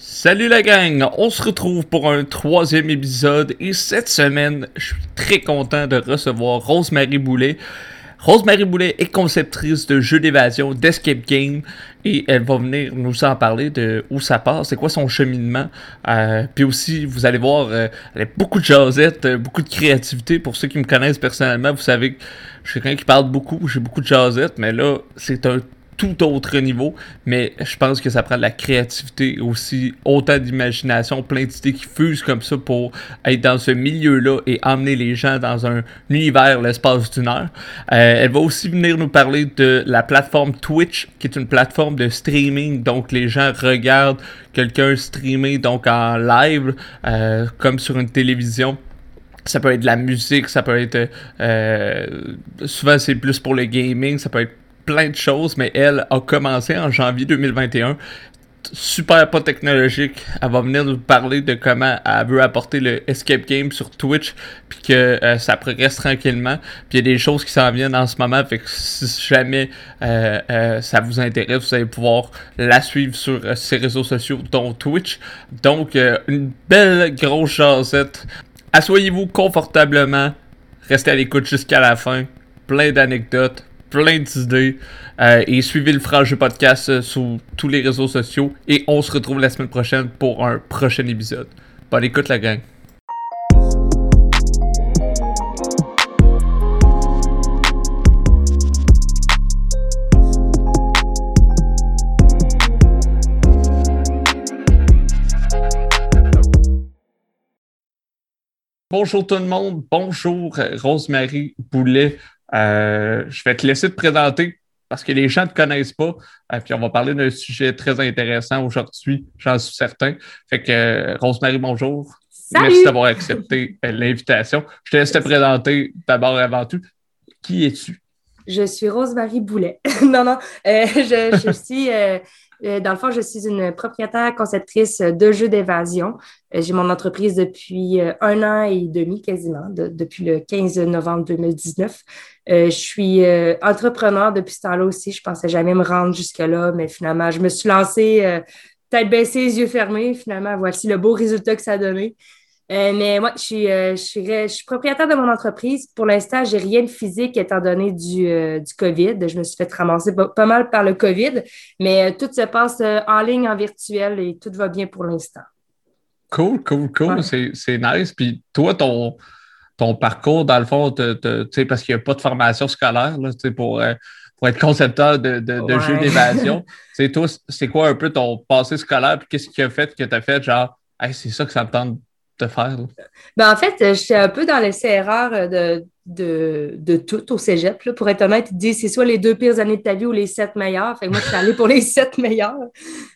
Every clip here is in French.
Salut la gang, on se retrouve pour un troisième épisode et cette semaine, je suis très content de recevoir Rosemary Boulet. Rosemary Boulet est conceptrice de jeux d'évasion, d'escape game et elle va venir nous en parler de où ça passe, c'est quoi son cheminement. Euh, puis aussi, vous allez voir, euh, elle a beaucoup de jasettes, euh, beaucoup de créativité. Pour ceux qui me connaissent personnellement, vous savez que je suis quelqu'un qui parle beaucoup, j'ai beaucoup de jasettes, mais là, c'est un tout autre niveau, mais je pense que ça prend de la créativité aussi, autant d'imagination, plein d'idées qui fusent comme ça pour être dans ce milieu-là et emmener les gens dans un univers l'espace d'une heure. Euh, elle va aussi venir nous parler de la plateforme Twitch, qui est une plateforme de streaming, donc les gens regardent quelqu'un streamer donc en live, euh, comme sur une télévision ça peut être de la musique, ça peut être euh, souvent c'est plus pour le gaming, ça peut être plein de choses, mais elle a commencé en janvier 2021 super pas technologique. Elle va venir nous parler de comment elle veut apporter le escape game sur Twitch, puis que euh, ça progresse tranquillement. Puis il y a des choses qui s'en viennent en ce moment, fait que si jamais euh, euh, ça vous intéresse, vous allez pouvoir la suivre sur ses réseaux sociaux, dont Twitch. Donc, une belle grosse chasette. Assoyez-vous confortablement, restez à l'écoute jusqu'à la fin. Plein d'anecdotes, plein d'idées. Euh, et suivez le Frangeux Podcast euh, sur tous les réseaux sociaux. Et on se retrouve la semaine prochaine pour un prochain épisode. Bonne écoute, la gang. Bonjour tout le monde, bonjour Rosemary Boulet. Euh, je vais te laisser te présenter parce que les gens ne te connaissent pas. Euh, puis on va parler d'un sujet très intéressant aujourd'hui, j'en suis certain. Fait que euh, Rosemary, bonjour. Merci d'avoir accepté l'invitation. Je te laisse te présenter d'abord et avant tout. Qui es-tu? Je suis Rosemary Boulet. non, non, je, je, suis euh, dans le fond, je suis une propriétaire conceptrice de jeux d'évasion. Euh, j'ai mon entreprise depuis euh, un an et demi quasiment, depuis le 15 novembre 2019. Je suis entrepreneur depuis ce temps-là aussi. Je pensais jamais me rendre jusque-là, mais finalement, je me suis lancée tête baissée, yeux fermés. Finalement, voici le beau résultat que ça a donné. Euh, mais moi, je suis, euh, je, suis, je suis propriétaire de mon entreprise. Pour l'instant, j'ai rien de physique étant donné du, euh, du COVID. Je me suis fait ramasser pas, mal par le COVID, mais tout se passe en ligne, en virtuel et tout va bien pour l'instant. Cool, cool, cool. C'est nice. Puis toi, ton, ton parcours, dans le fond, parce qu'il n'y a pas de formation scolaire là, pour, pour être concepteur de, de, de jeux d'évasion. c'est quoi un peu ton passé scolaire? Puis qu'est-ce qui a fait que tu as fait genre, c'est ça que ça me tente faire? Ben, en fait, je suis un peu dans l'essai-erreur de, de, de, tout au cégep. Pour être honnête, ils disent c'est soit les deux pires années de ta vie ou les sept meilleures. Fait moi, je suis allée pour les sept meilleures.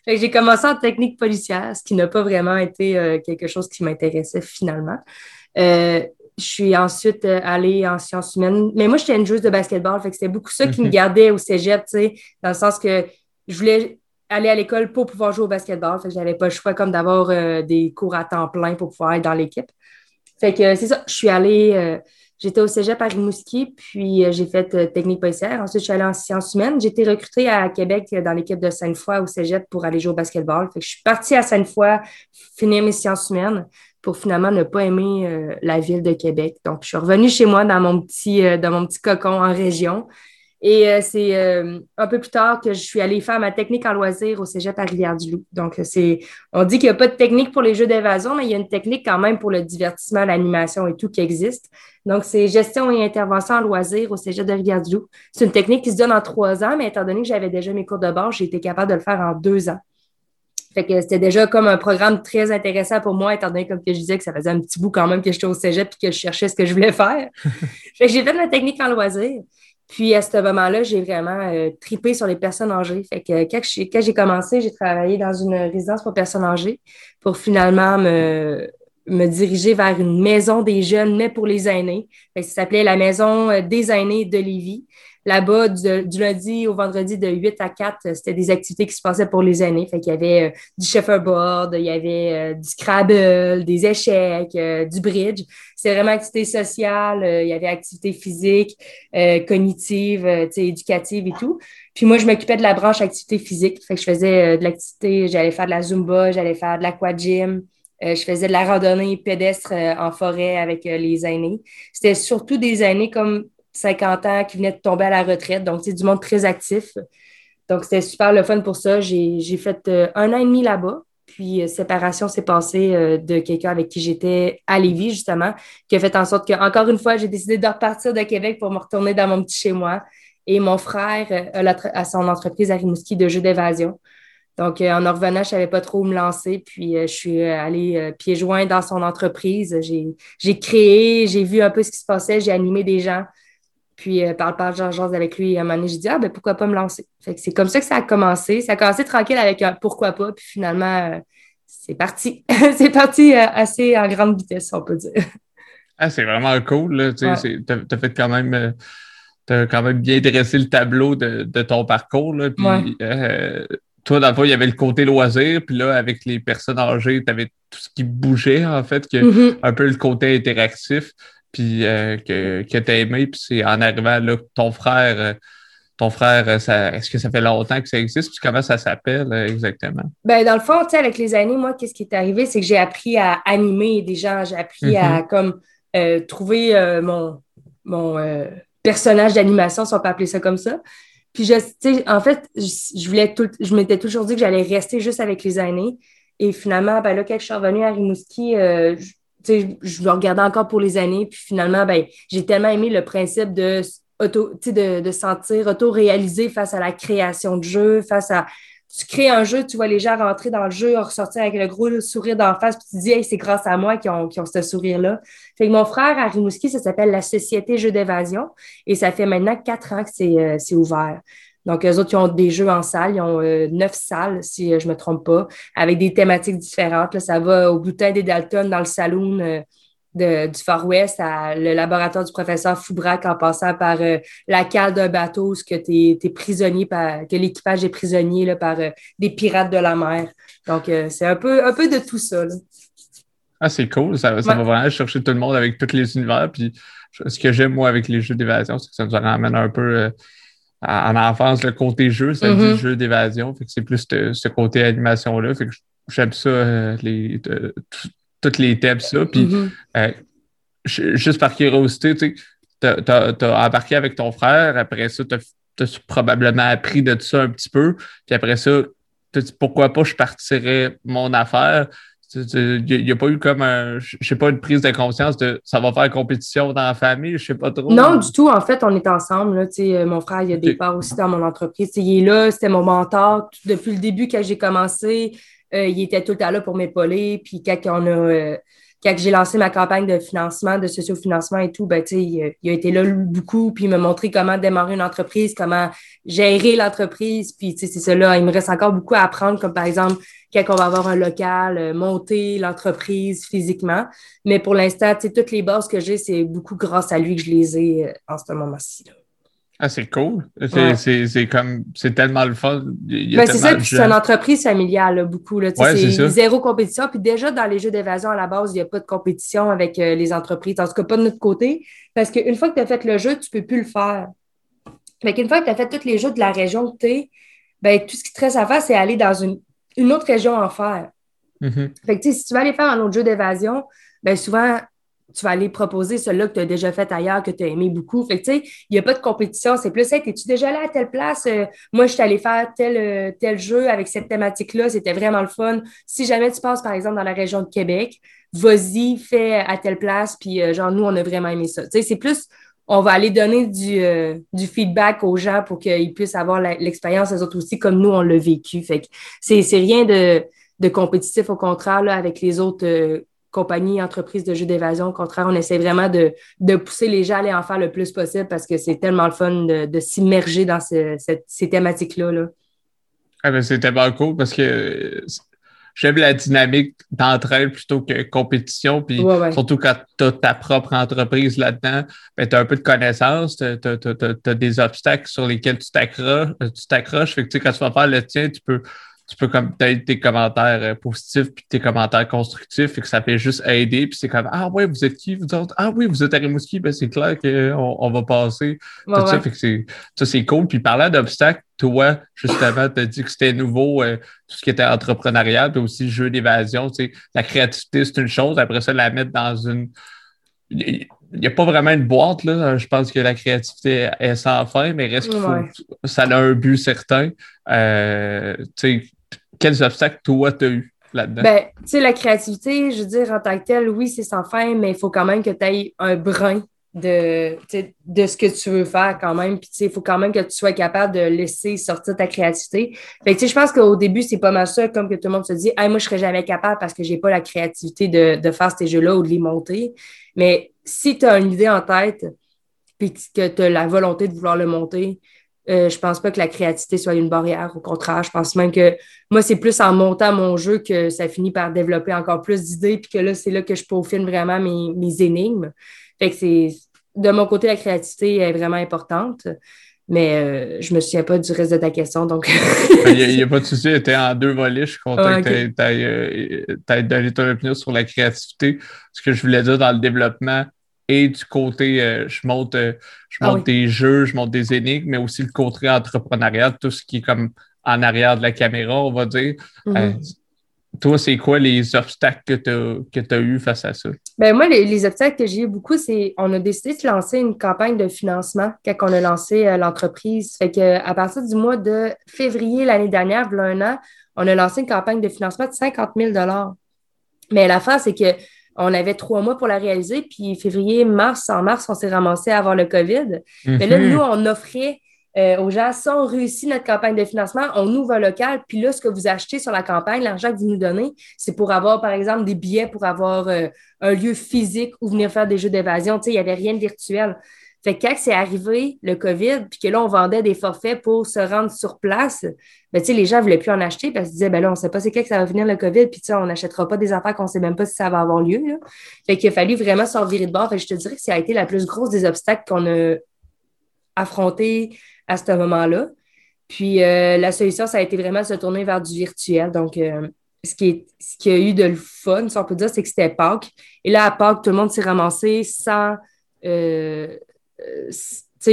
j'ai commencé en technique policière, ce qui n'a pas vraiment été euh, quelque chose qui m'intéressait finalement. Euh, je suis ensuite euh, allée en sciences humaines. Mais moi, j'étais une joueuse de basketball. Fait que c'était beaucoup ça qui me mhm. gardait au cégep, dans le sens que je voulais aller à l'école pour pouvoir jouer au basketball. Fait que j'avais pas le choix comme d'avoir euh, des cours à temps plein pour pouvoir être dans l'équipe. Fait que c'est ça, je suis allée, euh, j'étais au cégep à Rimouski, puis euh, j'ai fait technique policière. Ensuite, je suis allée en sciences humaines. J'ai été recrutée à Québec dans l'équipe de Sainte-Foy au cégep pour aller jouer au basketball. Fait que je suis partie à Sainte-Foy finir mes sciences humaines pour finalement ne pas aimer la ville de Québec. Donc, je suis revenue chez moi dans mon petit, dans mon petit cocon en région. Et euh, c'est euh, un peu plus tard que je suis allée faire ma technique en loisir au cégep à Rivière-du-Loup. Donc, c'est, on dit qu'il n'y a pas de technique pour les jeux d'évasion, mais il y a une technique quand même pour le divertissement, l'animation et tout qui existe. Donc, c'est gestion et intervention en loisir au cégep de Rivière-du-Loup. C'est une technique qui se donne en trois ans, mais étant donné que j'avais déjà mes cours de base, j'ai été capable de le faire en deux ans. Fait que c'était déjà comme un programme très intéressant pour moi, étant donné, comme que je disais, que ça faisait un petit bout quand même que j'étais au cégep et que je cherchais ce que je voulais faire. fait que j'ai fait ma technique en loisir. Puis à ce moment-là, j'ai vraiment euh, tripé sur les personnes âgées. Fait que quand j'ai commencé, j'ai travaillé dans une résidence pour personnes âgées pour finalement me, me diriger vers une maison des jeunes, mais pour les aînés. ça s'appelait la maison euh, des aînés de Lévis. Là-bas, du, lundi au vendredi, de 8 à 4, c'était des activités qui se passaient pour les aînés. Fait qu'il y avait euh, du checkerboard, il y avait du Scrabble, des échecs, du bridge. C'était vraiment activité sociale, il y avait activité physique, cognitive, éducative et tout. Puis moi, je m'occupais de la branche activité physique. Fait que je faisais de l'activité, j'allais faire de la Zumba, j'allais faire de l'aquagym, euh, je faisais de la randonnée pédestre euh, en forêt avec euh, les aînés. C'était surtout des aînés comme 50 ans qui venaient de tomber à la retraite. Donc, c'est du monde très actif. Donc, c'était super le fun pour ça. J'ai fait un an et demi là-bas. Puis, séparation s'est passée de quelqu'un avec qui j'étais à Lévis, justement, qui a fait en sorte que, encore une fois, j'ai décidé de repartir de Québec pour me retourner dans mon petit chez moi. Et mon frère a, son entreprise à Rimouski de jeux d'évasion. Donc, euh, en revenant, je ne savais pas trop où me lancer. Puis, euh, je suis euh, allée pieds joints dans son entreprise. J'ai créé, j'ai vu un peu ce qui se passait, j'ai animé des gens. Puis, par le jean jean avec lui, à un moment donné, j'ai dit, ah, ben pourquoi pas me lancer? c'est comme ça que ça a commencé. Ça a commencé tranquille avec un pourquoi pas. Puis, finalement, c'est parti. c'est parti assez en grande vitesse, on peut dire. Ah, c'est vraiment cool. Tu as, fait quand même. tu as quand même bien dressé le tableau de, ton parcours. Là, puis, toi, dans le fond, il y avait le côté loisir, puis là, avec les personnes âgées, tu avais tout ce qui bougeait, en fait, que, mm-hmm. un peu le côté interactif, puis euh, que, que tu as aimé, puis c'est en arrivant là, ton frère, euh, ton frère, euh, est-ce que ça fait longtemps que ça existe, puis comment ça s'appelle exactement? Ben, dans le fond, tu sais, avec les années, moi, qu'est-ce qui est arrivé, c'est que j'ai appris à animer des gens, j'ai appris à, mm-hmm. comme, trouver mon, mon personnage d'animation, si on peut appeler ça comme ça. Puis, je, en fait, je, voulais tout, je m'étais toujours dit que j'allais rester juste avec les aînés. Et finalement, ben là, quand je suis revenue à Rimouski, euh, je, je regardais encore pour les années. Puis finalement, ben, j'ai tellement aimé le principe de auto, de, de sentir auto-réalisé face à la création de jeux, face à tu crées un jeu, tu vois les gens rentrer dans le jeu, ressortir avec le gros sourire d'en face, puis tu te dis, hey, c'est grâce à moi qu'ils ont, ont ce sourire-là. Fait que mon frère à Rimouski, ça s'appelle la Société Jeux d'évasion, et ça fait maintenant quatre ans que c'est euh, ouvert. Donc, eux autres, ils ont des jeux en salle. Ils ont euh, neuf salles, si euh, je ne me trompe pas, avec des thématiques différentes. Là, ça va au boutin des Dalton dans le saloon du Far West à le laboratoire du professeur Foubrac en passant par euh, la cale d'un bateau, ce que tu es, prisonnier, par, que l'équipage est prisonnier là, par euh, des pirates de la mer. Donc, euh, c'est un peu, un peu de tout ça. Ah, c'est cool. Ça, ça va vraiment chercher tout le monde avec tous les univers. Puis, ce que j'aime, moi, avec les jeux d'évasion, c'est que ça nous ramène un peu en enfance le côté jeu, ça mm-hmm. dit jeu d'évasion. Fait que c'est plus ce côté animation-là. Fait que j'aime ça, les, toutes les thèmes, ça. Puis, mm-hmm. euh, juste par curiosité, tu tu as, embarqué avec ton frère. Après ça, tu as, probablement appris de tout ça un petit peu. Puis après ça, pourquoi pas je partirais mon affaire. Il n'y a, pas eu comme un, je sais pas, une prise de conscience de ça va faire compétition dans la famille, je sais pas trop. Non, du tout. En fait, on est ensemble. Là, euh, mon frère, il a des parts aussi dans mon entreprise. il est là, c'était mon mentor. Depuis le début, quand j'ai commencé, euh, il était tout le temps là pour m'épauler. Puis quand on a euh, quand j'ai lancé ma campagne de financement, de sociofinancement et tout, ben, il, il a été là beaucoup, puis il m'a montré comment démarrer une entreprise, comment gérer l'entreprise. Puis c'est là, il me reste encore beaucoup à apprendre, comme par exemple, quand on va avoir un local, euh, monter l'entreprise physiquement. Mais pour l'instant, toutes les bases que j'ai, c'est beaucoup grâce à lui que je les ai en ce moment-ci. Ah, c'est cool. C'est comme c'est tellement le fun. Ben, c'est ça, c'est une entreprise familiale, beaucoup. Là, c'est zéro compétition. Puis déjà, dans les jeux d'évasion, à la base, il n'y a pas de compétition avec euh, les entreprises. En tout cas, pas de notre côté. Parce qu'une fois que tu as fait le jeu, tu ne peux plus le faire. Fait qu'une fois que tu as fait tous les jeux de la région que tu es, ben, tout ce qui te reste à faire, c'est aller dans une, une, autre région en faire. Mm-hmm. Fait que, si tu vas aller faire un autre jeu d'évasion, ben souvent, tu vas aller proposer celui-là que tu as déjà fait ailleurs, que tu as aimé beaucoup. Fait que, tu sais, il n'y a pas de compétition. C'est plus, hey, es-tu déjà là à telle place? Euh, moi, je suis allée faire tel, euh, tel jeu avec cette thématique-là. C'était vraiment le fun. Si jamais tu passes, par exemple, dans la région de Québec, vas-y, fais à telle place. Puis, euh, genre, nous, on a vraiment aimé ça. Tu sais, c'est plus, on va aller donner du, du feedback aux gens pour qu'ils puissent avoir l'expérience, eux autres aussi, comme nous, on l'a vécu. Fait que c'est rien de, de compétitif, au contraire, là, avec les autres compagnie, entreprise de jeux d'évasion. Au contraire, on essaie vraiment de, pousser les gens à aller en faire le plus possible parce que c'est tellement le fun de, s'immerger dans ces thématiques-là. Ah ben, c'est tellement cool parce que j'aime la dynamique d'entraide plutôt que compétition. Puis surtout quand tu as ta propre entreprise là-dedans, ben, tu as un peu de connaissances, tu as, des obstacles sur lesquels tu t'accroches. Tu t'accroches. Fait que quand tu vas faire le tien, tu peux tu peux comme peut-être tes commentaires euh, positifs puis tes commentaires constructifs et que ça fait juste aider puis c'est comme ah ouais vous êtes qui vous autres? Ah oui vous êtes à Rimouski ben c'est clair qu'on on va passer tout ça fait que c'est ça c'est cool. Puis parlant d'obstacles toi justement tu as dit que c'était nouveau euh, tout ce qui était entrepreneurial puis aussi jeu d'évasion tu sais la créativité c'est une chose. Après ça la mettre dans une il n'y a pas vraiment une boîte, là. Je pense que la créativité est sans fin, mais reste faut, ça a un but certain. Euh, quels obstacles, toi, tu as eu là-dedans? Ben, tu sais, la créativité, je veux dire, en tant que telle, oui, c'est sans fin, mais il faut quand même que tu aies un brin de, de ce que tu veux faire quand même. Puis, il faut quand même que tu sois capable de laisser sortir ta créativité. Fait que, je pense qu'au début, c'est pas mal ça, comme que tout le monde se dit, hey, moi, je serais jamais capable parce que j'ai pas la créativité de, de faire ces jeux-là ou de les monter. Mais si tu as une idée en tête, puis que tu as la volonté de vouloir le monter, euh, je pense pas que la créativité soit une barrière. Au contraire, je pense même que moi, c'est plus en montant mon jeu que ça finit par développer encore plus d'idées, puis que là, c'est là que je peaufine vraiment mes, mes énigmes. Fait que c'est de mon côté, la créativité est vraiment importante. Mais euh, je ne me souviens pas du reste de ta question. Donc... Il n'y a, pas de souci, tu es en deux volets. Je suis content que tu aies, donné ton opinion sur la créativité. Ce que je voulais dire dans le développement et du côté, euh, je monte, euh, je ah monte des jeux, je monte des énigmes, mais aussi le côté entrepreneurial, tout ce qui est comme en arrière de la caméra, on va dire. Mm-hmm. Toi, c'est quoi les obstacles que tu as, eu face à ça? Ben moi, les, obstacles que j'ai eu beaucoup, c'est on a décidé de lancer une campagne de financement quand on a lancé euh, l'entreprise. Fait que à partir du mois de février l'année dernière, il y a un an, on a lancé une campagne de financement de 50 000 Mais la fin, c'est que on avait trois mois pour la réaliser, puis février, mars, en mars, on s'est ramassé à avoir le COVID. Mais là, mhm. nous, on offrait euh, aux gens, si on réussit notre campagne de financement, on ouvre un local, puis là, ce que vous achetez sur la campagne, l'argent que vous nous donnez, c'est pour avoir, par exemple, des billets pour avoir euh, un lieu physique ou venir faire des jeux d'évasion. Tu sais, il n'y avait rien de virtuel. Fait que quand c'est arrivé, le COVID, puis que là, on vendait des forfaits pour se rendre sur place, ben, tu sais, les gens ne voulaient plus en acheter parce qu'ils disaient, ben là, on ne sait pas c'est quand que ça va venir le COVID, puis tu sais, on n'achètera pas des affaires qu'on ne sait même pas si ça va avoir lieu. Là. Fait qu'il a fallu vraiment s'en virer de bord. Fait que je te dirais que ça a été la plus grosse des obstacles qu'on a affronté à ce moment-là. Puis euh, la solution, ça a été vraiment de se tourner vers du virtuel. Donc, euh, ce, qui ce qui a eu de le fun, si on peut dire, c'est que c'était Pâques. Et là, à Pâques, tout le monde s'est ramassé sans, euh,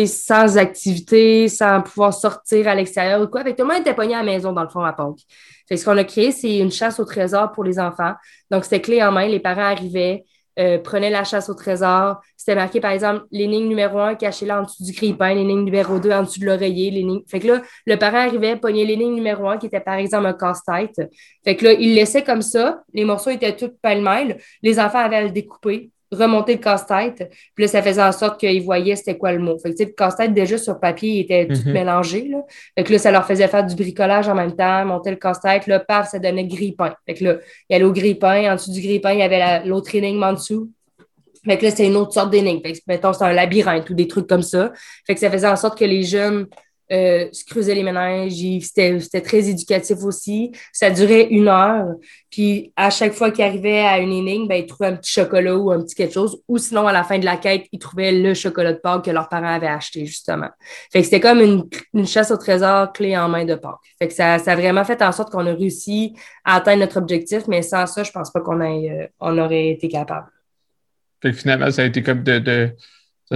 sans activité, sans pouvoir sortir à l'extérieur ou quoi. Fait tout le monde était pogné à la maison, dans le fond, à Pâques. Fait ce qu'on a créé, c'est une chasse au trésor pour les enfants. Donc, c'était clé en main. Les parents arrivaient, euh, prenait la chasse au trésor. C'était marqué, par exemple, l'énigme numéro un cachée là en dessous du grille-pain, l'énigme numéro deux en dessous de l'oreiller. L'énigme... Fait que là, le parent arrivait, pognait l'énigme numéro un qui était, par exemple, un casse-tête. Fait que là, il laissait comme ça. Les morceaux étaient tous pêle-mêle. Les enfants avaient à le découper remonter le casse-tête. Puis là, ça faisait en sorte qu'ils voyaient c'était quoi le mot. Fait que, le casse-tête, déjà sur papier, il était tout mhm. mélangé. Là. Fait que là, ça leur faisait faire du bricolage en même temps, monter le casse-tête. Là, paf, ça donnait grille-pain. Fait que là, il y allait au grille-pain. En dessous du grille-pain, il y avait l'autre énigme en dessous. Fait que là, c'est une autre sorte d'énigme. Fait que, mettons, c'est un labyrinthe ou des trucs comme ça. Fait que ça faisait en sorte que les jeunes euh, se creusaient les ménages. C'était très éducatif aussi. Ça durait une heure. Puis à chaque fois qu'ils arrivaient à une énigme, ben, ils trouvaient un petit chocolat ou un petit quelque chose. Ou sinon, à la fin de la quête, ils trouvaient le chocolat de Pâques que leurs parents avaient acheté, justement. Fait que c'était comme une, une, chasse au trésor clé en main de Pâques. Fait que ça, ça a vraiment fait en sorte qu'on a réussi à atteindre notre objectif. Mais sans ça, je pense pas qu'on euh, on aurait été capable. Fait que finalement, ça a été comme de, de,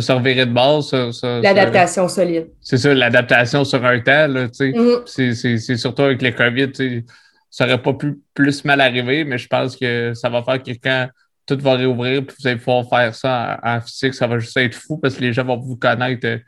se revirer de base. L'adaptation solide. C'est ça, l'adaptation sur un temps. Là, mm-hmm. C'est surtout avec le COVID. Ça n'aurait pas pu plus mal arriver, mais je pense que ça va faire que quand tout va réouvrir, puis vous allez pouvoir faire ça en, physique, ça va juste être fou parce que les gens vont vous connaître euh,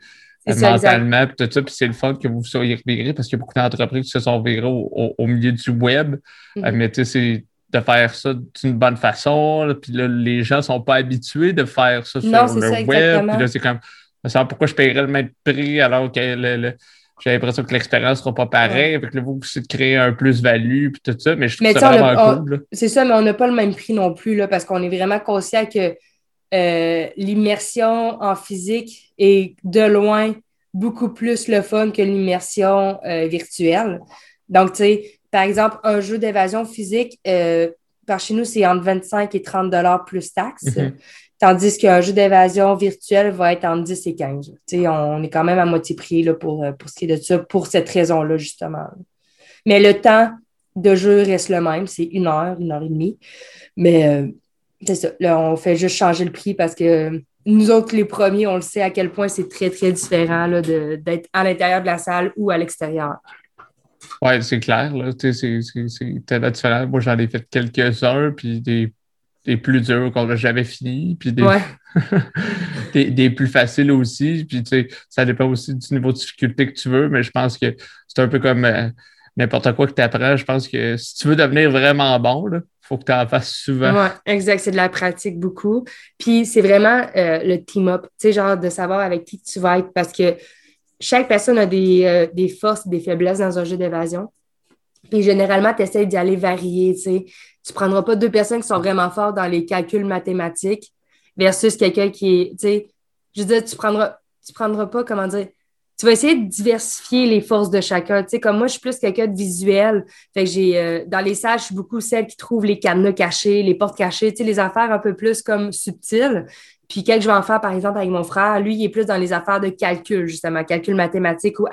mentalement, puis tout ça, puis c'est le fun que vous soyez reviré parce qu'il y a beaucoup d'entreprises qui se sont virées au, milieu du web. Mm-hmm. mais tu sais, c'est de faire ça d'une bonne façon. puis là, les gens ne sont pas habitués de faire ça sur le web. Puis là, c'est comme, ça pourquoi je paierais le même prix alors que j'ai l'impression que l'expérience ne sera pas pareille. Avec le vous, c'est de créer un plus-value puis tout ça. Mais je trouve ça vraiment cool. C'est ça, mais on n'a pas le même prix non plus là, parce qu'on est vraiment conscient que euh, l'immersion en physique est de loin beaucoup plus le fun que l'immersion euh, virtuelle. Donc, tu sais, par exemple, un jeu d'évasion physique, euh, par chez nous, c'est entre 25 et 30 dollars plus taxes. Mhm. Tandis qu'un jeu d'évasion virtuel va être entre 10 et 15. on est quand même à moitié prix là, pour, euh, pour ce qui est de ça, pour cette raison-là, justement. Mais le temps de jeu reste le même, c'est une heure, une heure et demie. Mais euh, c'est ça, là, on fait juste changer le prix parce que nous autres, les premiers, on le sait à quel point c'est très, très différent d'être à l'intérieur de la salle ou à l'extérieur. Oui, c'est clair. C'est tellement différent. Moi, j'en ai fait quelques-uns, puis des, des plus durs qu'on n'a jamais fini, puis des, des, plus faciles aussi. Puis, ça dépend aussi du niveau de difficulté que tu veux, mais je pense que c'est un peu comme euh, n'importe quoi que tu apprends. Je pense que si tu veux devenir vraiment bon, il faut que tu en fasses souvent. Oui, exact. C'est de la pratique beaucoup. Puis, c'est vraiment euh, le team-up, tu sais, genre de savoir avec qui tu vas être parce que chaque personne a des, euh, des forces des faiblesses dans un jeu d'évasion. Puis généralement, tu essaies d'y aller varier. Tu ne prendras pas deux personnes qui sont vraiment fortes dans les calculs mathématiques versus quelqu'un qui est. Je veux dire, tu prendras, tu prendras pas, comment dire, tu vas essayer de diversifier les forces de chacun. Tu sais, comme moi, je suis plus quelqu'un de visuel. Fait que j'ai, euh, dans les salles, je suis beaucoup celle qui trouve les cadenas cachés, les portes cachées, tu sais, les affaires un peu plus comme subtiles. Puis quand je vais en faire, par exemple, avec mon frère, lui, il est plus dans les affaires de calcul, justement, calcul mathématique ou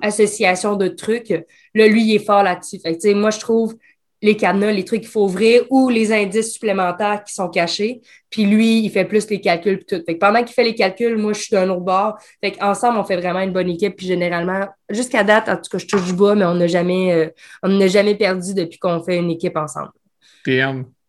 association de trucs. Là, lui, il est fort là-dessus. Moi, je trouve les cadenas, les trucs qu'il faut ouvrir ou les indices supplémentaires qui sont cachés. Puis lui, il fait plus les calculs et tout. Fait que pendant qu'il fait les calculs, moi, je suis d'un autre bord. Fait qu'ensemble, on fait vraiment une bonne équipe. Puis généralement, jusqu'à date, en tout cas, je touche du bois, mais on n'a jamais, euh, jamais perdu depuis qu'on fait une équipe ensemble.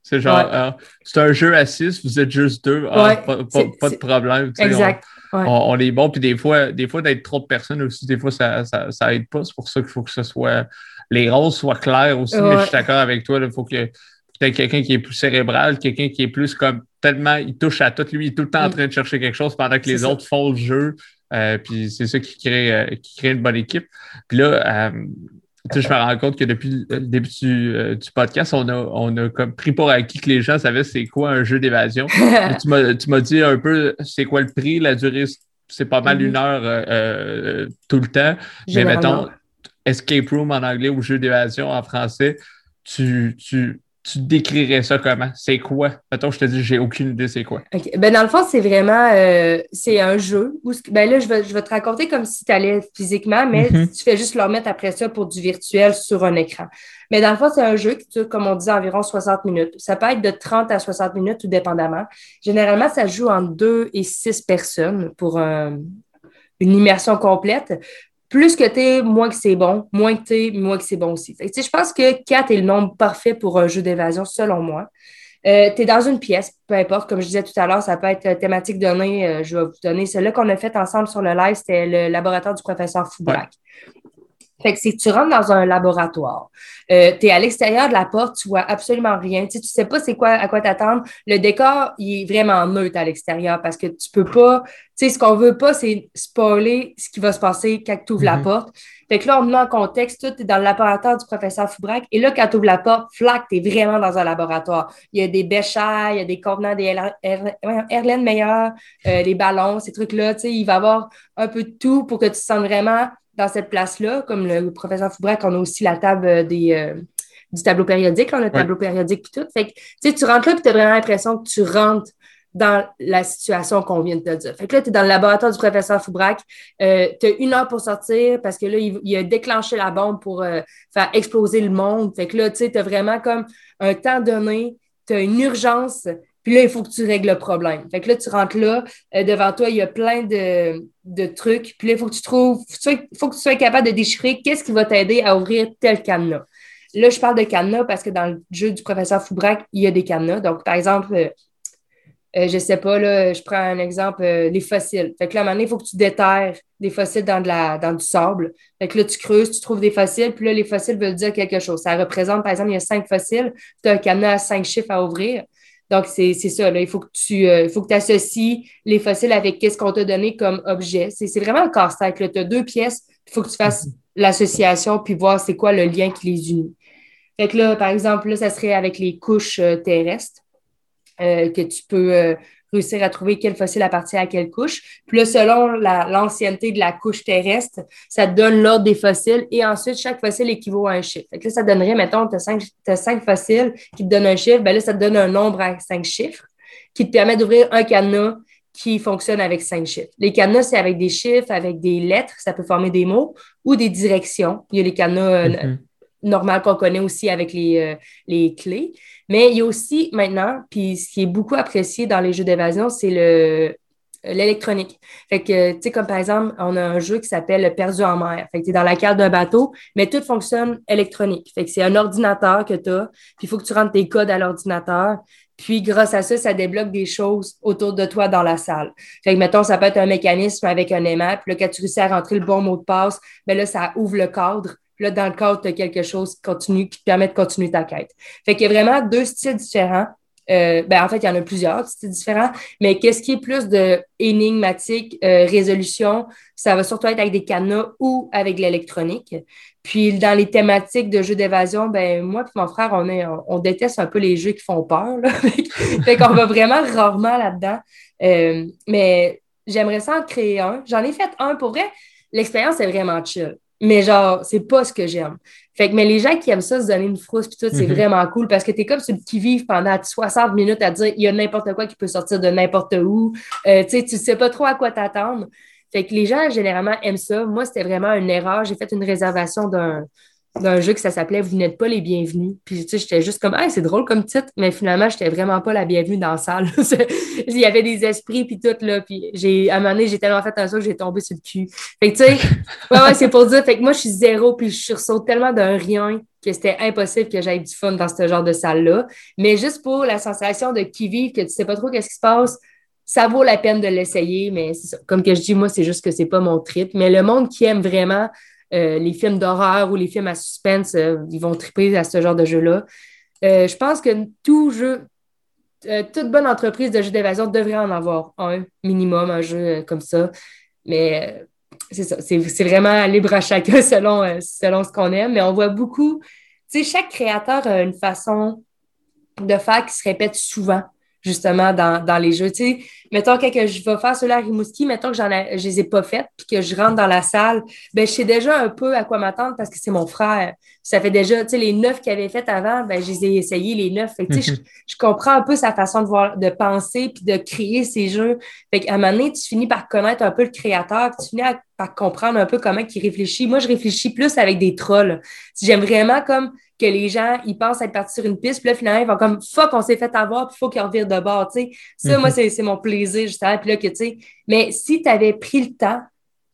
C'est genre, ah, c'est un jeu à six, vous êtes juste deux, ah, pas, de problème. Exact. On, est bon, puis des fois, des fois d'être trop de personnes aussi, des fois, ça, ça, ça aide pas. C'est pour ça qu'il faut que ce soit. Les rôles soient clairs aussi, mais je suis d'accord avec toi. Il faut que tu aies quelqu'un qui est plus cérébral, quelqu'un qui est plus comme tellement, il touche à tout. Lui, il est tout le temps en mm. train de chercher quelque chose pendant que les autres font le jeu. Euh, puis c'est ça qui crée, euh, qui crée une bonne équipe. Puis là, euh, tu sais, je me rends compte que depuis le début du, euh, podcast, on a, on a comme pris pour acquis que les gens savaient c'est quoi un jeu d'évasion. tu m'as dit un peu c'est quoi le prix, la durée, c'est pas mal une mm-hmm. heure euh, euh, tout le temps. Mais mettons, escape room en anglais ou jeu d'évasion en français, tu, tu, tu décrirais ça comment? C'est quoi? Mettons, je te dis, j'ai aucune idée, c'est quoi? Ben, dans le fond, c'est vraiment euh, c'est un jeu. Où, ben là, je vais, je vais te raconter comme si tu allais physiquement, mais mhm. tu fais juste le remettre après ça pour du virtuel sur un écran. Mais dans le fond, c'est un jeu qui dure, comme on dit, environ 60 minutes. Ça peut être de 30 à 60 minutes, tout dépendamment. Généralement, ça joue entre 2 et 6 personnes pour une immersion complète plus que tu es, moins que c'est bon. Moins que tu es, moins que c'est bon aussi. je pense que 4 est le nombre parfait pour un jeu d'évasion, selon moi. Euh, tu es dans une pièce, peu importe, comme je disais tout à l'heure, ça peut être thématique donnée. Euh, je vais vous donner celle-là qu'on a fait ensemble sur le live, c'était le laboratoire du professeur Foubrac. Fait que c'est que tu rentres dans un laboratoire. Euh, tu es à l'extérieur de la porte, tu vois absolument rien. Tu sais, sais pas c'est quoi, à quoi t'attendre. Le décor, il est vraiment neutre à l'extérieur parce que tu peux pas, tu sais, ce qu'on veut pas, c'est spoiler ce qui va se passer quand tu ouvres la mhm. porte. Fait que là, on met en contexte, tu es dans le laboratoire du professeur Foubrac. Et là, quand tu ouvres la porte, flac, tu es vraiment dans un laboratoire. Il y a des béchailles, il y a des contenants, des Erlen Meyer, euh, des ballons, ces trucs-là. Tu sais, il va y avoir un peu de tout pour que tu te sentes vraiment dans cette place-là, comme le professeur Foubrac, on a aussi la table euh, des, euh, du tableau périodique, on a le tableau périodique et tout. Fait que, tu rentres là et tu as vraiment l'impression que tu rentres dans la situation qu'on vient de te dire. Fait que là, tu es dans le laboratoire du professeur Foubrac. Euh, tu as une heure pour sortir parce que là, il, a déclenché la bombe pour faire exploser le monde. Fait que là, tu sais, tu as vraiment comme un temps donné, tu as une urgence puis là, il faut que tu règles le problème. Fait que là, tu rentres là, euh, devant toi, il y a plein de, de trucs. Puis là, il faut que tu trouves, il faut que tu sois capable de déchiffrer qu'est-ce qui va t'aider à ouvrir tel cadenas. Là, je parle de cadenas parce que dans le jeu du professeur Foubrac, il y a des cadenas. Donc, par exemple, euh, euh je sais pas, là, je prends un exemple, euh, les fossiles. Fait que là, à un moment donné, il faut que tu déterres des fossiles dans, de la, dans du sable. Fait que là, tu creuses, tu trouves des fossiles, puis là, les fossiles veulent dire quelque chose. Ça représente, par exemple, il y a cinq fossiles, tu as un cadenas à cinq chiffres à ouvrir. Donc, c'est ça. Là. Il faut que tu euh, faut que associes les fossiles avec qu'est-ce qu'on t'a donné comme objet. C'est vraiment un casse-tête. Tu as deux pièces, il faut que tu fasses mhm. l'association puis voir c'est quoi le lien qui les unit. Fait que là, par exemple, là, ça serait avec les couches euh, terrestres euh, que tu peux réussir à trouver quel fossile appartient à quelle couche. Puis là, selon l'ancienneté de la couche terrestre, ça donne l'ordre des fossiles et ensuite, chaque fossile équivaut à un chiffre. Fait que là, ça donnerait, mettons, tu as, cinq fossiles qui te donnent un chiffre, ben là, ça te donne un nombre à cinq chiffres qui te permet d'ouvrir un cadenas qui fonctionne avec cinq chiffres. Les cadenas, c'est avec des chiffres, avec des lettres, ça peut former des mots ou des directions. Il y a les cadenas euh, mm-hmm. Normaux qu'on connaît aussi avec les, euh, les clés. Mais il y a aussi maintenant, puis ce qui est beaucoup apprécié dans les jeux d'évasion, c'est le l'électronique. Fait que, tu sais, comme par exemple, on a un jeu qui s'appelle Perdu en mer. Fait que tu dans la carte d'un bateau, mais tout fonctionne électronique. Fait que c'est un ordinateur que tu as, puis il faut que tu rentres tes codes à l'ordinateur. Puis, grâce à ça, ça débloque des choses autour de toi dans la salle. Fait que, mettons, ça peut être un mécanisme avec un aimant. Puis là, quand tu réussis à rentrer le bon mot de passe, bien là, ça ouvre le cadre. Puis là, dans le cadre, tu as quelque chose qui, continue, qui te permet de continuer ta quête. Fait qu'il y a vraiment deux styles différents. Euh, ben, en fait, il y en a plusieurs, styles différents. Mais qu'est-ce qui est plus de énigmatique, euh, résolution, ça va surtout être avec des cadenas ou avec l'électronique. Puis dans les thématiques de jeux d'évasion, ben moi et mon frère, on, est, on, déteste un peu les jeux qui font peur. Là. fait qu'on va vraiment rarement là-dedans. Euh, mais j'aimerais ça en créer un. J'en ai fait un pour vrai. L'expérience est vraiment chill. Mais genre, c'est pas ce que j'aime. Fait que, mais les gens qui aiment ça, se donner une frousse, puis tout, c'est mhm. vraiment cool parce que t'es comme ceux qui vivent pendant 60 minutes à dire il y a n'importe quoi qui peut sortir de n'importe où. Euh, tu sais, tu sais pas trop à quoi t'attendre. Fait que les gens, généralement, aiment ça. Moi, c'était vraiment une erreur. J'ai fait une réservation d'un, d'un jeu que ça s'appelait Vous n'êtes pas les bienvenus. Puis, tu sais, j'étais juste comme, ah, c'est drôle comme titre, mais finalement, j'étais vraiment pas la bienvenue dans la salle. Il y avait des esprits, puis tout, là. Puis, j'ai, à un moment donné, j'ai tellement fait un saut que j'ai tombé sur le cul. Fait que, tu sais, ouais, ouais, c'est pour dire. Fait que moi, je suis zéro, puis je sursaute tellement d'un rien que c'était impossible que j'aille du fun dans ce genre de salle-là. Mais juste pour la sensation de qui vive, que tu sais pas trop qu'est-ce qui se passe, ça vaut la peine de l'essayer, mais comme que je dis, moi, c'est juste que c'est pas mon trip. Mais le monde qui aime vraiment euh, les films d'horreur ou les films à suspense, euh, ils vont triper à ce genre de jeu-là. Euh, je pense que tout jeu, toute bonne entreprise de jeux d'évasion devrait en avoir un minimum, un jeu comme ça. Mais c'est ça, c'est vraiment libre à chacun selon, selon ce qu'on aime. Mais on voit beaucoup, tu sais, chaque créateur a une façon de faire qui se répète souvent justement dans, dans les jeux. Tu sais, mettons que je vais faire cela à Rimouski, mettons que j'en ai, je les ai pas faites, puis que je rentre dans la salle, ben je sais déjà un peu à quoi m'attendre parce que c'est mon frère. Ça fait déjà, tu sais, les neuf qu'il avait fait avant, ben je les ai essayés, les neuf. Fait tu sais, je, mhm. je, comprends un peu sa façon de voir, de penser, puis de créer ces jeux. Fait qu'à un moment donné, tu finis par connaître un peu le créateur, tu finis par comprendre un peu comment il réfléchit. Moi, je réfléchis plus avec des trolls. J'aime vraiment comme que les gens, ils pensent être partis sur une piste, puis là, finalement, ils vont comme fuck, on s'est fait avoir, puis il faut qu'ils revirent de bord, tu sais. Ça, moi, mhm. c'est mon plaisir, justement. Puis là, que, tu sais, mais si tu avais pris le temps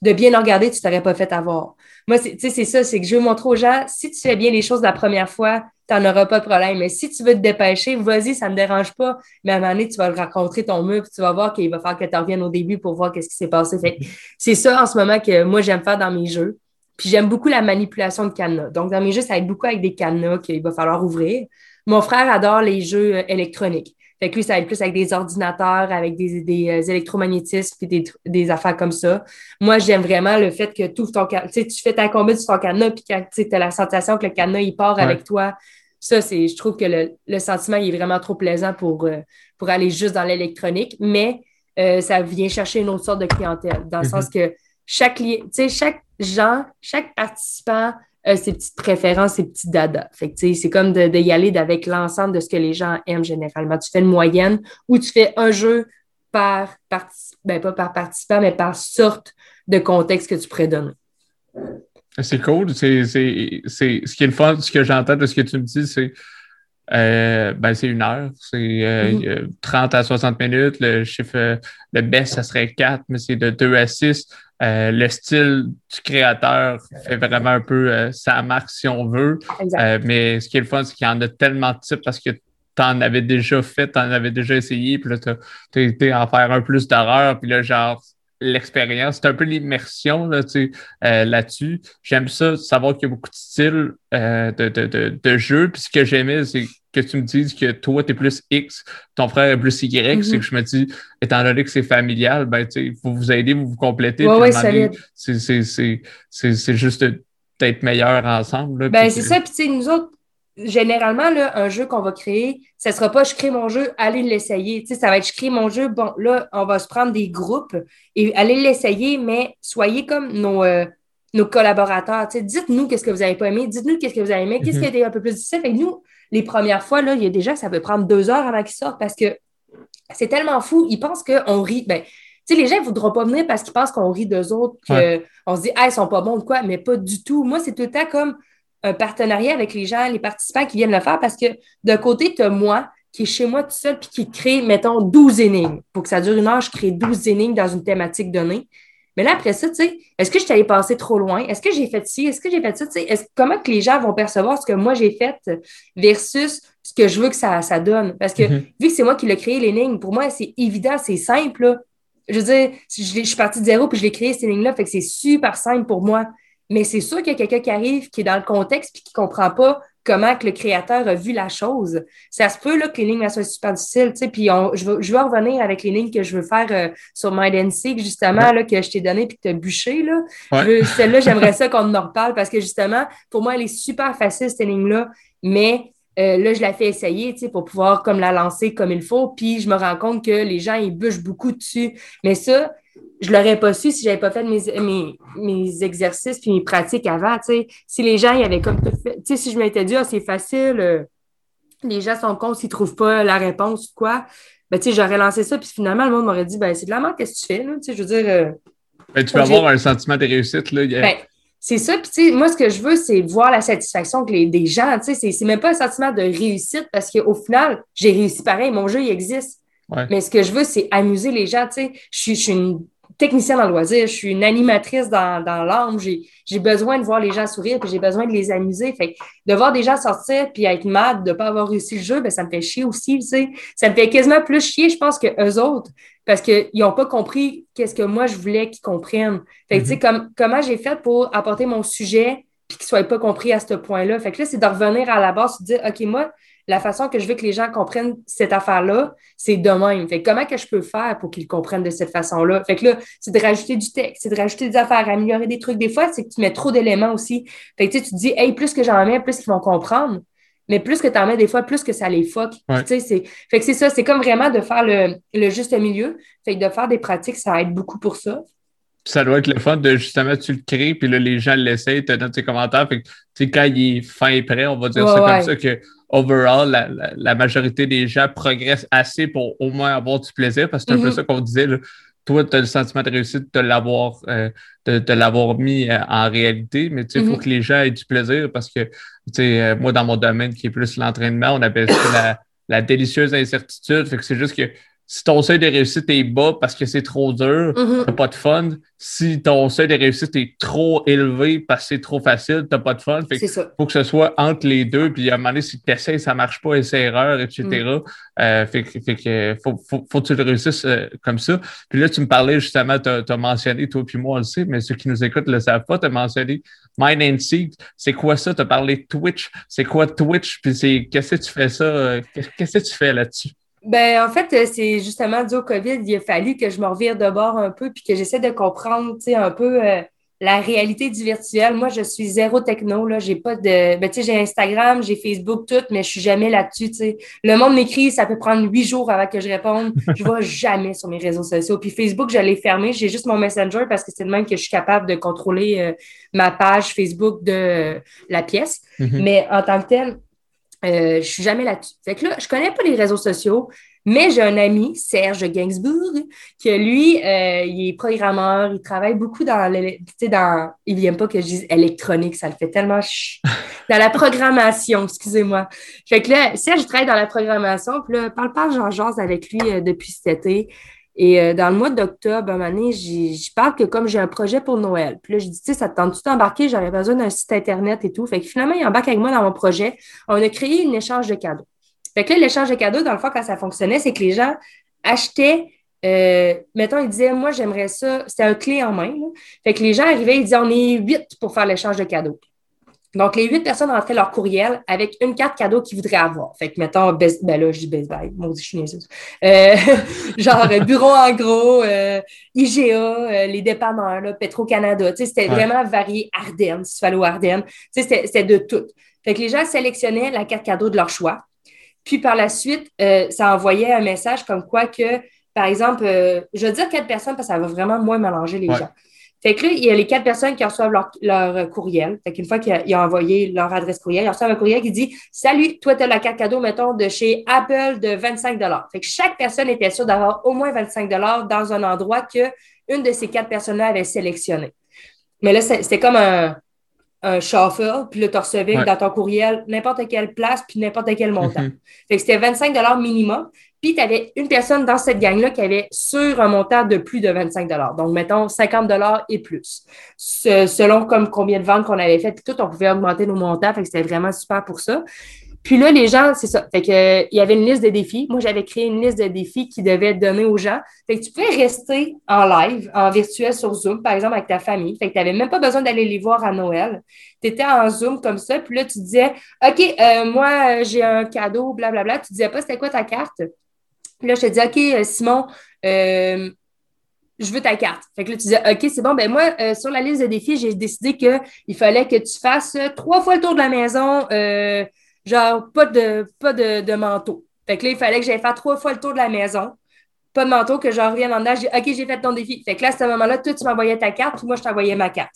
de bien regarder, tu t'aurais pas fait avoir. Moi, tu sais, c'est ça, c'est que je veux montrer aux gens, si tu fais bien les choses la première fois, tu n'en auras pas de problème. Mais si tu veux te dépêcher, vas-y, ça ne me dérange pas. Mais à un moment donné, tu vas le rencontrer ton mur, puis tu vas voir qu'il va falloir que tu reviennes au début pour voir qu'est-ce qui s'est passé. c'est ça en ce moment que moi, j'aime faire dans mes jeux. Puis j'aime beaucoup la manipulation de cadenas. Donc, dans mes jeux, ça aide beaucoup avec des cadenas qu'il va falloir ouvrir. Mon frère adore les jeux euh, électroniques. Fait que lui, ça aide plus avec des ordinateurs, avec des, des euh, électromagnétismes et des, des, affaires comme ça. Moi, j'aime vraiment le fait que tout ton tu sais, tu fais ta combat sur ton cadenas, puis quand tu as la sensation que le cadenas, il part avec toi. Ça, c'est, je trouve que le, le, sentiment, il est vraiment trop plaisant pour, euh, pour aller juste dans l'électronique, mais ça vient chercher une autre sorte de clientèle, dans le mm-hmm. sens que chaque, chaque gens, chaque participant a ses petites préférences, ses petits dada. Fait que, c'est comme de, y aller avec l'ensemble de ce que les gens aiment généralement. Tu fais une moyenne ou tu fais un jeu par participant, ben pas par participant, mais par sorte de contexte que tu pourrais donner. C'est cool. C'est, ce qui est le fun, ce que j'entends de ce que tu me dis, c'est euh, ben, c'est une heure. C'est 30 euh, mm-hmm. à 60 minutes. Le chiffre, le best, ça serait 4, mais c'est de 2 à 6. Euh, le style du créateur fait vraiment un peu euh, sa marque si on veut. Euh, mais ce qui est le fun, c'est qu'il y en a tellement de types parce que tu en avais déjà fait, tu en avais déjà essayé, puis là, tu as, été en faire un plus d'horreur, puis là, genre, l'expérience, c'est un peu l'immersion là, là-dessus. J'aime ça, savoir qu'il y a beaucoup de styles de, de, de, de jeu. Puis ce que j'aimais, c'est que tu me dises que toi, tu es plus X, ton frère est plus Y, c'est mhm. que je me dis, étant donné que c'est familial, ben, tu vous vous aider, vous vous complétez. Ouais, c'est juste d'être meilleurs ensemble. ben, c'est ça. Puis, tu sais, nous autres, généralement, là, un jeu qu'on va créer, ça sera pas je crée mon jeu, allez l'essayer. Tu sais, ça va être je crée mon jeu, bon, là, on va se prendre des groupes et allez l'essayer, mais soyez comme nos, euh, nos collaborateurs. Tu sais, dites-nous qu'est-ce que vous avez pas aimé, dites-nous qu'est-ce que vous avez aimé, qu'est-ce qui a été un peu plus difficile. Nous, les premières fois, là, il y a déjà, ça peut prendre deux heures avant qu'ils sortent parce que c'est tellement fou. Ils pensent qu'on rit. Ben, tu sais, les gens ne voudront pas venir parce qu'ils pensent qu'on rit d'eux autres, qu'on se dit, ah, ils sont pas bons ou quoi, mais pas du tout. Moi, c'est tout le temps comme un partenariat avec les gens, les participants qui viennent le faire parce que d'un côté, tu as moi qui est chez moi tout seul puis qui crée, mettons, 12 énigmes. Pour que ça dure une heure, je crée 12 énigmes dans une thématique donnée. Mais là, après ça, tu sais, est-ce que je suis allée passer trop loin? Est-ce que j'ai fait ci? Est-ce que j'ai fait ça? Tu sais, comment que les gens vont percevoir ce que moi j'ai fait versus ce que je veux que ça, ça donne? Parce que mm-hmm. vu que c'est moi qui l'ai créé, l'énigme, pour moi, c'est évident, c'est simple. Je veux dire, je, je, suis partie de zéro puis je l'ai créé, cette énigme-là, fait que c'est super simple pour moi. Mais c'est sûr qu'il y a quelqu'un qui arrive, qui est dans le contexte puis qui ne comprend pas comment que le créateur a vu la chose. Ça se peut là, que les lignes soient super difficiles. Tu sais, puis je, veux, je veux revenir avec les lignes que je veux faire euh, sur My and justement, là, que je t'ai donné puis que tu as bûché. Là. Celle-là, j'aimerais ça qu'on en reparle parce que justement, pour moi, elle est super facile, cette ligne-là. Mais euh, là, je la fais essayer tu sais, pour pouvoir comme la lancer comme il faut. Puis je me rends compte que les gens, ils bûchent beaucoup dessus. Mais ça, je l'aurais pas su si j'avais pas fait mes, mes, mes exercices puis mes pratiques avant, tu sais. Si les gens, y avaient comme tu sais, si je m'étais dit, ah, c'est facile, euh, les gens sont cons s'ils trouvent pas la réponse ou quoi, ben, tu sais, j'aurais lancé ça, puis finalement, le monde m'aurait dit, ben, c'est de la merde, qu'est-ce que tu fais, là? Tu sais, je veux dire. Euh, ben, tu peux avoir un sentiment de réussite, là. Ben, c'est ça, puis tu sais, moi, ce que je veux, c'est voir la satisfaction que les, des gens, tu sais, c'est même pas un sentiment de réussite parce qu'au final, j'ai réussi pareil, mon jeu, il existe. Mais ce que je veux, c'est amuser les gens, tu sais. Je suis une technicienne dans le loisir, je suis une animatrice dans, dans l'âme, j'ai besoin de voir les gens sourire, puis j'ai besoin de les amuser. Fait de voir des gens sortir puis être mad de ne pas avoir réussi le jeu, ben, ça me fait chier aussi, tu sais. Ça me fait quasiment plus chier, je pense, que eux autres, parce qu'ils n'ont pas compris qu'est-ce que moi je voulais qu'ils comprennent. Fait tu sais, mm-hmm. comme, comment j'ai fait pour apporter mon sujet puis qu'ils ne soient pas compris à ce point-là? Fait que là, c'est de revenir à la base, de dire, OK, moi, la façon que je veux que les gens comprennent cette affaire-là, c'est de même. Fait comment que je peux faire pour qu'ils comprennent de cette façon-là? Fait que là, c'est de rajouter du texte, c'est de rajouter des affaires, améliorer des trucs. Des fois, c'est que tu mets trop d'éléments aussi. Fait que tu te dis, hey, plus que j'en mets, plus ils vont comprendre. Mais plus que tu en mets des fois, plus que ça les fuck. C'est, fait que c'est ça, c'est comme vraiment de faire le, le, juste milieu. Fait que de faire des pratiques, ça aide beaucoup pour ça ça doit être le fun de justement, tu le crées, puis là, les gens l'essayent, te donnent tes commentaires. Fait que, quand il est fin et prêt, on va dire ça comme ça, que overall, la, la, majorité des gens progressent assez pour au moins avoir du plaisir, parce que c'est un peu mm-hmm. ça qu'on disait. Là. Toi, tu as le sentiment de réussite de l'avoir euh, de, l'avoir mis euh, en réalité, mais il faut mm-hmm. que les gens aient du plaisir parce que euh, moi, dans mon domaine qui est plus l'entraînement, on appelle ça la, la délicieuse incertitude. Fait que c'est juste que si ton seuil de réussite est bas parce que c'est trop dur, mm-hmm. t'as pas de fun. Si ton seuil de réussite est trop élevé parce que c'est trop facile, t'as pas de fun. Fait faut que ce soit entre les deux. Puis à un moment donné, si tu essaies, ça marche pas, et c'est erreur, etc. Mm. Euh, fait, fait, que faut, faut, faut, que tu le réussisses euh, comme ça. Puis là, tu me parlais justement, tu as, mentionné, toi puis moi on le sait, mais ceux qui nous écoutent le savent pas, tu as mentionné Mind and Seek. C'est quoi ça? Tu as parlé de Twitch. C'est quoi Twitch? Puis c'est qu'est-ce que tu fais ça? Euh, qu'est-ce que tu fais là-dessus? Ben, en fait, c'est justement dû au COVID, il a fallu que je me revire de bord un peu puis que j'essaie de comprendre, tu sais, un peu euh, la réalité du virtuel. Moi, je suis zéro techno, là. J'ai pas de. Ben, tu sais, j'ai Instagram, j'ai Facebook, tout, mais je suis jamais là-dessus, tu sais. Le monde m'écrit, ça peut prendre huit jours avant que je réponde. Je vois jamais sur mes réseaux sociaux. Puis Facebook, je l'ai fermé. J'ai juste mon Messenger parce que c'est le même que je suis capable de contrôler euh, ma page Facebook de la pièce. Mm-hmm. Mais en tant que tel, euh, je suis jamais là-dessus. Fait que là, je connais pas les réseaux sociaux, mais j'ai un ami, Serge Gainsbourg, qui lui, euh, il est programmeur, il travaille beaucoup dans, sais, dans, il vient pas que je dise électronique, ça le fait tellement ch... dans la programmation, excusez-moi. Fait que là, Serge travaille dans la programmation, puis là, parle pas jean jase avec lui euh, depuis cet été. Et euh, dans le mois d'octobre, un moment je parle que comme j'ai un projet pour Noël, puis là, je dis, tu sais, ça te tente tout d'embarquer, j'aurais besoin d'un site Internet et tout. Fait que finalement, il embarque avec moi dans mon projet. On a créé un échange de cadeaux. Fait que là, l'échange de cadeaux, dans le fond, quand ça fonctionnait, c'est que les gens achetaient euh, mettons, ils disaient, moi, j'aimerais ça. C'était un clé en main. Fait que les gens arrivaient, ils disaient, on est huit pour faire l'échange de cadeaux. Donc, les huit personnes rentraient leur courriel avec une carte cadeau qu'ils voudraient avoir. Fait que, mettons, ben là, je dis Best Buy, moi je suis euh, genre, bureau en gros, euh, IGA, euh, les dépanneurs, Petro-Canada. Tu sais, c'était vraiment varié. Ardennes, si tu au Ardennes. Tu sais, c'était de tout. Fait que les gens sélectionnaient la carte cadeau de leur choix. Puis par la suite, euh, ça envoyait un message comme quoi que, par exemple, euh, je veux dire quatre personnes parce que ça va vraiment moins mélanger les gens. Fait que là, il y a les quatre personnes qui reçoivent leur, courriel. Fait qu'une fois qu'ils ont envoyé leur adresse courriel, ils reçoivent un courriel qui dit Salut, toi, tu as la carte cadeau, mettons, de chez Apple de 25 Fait que chaque personne était sûre d'avoir au moins 25 dans un endroit que une de ces quatre personnes-là avait sélectionné. Mais là, c'était comme un, un shuffle, puis là, tu recevais dans ton courriel n'importe quelle place, puis n'importe quel montant. Mm-hmm. Fait que c'était 25 minimum. Puis tu avais une personne dans cette gang-là qui avait sur un montant de plus de 25 Donc, mettons 50 et plus. selon comme combien de ventes qu'on avait fait, puis tout, on pouvait augmenter nos montants. Fait que c'était vraiment super pour ça. Puis là, les gens, c'est ça. Fait il y avait une liste de défis. Moi, j'avais créé une liste de défis qui devait être donnée aux gens. Fait que tu pouvais rester en live, en virtuel sur Zoom, par exemple, avec ta famille. Fait que tu n'avais même pas besoin d'aller les voir à Noël. Tu étais en Zoom comme ça. Puis là, tu disais, OK, euh, moi, j'ai un cadeau, blablabla. Bla, bla. Tu disais pas c'était quoi ta carte? Puis là, je te dis, OK, euh, Simon, euh, je veux ta carte. Fait que là, tu disais, OK, c'est bon, ben moi, sur la liste de défis, j'ai décidé qu'il fallait que tu fasses trois fois le tour de la maison genre pas de, pas de, manteau. Fait que là, il fallait que j'aille faire trois fois le tour de la maison. Pas de manteau, que je revienne en âge. OK, j'ai fait ton défi. Fait que là, à ce moment-là, toi, tu m'envoyais ta carte, puis moi, je t'envoyais ma carte.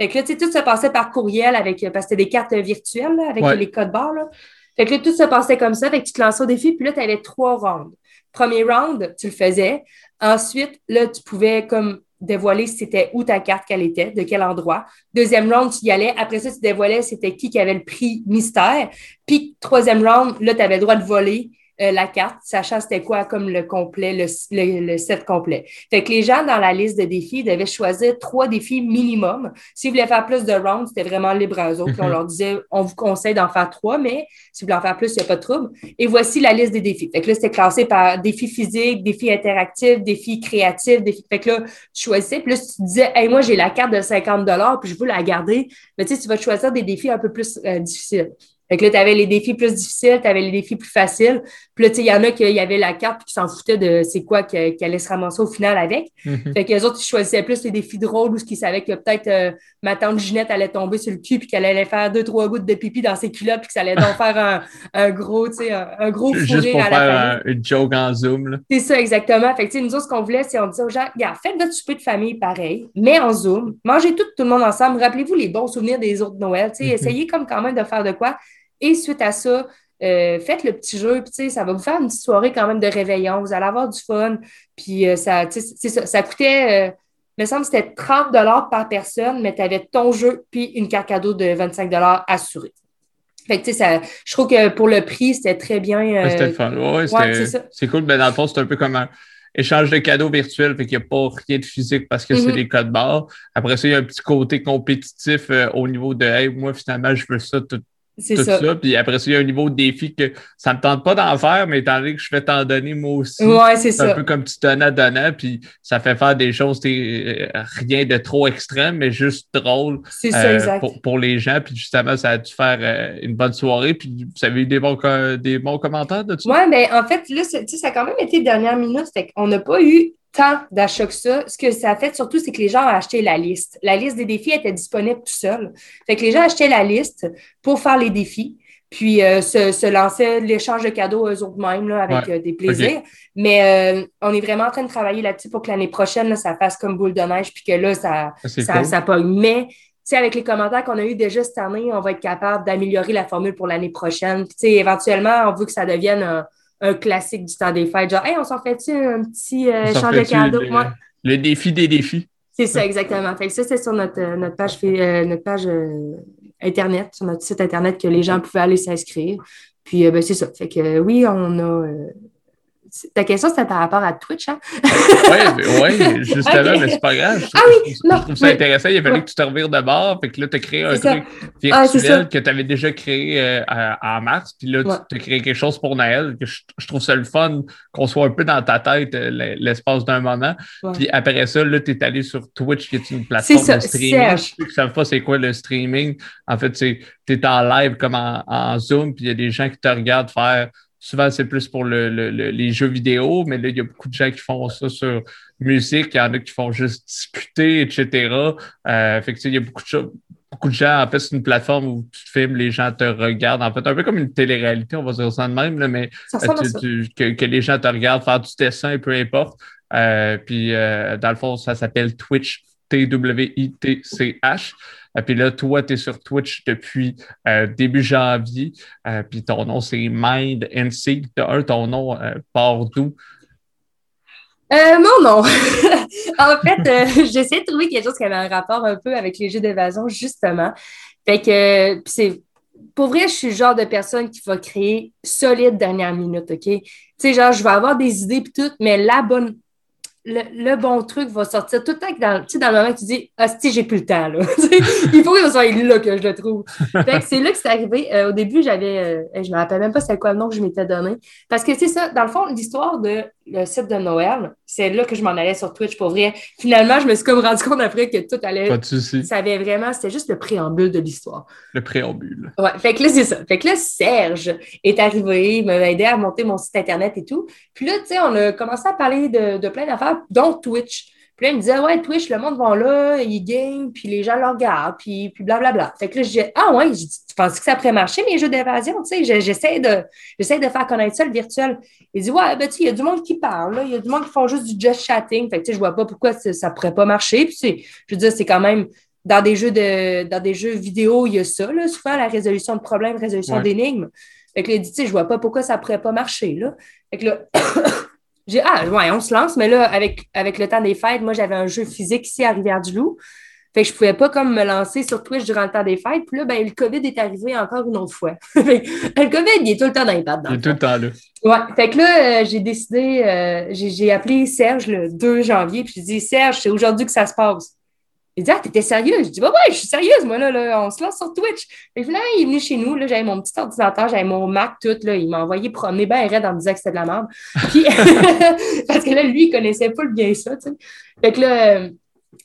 Fait que là, tu sais, tout se passait par courriel avec, parce que c'était des cartes virtuelles, avec les codes barres, là. Fait que là, tout se passait comme ça. Fait que tu te lançais au défi, puis là, tu avais trois rounds. Premier round, tu le faisais. Ensuite, là, tu pouvais comme dévoiler c'était où ta carte, qu'elle était, de quel endroit. Deuxième round, tu y allais. Après ça, tu dévoilais c'était qui qui avait le prix mystère. Puis, troisième round, là, tu avais le droit de voler euh, la carte, sachant c'était quoi comme le complet, le, le, set complet. Fait que les gens dans la liste de défis devaient choisir trois défis minimum. S'ils voulaient faire plus de rounds, c'était vraiment libre à eux autres. on mhm. leur disait, on vous conseille d'en faire trois, mais si vous voulez en faire plus, il n'y a pas de trouble. Et voici la liste des défis. Fait que là, c'était classé par défis physiques, défis interactifs, défis créatifs, défis. Fait que là, tu choisissais. Puis là, si tu disais, hey, moi, j'ai la carte de 50 puis je veux la garder, mais tu sais, tu vas choisir des défis un peu plus euh, difficiles. Fait que là, tu avais les défis plus difficiles, tu avais les défis plus faciles. Puis là, tu sais, il y en a qui y avait la carte qui s'en foutaient de c'est quoi qu'elle allait se ramasser au final avec. Mm-hmm. Fait que les autres, ils choisissaient plus les défis drôles ou ce qu'ils savaient que peut-être euh, ma tante Ginette allait tomber sur le cul puis qu'elle allait faire deux, trois gouttes de pipi dans ses culottes puis que ça allait donc faire un, un gros, tu sais, un, gros Juste pour faire une joke en Zoom. C'est ça, exactement. Fait que, tu sais, nous autres, ce qu'on voulait, c'est on disait aux gens, regarde, faites votre souper de famille pareil, mais en Zoom. Mangez tout, tout le monde ensemble. Rappelez-vous les bons souvenirs des autres Noël. Tu sais, mm-hmm. essayez comme quand même de faire de quoi et suite à ça, euh, faites le petit jeu, puis ça va vous faire une petite soirée quand même de réveillon. Vous allez avoir du fun. Puis euh, ça, ça, ça, coûtait, euh, il me semble que c'était 30 par personne, mais tu avais ton jeu puis une carte cadeau de 25 assurée. Fait que, sais, je trouve que pour le prix, c'était très bien. c'était fun. c'est cool. Mais dans le fond, c'est un peu comme un échange de cadeaux virtuels, fait qu'il n'y a pas rien de physique parce que c'est mm-hmm. des codes barres. Après ça, il y a un petit côté compétitif au niveau de Hey, moi, finalement, je veux ça tout, c'est ça. Puis après ça, il y a un niveau de défi que ça ne me tente pas d'en faire, mais étant donné que je vais t'en donner moi aussi. Ouais, c'est ça. un peu comme tu donnais donnant, puis ça fait faire des choses, euh, rien de trop extrême, mais juste drôle euh, pour, les gens. Puis justement, ça a dû faire euh, une bonne soirée. Puis vous avez eu des bons, des bons commentaires de ça? Oui, mais en fait, là, ça a quand même été dernière minute. On n'a pas eu tant d'achats que ça. Ce que ça a fait surtout, c'est que les gens ont acheté la liste. La liste des défis était disponible tout seul. Fait que les gens achetaient la liste pour faire les défis, puis euh, se, lançaient l'échange de cadeaux eux autres mêmes avec euh, des plaisirs. Mais euh, on est vraiment en train de travailler là-dessus pour que l'année prochaine, ça fasse comme boule de neige, puis que là, ça, ah, ça, ça pogne. Mais avec les commentaires qu'on a eu déjà cette année, on va être capable d'améliorer la formule pour l'année prochaine. Puis, éventuellement, on veut que ça devienne un, un classique du temps des fêtes. Genre, hey, on s'en fait-tu un petit euh, échange de cadeaux? Le, le, défi des défis. C'est ça, exactement. Fait que ça, c'est sur notre, euh, notre page, euh, notre page Internet, sur notre site Internet que les gens pouvaient aller s'inscrire. Puis, ben, c'est ça. Fait que oui, on a ta question, c'était par rapport à Twitch, hein? oui, ouais, justement, mais c'est pas grave. ah oui, non. Je trouve ça intéressant. Il a fallu que tu te revires de bord. Fait que là, tu as créé un truc ah, virtuel que tu avais déjà créé euh, en mars. Puis là, tu as créé quelque chose pour Noël. Que je, trouve ça le fun qu'on soit un peu dans ta tête euh, l'espace d'un moment. Puis après ça, là, tu es allé sur Twitch, qui est une plateforme de streaming. Je ne sais pas c'est quoi le streaming? En fait, tu es en live comme en, en Zoom. Puis il y a des gens qui te regardent faire Souvent, c'est plus pour le, les jeux vidéo, mais là, il y a beaucoup de gens qui font ça sur musique. Il y en a qui font juste discuter, etc. Euh, fait que, il y a beaucoup de choses beaucoup de gens, en fait, c'est une plateforme où tu te filmes, les gens te regardent. En fait, un peu comme une télé-réalité, on va dire ça de même, mais que, les gens te regardent faire du dessin, peu importe. puis, dans le fond, ça s'appelle Twitch, T-W-I-T-C-H. Puis là, toi, tu es sur Twitch depuis début janvier. puis ton nom, c'est Mind and Seek. ton nom part d'où? Euh, mon nom. en fait, euh, j'essaie de trouver quelque chose qui avait un rapport un peu avec les jeux d'évasion, justement. Fait que, c'est. Pour vrai, je suis le genre de personne qui va créer solide dernière minute, OK? Tu sais, genre, je vais avoir des idées et tout, mais la bonne, le, bon truc va sortir tout le temps dans, dans le moment que tu dis Ah, si, j'ai plus le temps. Là. il faut que soit là que je le trouve. c'est là que c'est arrivé. Euh, au début, j'avais. Euh, je me rappelle même pas c'est quoi le nom que je m'étais donné. Parce que c'est ça, dans le fond, l'histoire de le site de Noël, c'est là que je m'en allais sur Twitch pour vrai. Finalement, je me suis comme rendu compte après que tout allait. Pas de souci. Ça avait vraiment, c'était juste le préambule de l'histoire. Le préambule. Ouais, fait que là, c'est ça. Fait que là, Serge est arrivé, il m'a aidé à monter mon site Internet et tout. Puis là, tu sais, on a commencé à parler de, de plein d'affaires, dont Twitch. Puis là, il me disait, ouais, Twitch, le monde va là, il game, puis les gens le regardent, puis, puis blablabla. Fait que là, je dis, ah ouais, je tu penses que ça pourrait marcher, mes jeux d'évasion? Tu sais, j'essaie de, j'essaie de faire connaître ça, le virtuel. Il dit, ouais, ben, tu il y a du monde qui parle, il y a du monde qui font juste du just chatting. Fait que, tu sais, je vois pas pourquoi ça pourrait pas marcher. Puis, je veux dire, c'est quand même, dans des jeux de, dans des jeux vidéo, il y a ça, là, souvent, la résolution de problèmes, résolution d'énigmes. Fait que là, il dit, tu sais, je vois pas pourquoi ça pourrait pas marcher, là. Fait que là, J'ai ah ouais, on se lance, mais là, avec, avec le temps des fêtes, moi, j'avais un jeu physique ici à Rivière-du-Loup. Fait que je pouvais pas comme me lancer sur Twitch durant le temps des fêtes. Puis là, ben, le COVID est arrivé encore une autre fois. le COVID, il est tout le temps dans les pattes. Il est tout le temps là. Ouais. Fait que là, euh, j'ai décidé, euh, j'ai appelé Serge le 2 janvier, puis j'ai dit Serge, c'est aujourd'hui que ça se passe. Il dit Ah, t'étais sérieuse? Je dis bah, Ouais, je suis sérieuse, moi, là, là, on se lance sur Twitch. Et puis là, il est venu chez nous, là, j'avais mon petit ordinateur, j'avais mon Mac, tout, là, il m'a envoyé promener ben raide en me disant que c'était de la merde. Puis, parce que là, lui, il connaissait pas le bien ça, tu sais. Fait que là,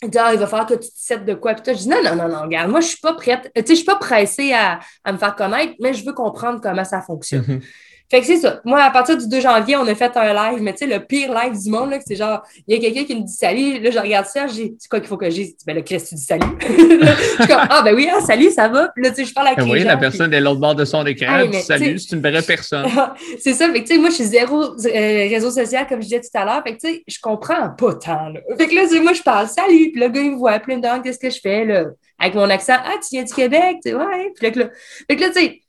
il dit, ah, il va falloir que tu te sets de quoi. Puis toi, je dis, non, non, non, non, regarde, moi, je suis pas prête. Tu sais, je suis pas pressée à, à, me faire connaître, mais je veux comprendre comment ça fonctionne. Mm-hmm. Fait que c'est ça. Moi, à partir du 2 janvier, on a fait un live, mais tu sais, le pire live du monde, là, c'est genre, il y a quelqu'un qui me dit salut. Là, je regarde ça, j'ai, c'est quoi qu'il faut que j'ai? Ben, le Christ, tu dis salut. je suis comme, ah, ben oui, hein, salut, ça va? Puis là, tu sais, je parle avec Oui, la personne est l'autre bord de son écran, hey, salut, c'est une vraie personne. c'est ça. Fait que, tu sais, moi, je suis zéro euh, réseau social, comme je disais tout à l'heure. Fait que, tu sais, je comprends pas tant, là. Fait que là, moi, je parle salut. Puis le gars, il me voit, plein de qu'est-ce que je fais, là? Avec mon accent, ah, tu viens du Québec, tu sais, ouais. Puis là, fait que là, tu sais,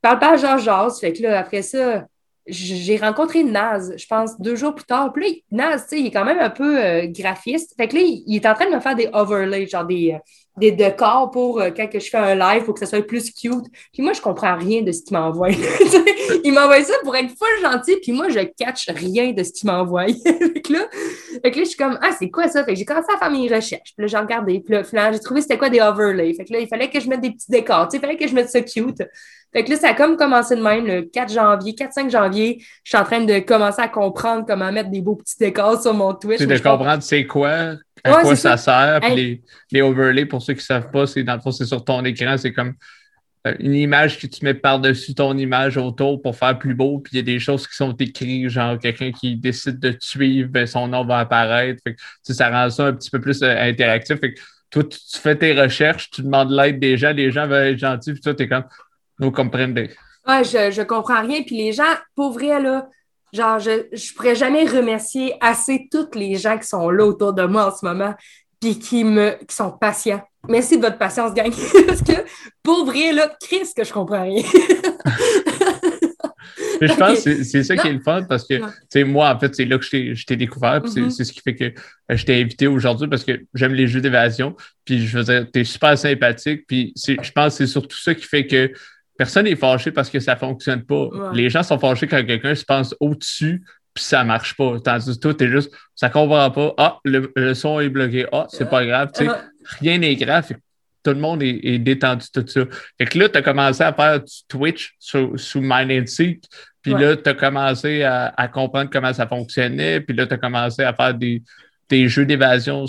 parle pas à Jean Fait que là, après ça, j'ai rencontré Naz, je pense, deux jours plus tard. Puis là, Naz, tu sais, il est quand même un peu euh, graphiste. Fait que là, il, est en train de me faire des overlays, genre des, euh, des décors pour euh, quand je fais un live pour que ça soit plus cute. Puis moi, je comprends rien de ce qu'il m'envoie. il m'envoie ça pour être full gentil, puis moi, je catch rien de ce qu'il m'envoie. fait, que là, fait que là, je suis comme, ah, c'est quoi ça? Fait que j'ai commencé à faire mes recherches. Puis là, j'ai regardé. Puis là, j'ai trouvé c'était quoi des overlays. Fait que là, il fallait que je mette des petits décors. Tu sais, il fallait que je mette ça cute. Fait que là, ça a comme commencé de même le 4 janvier, 4-5 janvier. Je suis en train de commencer à comprendre comment mettre des beaux petits décors sur mon Twitch. Tu de comprendre c'est quoi, à quoi ça, sert. Puis les, les, overlays, pour ceux qui ne savent pas, c'est dans le fond, c'est sur ton écran, c'est comme euh, une image que tu mets par-dessus ton image autour pour faire plus beau, puis il y a des choses qui sont écrites, genre quelqu'un qui décide de te suivre, ben, son nom va apparaître. Fait que, ça rend ça un petit peu plus euh, interactif. Fait que, toi, tu, fais tes recherches, tu demandes l'aide des gens, les gens veulent être gentils, puis toi, tu es comme, nous comprendre. Ouais, je, je comprends rien. Puis les gens, pour vrai, là, genre, je ne pourrais jamais remercier assez tous les gens qui sont là autour de moi en ce moment, puis qui, me, qui sont patients. Merci de votre patience, gang. Parce que, pour vrai, là, Chris, que je comprends rien. je pense que c'est ça qui est le fun parce que, tu sais, moi, en fait, c'est là que je t'ai découvert. Mm-hmm. C'est ce qui fait que euh, je t'ai invité aujourd'hui parce que j'aime les jeux d'évasion. Puis, je veux dire, tu es super sympathique. Puis, je pense que c'est surtout ça qui fait que personne n'est fâché parce que ça ne fonctionne pas. Les gens sont fâchés quand quelqu'un se pense au-dessus puis ça ne marche pas. Tandis que toi, tu es juste, ça ne comprend pas. Ah, le, son est bloqué. Ah, c'est pas grave. Tu sais, rien n'est grave. Tout le monde est, détendu tout ça. Fait que là, tu as commencé à faire du Twitch sous, sous Mind Seek. Puis là, tu as commencé à, comprendre comment ça fonctionnait. Puis là, tu as commencé à faire des, des jeux d'évasion.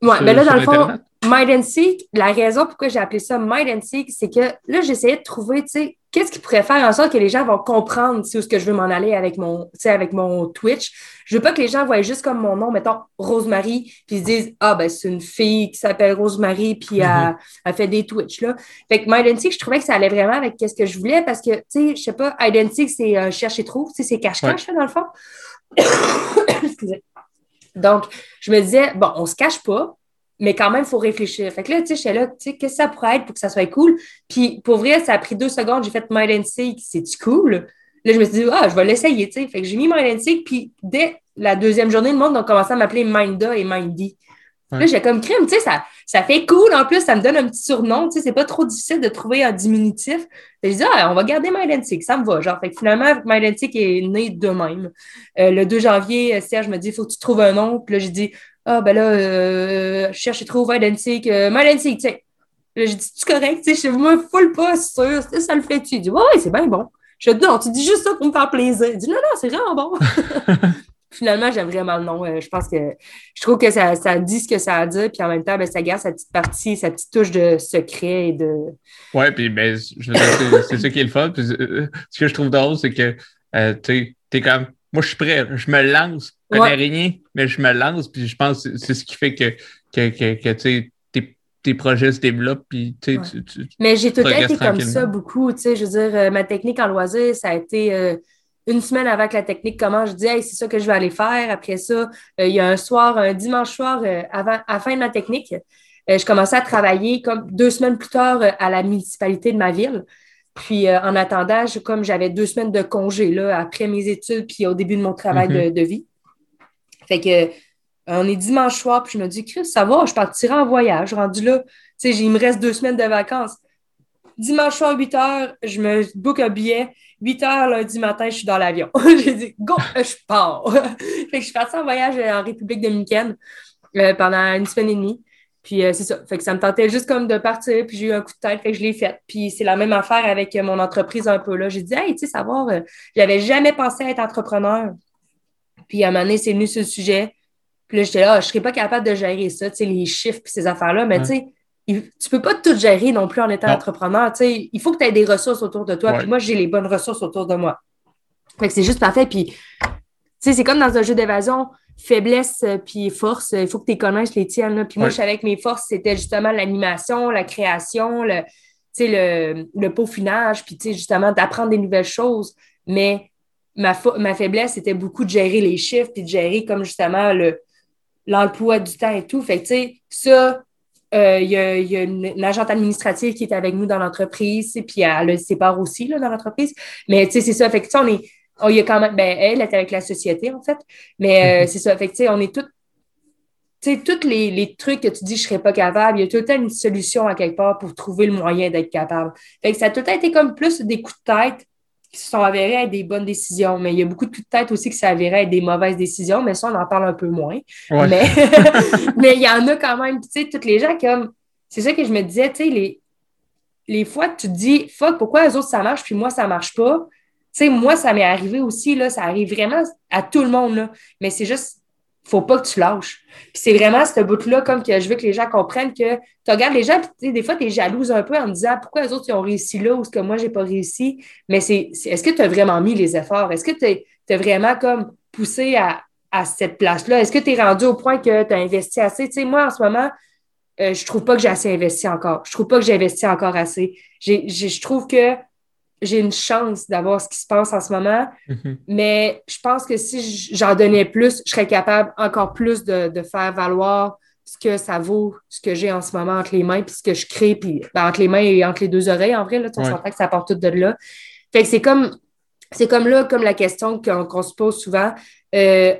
Oui, mais là, dans le fond, Mind and Seek, la raison pourquoi j'ai appelé ça Mind and Seek, c'est que là, j'essayais de trouver, tu sais, qu'est-ce qui pourrait faire en sorte que les gens vont comprendre où ce que je veux m'en aller avec mon, avec mon Twitch. Je veux pas que les gens voient juste comme mon nom, mettons Rosemary, puis ils se disent Ah, ben c'est une fille qui s'appelle Rosemary, puis elle, mhm. fait des Twitch. Là. Fait que Identity, je trouvais que ça allait vraiment avec ce que je voulais parce que, tu sais, je sais pas, Identity, c'est euh, chercher trop, c'est cache-cache, dans le fond. Excusez. Donc, je me disais, bon, on se cache pas, mais quand même, il faut réfléchir. Fait que là, tu sais, là, tu sais, qu'est-ce que ça pourrait être pour que ça soit cool? Puis, pour vrai, ça a pris deux secondes, j'ai fait Mind and Seek, c'est-tu cool? Là, je me suis dit, ah, je vais l'essayer, tu sais. Fait que j'ai mis Mind and Seek, puis dès la deuxième journée, le monde a commencé à m'appeler Minda et Mindy. Là, j'ai comme crime, tu sais, ça, ça fait cool. En plus, ça me donne un petit surnom, tu sais, c'est pas trop difficile de trouver un diminutif. J'ai dit, ah, on va garder Mind ça me va. Genre, fait que finalement, Mind est né de même. Euh, le 2 janvier, Serge me dit, il faut que tu trouves un nom. Puis là, j'ai dit, ah, ben là, euh, je cherche et trouve Identique. Euh, Identique, tu sais. Là, j'ai dit, tu correct, tu sais, je me full pas sûr. Ça le fait-tu? Il dit, ouais, c'est bien bon. Je dis, non, tu dis juste ça pour me faire plaisir. Il dit, non, non, c'est vraiment bon. Finalement, j'aime vraiment le nom. Euh, je pense que je trouve que ça, ça, dit ce que ça a dit, puis en même temps, ben, ça garde sa petite partie, sa petite touche de secret et de. Ouais, puis ben, c'est ça qui est le fun. Euh, ce que je trouve drôle, c'est que tu es comme moi, je suis prêt. Je me lance. Connais rien, mais je me lance. Puis je pense que c'est ce qui fait que, que, que, tes, tes, projets se développent. Puis, tu, mais j'ai tout été comme ça beaucoup. Je veux dire, euh, ma technique en loisir, ça a été. Euh, une semaine avant que la technique commence, je dis hey, c'est ça que je vais aller faire. Après ça, euh, il y a un soir, un dimanche soir, avant, à la fin de ma technique, je commençais à travailler comme deux semaines plus tard à la municipalité de ma ville. Puis euh, en attendant, comme j'avais deux semaines de congé là, après mes études, puis au début de mon travail de, mhm. vie. Fait que euh, on est dimanche soir, puis je me dis, Chris, ça va, je partirai en voyage. Rendu là, tu sais, il me reste deux semaines de vacances. Dimanche soir, 8 heures, je me book un billet. 8 heures lundi matin, je suis dans l'avion. J'ai dit, go, je pars. fait que je suis partie en voyage en République dominicaine euh, pendant une semaine et demie. Puis euh, c'est ça. Fait que ça me tentait juste comme de partir, puis j'ai eu un coup de tête, fait que je l'ai fait. Puis c'est la même affaire avec euh, mon entreprise un peu là. J'ai dit, hey, tu sais, savoir, euh, j'avais jamais pensé à être entrepreneur. Puis à un moment donné, c'est venu ce sujet. Puis là, j'étais là, ah, je serais pas capable de gérer ça, tu sais, les chiffres puis ces affaires-là. Mais tu sais, tu peux pas tout gérer non plus en étant entrepreneur. Tu sais, il faut que tu aies des ressources autour de toi. Puis moi, j'ai les bonnes ressources autour de moi. Fait que c'est juste parfait. Puis, tu sais, c'est comme dans un jeu d'évasion faiblesse euh, puis force, il faut que tu connaisses les tiennes. Puis moi, je savais que mes forces, c'était justement l'animation, la création, le, le, le peaufinage, puis justement d'apprendre des nouvelles choses. Mais ma, ma faiblesse, c'était beaucoup de gérer les chiffres, puis de gérer comme justement le, l'emploi du temps et tout. Fait que, tu sais, ça, euh, il y, a, y, a une, agente administrative qui est avec nous dans l'entreprise, puis elle a ses parts aussi là, dans l'entreprise. Mais, tu sais, c'est ça. Fait que, on est Oh, il y a quand même, ben, elle est avec la société, en fait. Mais euh, mhm. c'est ça. Fait que, tu sais, on est toutes, tu sais, tous les, les, trucs que tu dis, je serais pas capable, il y a tout le temps une solution à quelque part pour trouver le moyen d'être capable. Fait que ça a tout le temps été comme plus des coups de tête qui se sont avérés être des bonnes décisions. Mais il y a beaucoup de coups de tête aussi qui s'avéraient être des mauvaises décisions, mais ça, on en parle un peu moins. Mais, mais il y en a quand même, tu sais, toutes les gens comme, c'est ça que je me disais, tu sais, les, les fois que tu te dis, fuck, pourquoi les autres ça marche, puis moi ça marche pas, sais, moi, ça m'est arrivé aussi, là, ça arrive vraiment à tout le monde, mais c'est juste, faut pas que tu lâches. Puis c'est vraiment ce bout-là, comme que je veux que les gens comprennent que tu regardes les gens, puis des fois, tu es jalouse un peu en me disant pourquoi les autres ils ont réussi là ou ce que moi, j'ai pas réussi. Mais c'est est-ce que tu as vraiment mis les efforts? Est-ce que tu as vraiment poussé à, cette place-là? Est-ce que tu es rendu au point que tu as investi assez? Tu sais, moi, en ce moment, euh, je trouve pas que j'ai assez investi encore. Je trouve pas que j'ai investi encore assez. je trouve que j'ai une chance d'avoir ce qui se passe en ce moment, mhm. mais je pense que si j'en donnais plus, je serais capable encore plus de, faire valoir ce que ça vaut, ce que j'ai en ce moment entre les mains, puis ce que je crée, puis ben, entre les mains et entre les deux oreilles, en vrai, là, on s'entend que ça part tout de là. Fait que c'est comme, c'est comme là, comme la question qu'on se pose souvent. Euh,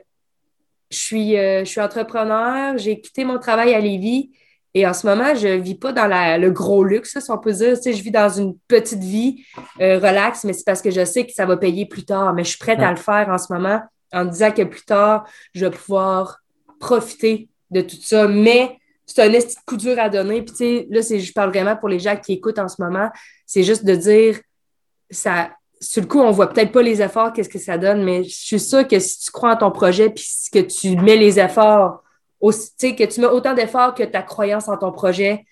je, suis, euh, je suis entrepreneur, j'ai quitté mon travail à Lévis, et en ce moment, je ne vis pas dans le gros luxe, si on peut dire. je vis dans une petite vie euh, relax, mais c'est parce que je sais que ça va payer plus tard. Mais je suis prête à le faire en ce moment en disant que plus tard, je vais pouvoir profiter de tout ça. Mais c'est un petit coup dur à donner. Puis, tu sais, là, je parle vraiment pour les gens qui écoutent en ce moment. C'est juste de dire, ça, sur le coup, on voit peut-être pas les efforts, qu'est-ce que ça donne, mais je suis sûre que si tu crois en ton projet puis que tu mets les efforts aussi, que tu mets autant d'efforts que ta croyance en ton projet,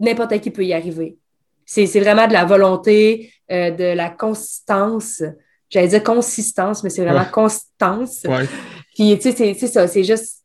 n'importe qui peut y arriver. C'est vraiment de la volonté, euh, de la consistance. J'allais dire consistance, mais c'est vraiment constance. Puis, tu sais, c'est ça, c'est juste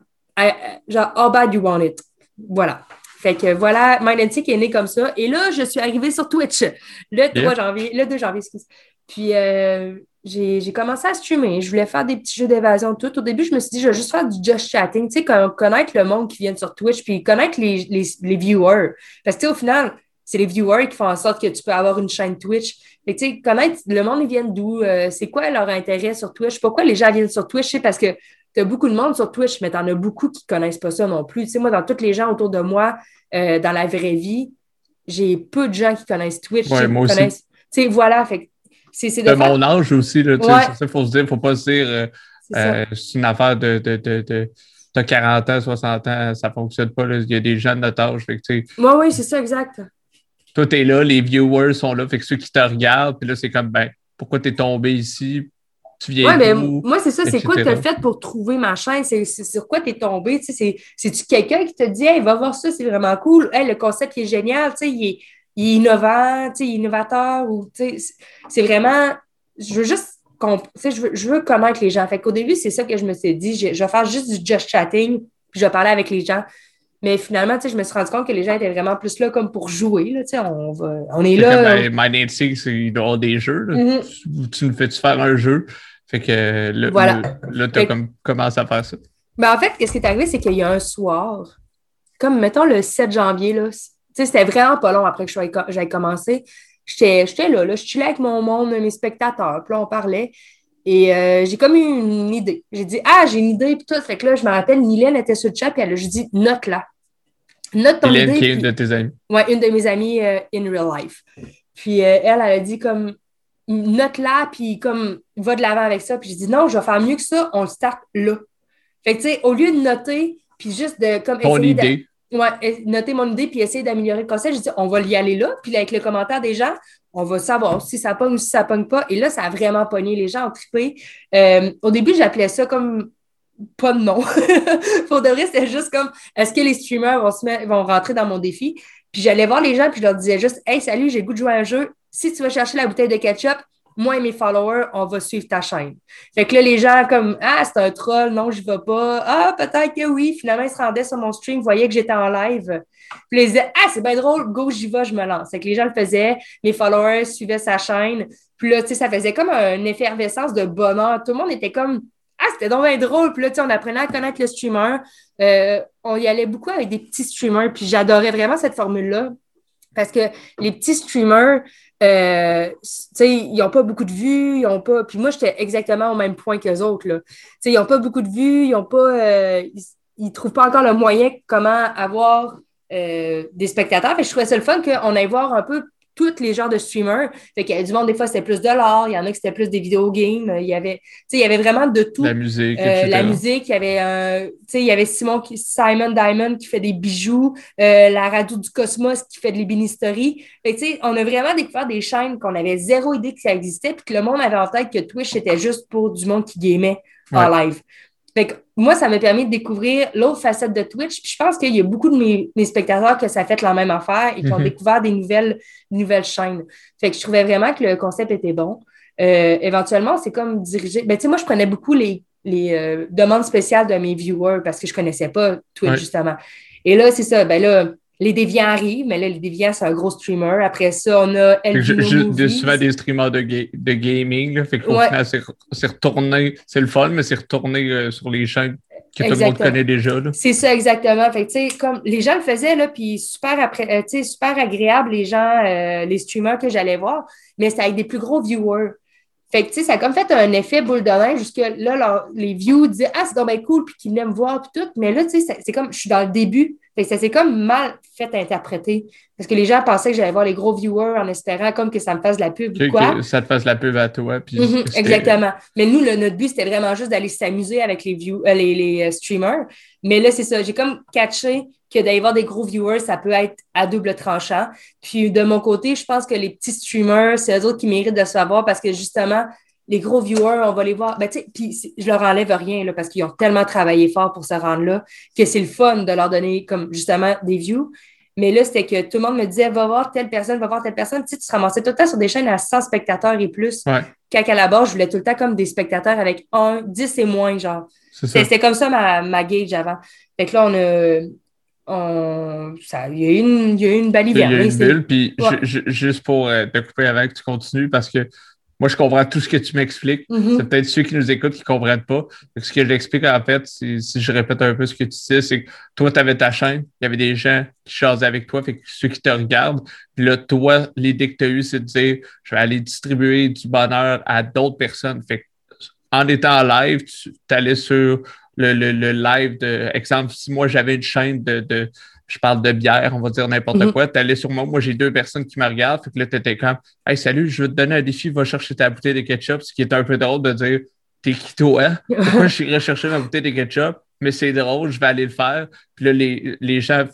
genre, how bad you want it. Voilà. Fait que voilà, Mind est né comme ça. Et là, je suis arrivée sur Twitch le 3 janvier, le 2 janvier, excuse. Puis euh, j'ai commencé à streamer. Je voulais faire des petits jeux d'évasion, tout. Au début, je me suis dit, je vais juste faire du just chatting, tu sais, connaître le monde qui vient sur Twitch, puis connaître les, les, viewers. Parce que, au final, c'est les viewers qui font en sorte que tu peux avoir une chaîne Twitch. Fait tu sais, connaître le monde, ils viennent d'où, euh, c'est quoi leur intérêt sur Twitch, pourquoi les gens viennent sur Twitch, c'est parce que tu as beaucoup de monde sur Twitch, mais tu en as beaucoup qui ne connaissent pas ça non plus. Tu sais, moi, dans tous les gens autour de moi, euh, dans la vraie vie, j'ai peu de gens qui connaissent Twitch. Ouais, moi aussi. Tu sais, voilà, fait c'est de, mon âge aussi, là, il faut se dire, faut pas se dire euh, euh, c'est une affaire de, de, de, de 40 ans, 60 ans, ça fonctionne pas. Là. Il y a des jeunes de tâche. Oui, oui, c'est ça, exact. Toi, tu es là, les viewers sont là, fait que ceux qui te regardent, puis là, c'est comme, ben, pourquoi tu es tombé ici? Oui, mais moi, c'est ça. C'est quoi que tu as fait pour trouver ma chaîne? C'est sur quoi tu es tombé? C'est-tu quelqu'un qui te dit, hey, va voir ça, c'est vraiment cool. Hey, le concept est génial. Il est, il est innovant, il est innovateur. C'est vraiment. Je veux juste. Je veux, je veux connaître les gens. Fait qu'au début, c'est ça que je me suis dit. Je, je vais faire juste du just chatting, puis je vais parler avec les gens. Mais finalement, je me suis rendu compte que les gens étaient vraiment plus là comme pour jouer. Là, on, va, on est là. My, My Nancy, des jeux. Mm-hmm. Tu, nous fais-tu faire un jeu? Fait que là, tu as comme, commencé à faire ça. Ben, en fait, ce qui est arrivé, c'est qu'il y a un soir, comme mettons le 7 janvier, là, c'était vraiment pas long après que j'aille commencé. J'étais là, là, je chillais avec mon monde, mes spectateurs, puis là, on parlait. Et euh, j'ai comme eu une idée. J'ai dit, ah, j'ai une idée, puis tout. Fait que là, je me rappelle, Mylène était sur le chat, puis elle a juste dit, note là. Note ton Mylène, qui est une de tes amies. Oui, une de mes amies euh, in real life. Puis euh, elle, elle a dit comme, note-la, puis comme, va de l'avant avec ça. Puis j'ai dit, non, je vais faire mieux que ça, on le start là. Fait que, tu sais, au lieu de noter, puis juste de, comme, Ton idée. Ouais, noter mon idée, puis essayer d'améliorer le concept, j'ai dit, on va y aller là, puis avec le commentaire des gens, on va savoir si ça pogne ou si ça pogne pas. Et là, ça a vraiment pogné. Les gens ont trippé. Euh, au début, j'appelais ça comme pas de nom. Pour de c'était juste comme est-ce que les streamers vont, se vont rentrer dans mon défi? Puis j'allais voir les gens, puis je leur disais juste Hey, salut, j'ai goût de jouer à un jeu si tu vas chercher la bouteille de ketchup, moi et mes followers, on va suivre ta chaîne. Fait que là, les gens comme Ah, c'est un troll, non, je vais pas. Ah, peut-être que oui. Finalement, ils se rendaient sur mon stream, voyaient que j'étais en live. Puis ils disaient Ah, c'est bien drôle, go, j'y vais, je me lance. Fait que les gens le faisaient, mes followers suivaient sa chaîne. Puis là, tu sais, ça faisait comme une effervescence de bonheur. Tout le monde était comme Ah, c'était donc bien drôle. Puis là, tu sais, on apprenait à connaître le streamer. Euh, on y allait beaucoup avec des petits streamers. Puis j'adorais vraiment cette formule-là. Parce que les petits streamers, euh, ils n'ont pas beaucoup de vues, ils ont pas. Puis moi, j'étais exactement au même point que les autres. Là. Ils n'ont pas beaucoup de vues, ils ont pas. Euh, ils, trouvent pas encore le moyen comment avoir euh, des spectateurs. Fait je trouvais ça le fun qu'on aille voir un peu tous les genres de streamers. Fait qu'il y avait du monde, des fois, c'était plus de l'art, il y en a qui c'était plus des vidéo games. Il y avait, il y avait vraiment de tout. La musique. Euh, la musique, il y avait un, il y avait Simon Simon Diamond qui fait des bijoux, euh, la radio du Cosmos qui fait de l'ébénisterie. Fait que, on a vraiment découvert des chaînes qu'on avait zéro idée que ça existait, puis que le monde avait en tête que Twitch était juste pour du monde qui gamait en live. Fait que moi, ça m'a permis de découvrir l'autre facette de Twitch. Puis je pense qu'il y a beaucoup de mes, spectateurs que ça fait la même affaire et qui ont mhm. découvert des nouvelles, nouvelles chaînes. Fait que je trouvais vraiment que le concept était bon. Euh, éventuellement, c'est comme diriger. Ben, tu sais, moi, je prenais beaucoup les, les euh, demandes spéciales de mes viewers parce que je ne connaissais pas Twitch, justement. Et là, c'est ça. Ben là, les déviants arrivent, mais là, les déviants, c'est un gros streamer. Après ça, on a Elvino je, souvent des streamers de, de gaming. Là, fait final, c'est retourné. C'est le fun, mais c'est retourné euh, sur les chaînes que tout le monde connaît déjà. C'est ça, exactement. Fait que, comme les gens le faisaient, là, puis super, après, euh, super agréable, les gens, euh, les streamers que j'allais voir, mais c'est avec des plus gros viewers. Fait que, tu sais, ça a comme fait un effet boule de neige jusque là, les views disaient Ah, c'est donc bien cool, puis qu'ils l'aiment voir, puis tout. Mais là, tu sais, c'est comme, je suis dans le début. Fait que ça s'est comme mal fait interpréter. Parce que les gens pensaient que j'allais voir les gros viewers en espérant comme que ça me fasse de la pub ou quoi. Que ça te fasse la pub à toi. Puis mhm, exactement. Mais nous, le, notre but, c'était vraiment juste d'aller s'amuser avec les, view, euh, les, les euh, streamers. Mais là, c'est ça. J'ai comme catché que d'aller voir des gros viewers, ça peut être à double tranchant. Puis de mon côté, je pense que les petits streamers, c'est eux autres qui méritent de savoir parce que justement, les gros viewers, on va les voir. Ben, puis je leur enlève rien là, parce qu'ils ont tellement travaillé fort pour se rendre là que c'est le fun de leur donner comme justement des views. Mais là, c'était que tout le monde me disait, va voir telle personne, va voir telle personne. Tu sais, tu te ramassais tout le temps sur des chaînes à 100 spectateurs et plus. Ouais. Quand à la base, je voulais tout le temps comme des spectateurs avec 1, 10 et moins, genre. C'était comme ça ma, ma gauge avant. Fait que là, on a. On, ça, il, y a eu une, il y a eu une Il y a baliverne. une c'est- bulle, puis Ouais. ju- ju- juste pour euh, te couper avant que tu continues, parce que moi, je comprends tout ce que tu m'expliques. Mhm. C'est peut-être ceux qui nous écoutent qui ne comprennent pas. Ce que j'explique, en fait, si, si je répète un peu ce que tu dis, c'est que toi, tu avais ta chaîne, il y avait des gens qui chasaient avec toi, fait que ceux qui te regardent, puis là, toi, l'idée que tu as eue, c'est de dire, je vais aller distribuer du bonheur à d'autres personnes. Fait que, en étant en live, tu allais sur le, le, le live de, exemple, si moi, j'avais une chaîne de, de je parle de bière, on va dire n'importe Mhm. quoi, tu allais sur moi, moi, j'ai deux personnes qui me regardent, fait que là, tu étais comme, Hey, salut, je veux te donner un défi, va chercher ta bouteille de ketchup, ce qui est un peu drôle de dire T'es qui toi? Pourquoi je irais chercher ma bouteille de ketchup? Mais c'est drôle, je vais aller le faire. Puis là, les, les, gens,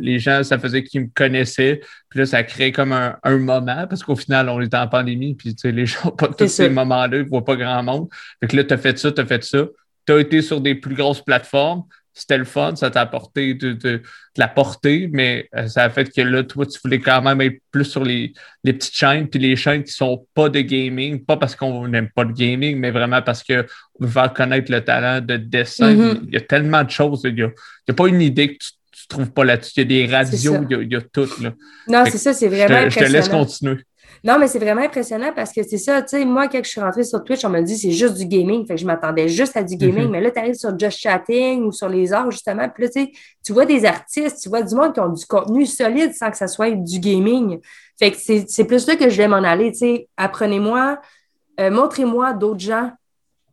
les gens, ça faisait qu'ils me connaissaient. Puis là, ça crée comme un, un moment, parce qu'au final, on était en pandémie, puis tu sais, les gens, pas tous ces moments-là, ils voient pas grand monde. Fait que là, tu as fait ça, tu as fait ça. Tu as été sur des plus grosses plateformes. C'était le fun, ça t'a apporté de, de, de la portée, mais euh, ça a fait que là, toi, tu voulais quand même être plus sur les, les petites chaînes, puis les chaînes qui sont pas de gaming, pas parce qu'on n'aime pas le gaming, mais vraiment parce qu'on veut faire connaître le talent de dessin. Mhm. Il y a tellement de choses. Il n'y a, pas une idée que tu ne trouves pas là-dessus. Il y a des radios, il y a, il y a tout. Là. Non, c'est ça, c'est Je, vraiment te, je te laisse continuer. Non, mais c'est vraiment impressionnant parce que c'est ça, tu sais, moi, quand je suis rentrée sur Twitch, on m'a dit c'est juste du gaming. Fait que je m'attendais juste à du gaming. Mhm. Mais là, tu arrives sur Just Chatting ou sur les arts, justement. Puis là, tu sais, tu vois des artistes, tu vois du monde qui ont du contenu solide sans que ça soit du gaming. Fait que c'est plus là que je vais m'en aller, tu sais. Apprenez-moi, euh, montrez-moi d'autres gens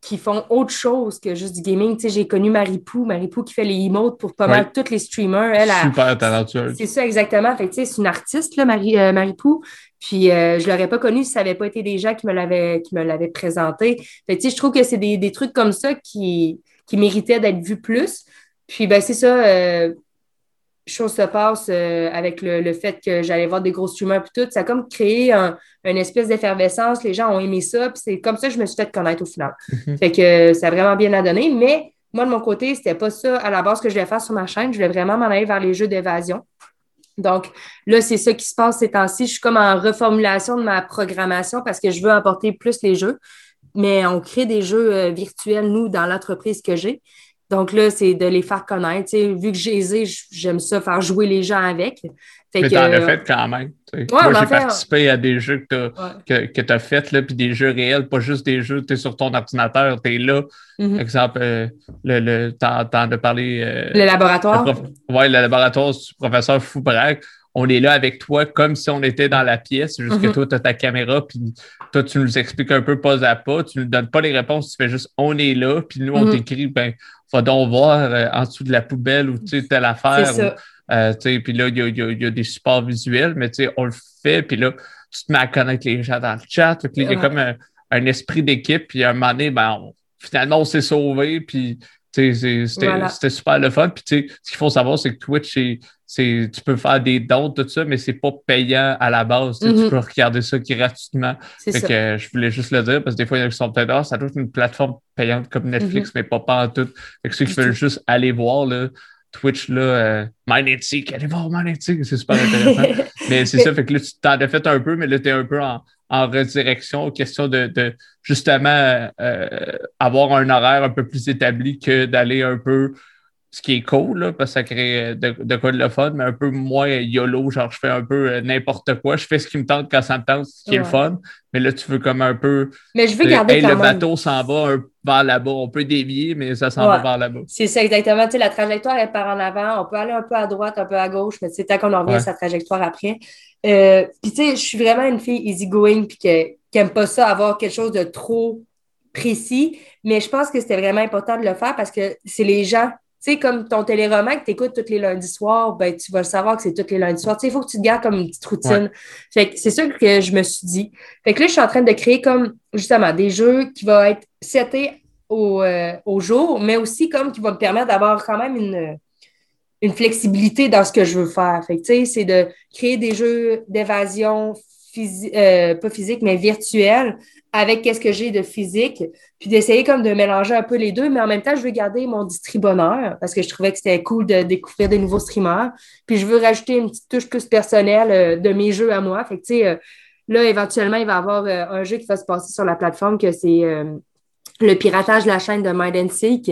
qui font autre chose que juste du gaming. Tu sais, j'ai connu Marie-Pou, Marie-Pou qui fait les emotes pour pas Ouais. mal tous les streamers. Elle, a, Super talentueuse. c'est ça, exactement. Fait que, tu sais, c'est une artiste, là, Marie, euh, Marie-Pou. Puis, euh, je l'aurais pas connue si ça n'avait pas été des gens qui me l'avaient, qui me l'avaient présenté. Fait que, tu sais, je trouve que c'est des, des trucs comme ça qui, qui méritaient d'être vus plus. Puis, ben, c'est ça. euh, chose se passe euh, avec le, le fait que j'allais voir des gros streamers puis tout. Ça a comme créé un, une espèce d'effervescence. Les gens ont aimé ça. Puis, c'est comme ça que je me suis fait connaître au final. Mhm. Fait que euh, ça a vraiment bien à donner. Mais moi, de mon côté, c'était pas ça à la base que je voulais faire sur ma chaîne. Je voulais vraiment m'en aller vers les jeux d'évasion. Donc, là, c'est ça qui se passe ces temps-ci. Je suis comme en reformulation de ma programmation parce que je veux apporter plus les jeux. Mais on crée des jeux euh, virtuels, nous, dans l'entreprise que j'ai. Donc là, c'est de les faire connaître. Tu sais, vu que j'ai j'aime ça faire jouer les gens avec. Fait Mais t'en as fait quand même. Ouais, Moi, j'ai fait, participé à des jeux que tu ouais. que, as fait, là, puis des jeux réels, pas juste des jeux, tu es sur ton ordinateur, tu es là. Mhm. Exemple, euh, le, le, t'en, as parlé. euh, Le laboratoire? prof- ouais, le laboratoire du professeur Foubrac. On est là avec toi comme si on était dans la pièce, juste que Mhm. toi, tu as ta caméra, puis toi, tu nous expliques un peu pas à pas, tu ne nous donnes pas les réponses, tu fais juste on est là, puis nous, on Mhm. t'écrit, ben, va donc voir euh, en dessous de la poubelle ou tu sais, telle affaire. C'est ça. ou, euh, tu puis là, il y a, y a- y a des supports visuels, mais tu on le fait, puis là, tu te mets à connaître les gens dans le chat. Il y a comme un, un esprit d'équipe, puis à un moment donné, ben, on- finalement, on s'est sauvé, puis tu c'était Voilà. c'était super le fun. Puis tu ce qu'il faut savoir, c'est que Twitch, c'est- c'est- tu peux faire des dons, tout ça, mais c'est pas payant à la base. Tu sais, Mhm. Tu peux regarder ça gratuitement. C'est Fait ça. que euh, je voulais juste le dire parce que des fois, il y en a qui sont peut-être, ah, ça doit être une plateforme payante comme Netflix, mais pas, pas en tout. Fait que ceux qui Mhm. Veulent juste aller voir là, Twitch, là, euh, allez voir Magnetic, c'est super intéressant. mais c'est ça, fait que là, tu t'en as fait un peu, mais là, tu es un peu en, en redirection, question de, de justement euh, avoir un horaire un peu plus établi que d'aller un peu ce qui est cool, là, parce que ça crée euh, de, de quoi de le fun, mais un peu moins YOLO, genre je fais un peu euh, n'importe quoi, je fais ce qui me tente quand ça me tente, ce qui est le fun, mais là tu veux comme un peu, Mais je veux garder hey, quand le même. bateau s'en va un- vers là-bas, on peut dévier, mais ça s'en va vers là-bas. C'est ça, exactement. Tu sais, la trajectoire, elle part en avant. On peut aller un peu à droite, un peu à gauche, mais tu sais, tant qu'on en revient à sa trajectoire après. Euh, puis, tu sais, je suis vraiment une fille easygoing puis que- qui n'aime pas ça, avoir quelque chose de trop précis. Mais je pense que c'était vraiment important de le faire parce que c'est les gens. Tu sais, comme ton téléroman que tu écoutes tous les lundis soirs, ben, tu vas le savoir que c'est tous les lundis soirs. Tu sais, il faut que tu te gardes comme une petite routine. Fait que c'est ça que je me suis dit. Fait que là, je suis en train de créer comme, justement, des jeux qui vont être setés au, euh, au jour, mais aussi comme qui va me permettre d'avoir quand même une, une flexibilité dans ce que je veux faire. Fait que, tu sais, c'est de créer des jeux d'évasion, physi- euh, pas physique, mais virtuels, avec qu'est-ce que j'ai de physique, puis d'essayer comme de mélanger un peu les deux, mais en même temps, je veux garder mon distribonneur parce que je trouvais que c'était cool de découvrir des nouveaux streamers. Puis je veux rajouter une petite touche plus personnelle euh, de mes jeux à moi. Fait que, tu sais, euh, là, éventuellement, il va y avoir euh, un jeu qui va se passer sur la plateforme que c'est le piratage de la chaîne de Mind and Seek.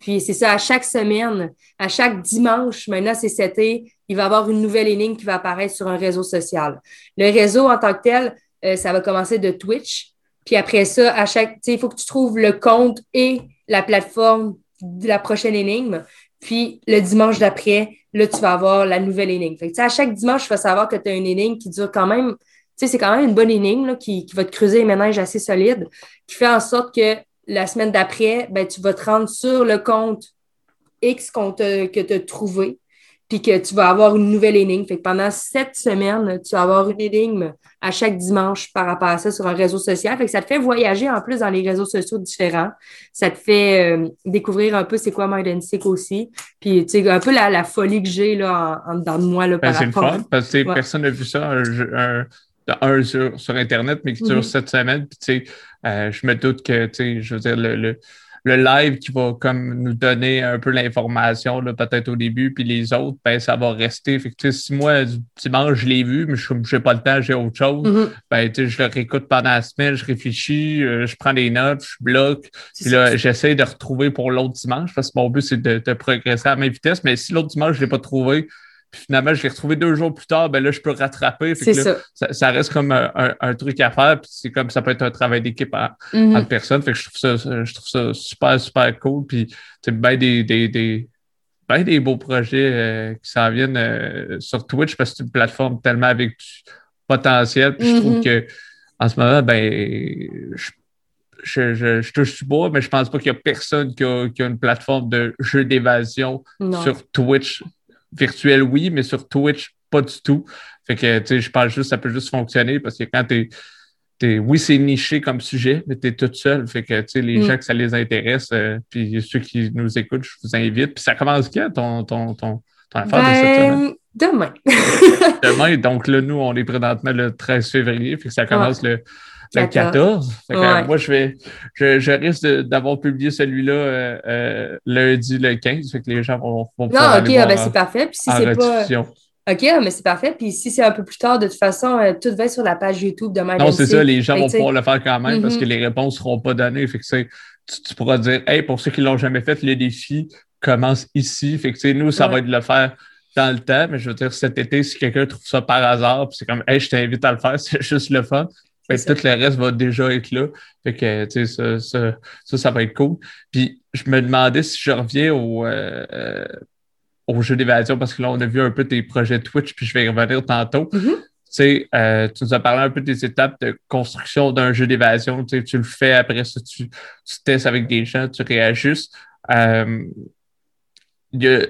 Puis c'est ça, à chaque semaine, à chaque dimanche, maintenant c'est cet été, il va y avoir une nouvelle énigme qui va apparaître sur un réseau social. Le réseau en tant que tel, ça va commencer de Twitch. Puis après ça, à chaque, il faut que tu trouves le compte et la plateforme de la prochaine énigme. Puis le dimanche d'après, là, tu vas avoir la nouvelle énigme. Fait que, à chaque dimanche, tu vas savoir que tu as une énigme qui dure quand même, tu sais, c'est quand même une bonne énigme là, qui, va te creuser un ménage assez solide, qui fait en sorte que la semaine d'après, ben, tu vas te rendre sur le compte X que tu as trouvé puis que tu vas avoir une nouvelle énigme. Fait que pendant sept semaines, tu vas avoir une énigme à chaque dimanche par rapport à ça sur un réseau social. Fait que ça te fait voyager en plus dans les réseaux sociaux différents. Ça te fait euh, découvrir un peu c'est quoi Mind Sick aussi. Puis, tu sais, un peu la, folie que j'ai là, en, dedans de moi. Là, ben, c'est le fun, parce que personne n'a vu ça, un, sur, sur, Internet, mais qui dure mm-hmm. sept semaines. Puis, tu sais, euh, je me doute que, tu sais, je veux dire, le le live qui va comme nous donner un peu l'information, peut-être au début, puis les autres, ben, ça va rester. Fait que, si moi, dimanche, je l'ai vu, mais je n'ai pas le temps, j'ai autre chose, mm-hmm. ben, je le réécoute pendant la semaine, je réfléchis, euh, je prends des notes, je bloque, puis là, j'essaie de retrouver pour l'autre dimanche, parce que mon but, c'est de, de, progresser à ma vitesse, mais si l'autre dimanche, je ne l'ai pas trouvé, puis finalement, je l'ai retrouvé deux jours plus tard, ben là, je peux rattraper. Ça. ça. reste comme un, truc à faire. Puis c'est comme ça peut être un travail d'équipe en, mm-hmm. personne. Fait que je trouve ça, je trouve ça super, super cool. Puis c'est bien des, des, des, ben des beaux projets euh, qui s'en viennent euh, sur Twitch parce que c'est une plateforme tellement avec du potentiel. Puis je trouve mm-hmm. que en ce moment, ben, je, je, je, je, touche du bois, mais je pense pas qu'il y a personne qui a, qui a une plateforme de jeu d'évasion sur Twitch virtuel, oui, mais sur Twitch, pas du tout. Fait que, tu sais, je parle juste, ça peut juste fonctionner parce que quand tu es, oui, c'est niché comme sujet, mais tu es toute seule. Fait que, tu sais, les mm. gens que ça les intéresse, euh, puis ceux qui nous écoutent, je vous invite. Puis ça commence quand, ton, ton, ton, ton affaire de cette ben, semaine? Demain. demain. Donc là, nous, on est présentement le 13 février. Fait que ça commence le le 14. moi, je vais, je, risque d'avoir publié celui-là euh, euh, lundi le 15. Fait que les gens vont, vont Non, ok, ah, ben, c'est parfait. Puis si c'est pas. OK, ah, mais c'est parfait. Puis si c'est un peu plus tard, de toute façon, euh, tout va être sur la page YouTube de Mind Non, c'est ça, les gens vont pouvoir le faire quand même parce que mm-hmm. les réponses ne seront pas données. Fait que tu, tu, pourras dire, hey, pour ceux qui ne l'ont jamais fait, le défi commence ici. Fait que nous, ça va être de le faire dans le temps, mais je veux dire, cet été, si quelqu'un trouve ça par hasard, puis c'est comme, hey, je t'invite à le faire, c'est juste le fun, tout le reste va déjà être là. Fait que, tu sais, ça, ça, va être cool. Puis, je me demandais si je reviens au, euh, au jeu d'évasion, parce que là, on a vu un peu tes projets Twitch, puis je vais y revenir tantôt. Mm-hmm. Tu euh, tu nous as parlé un peu des étapes de construction d'un jeu d'évasion. Tu, tu le fais, après ça, tu, testes avec des gens, tu réajustes. Euh,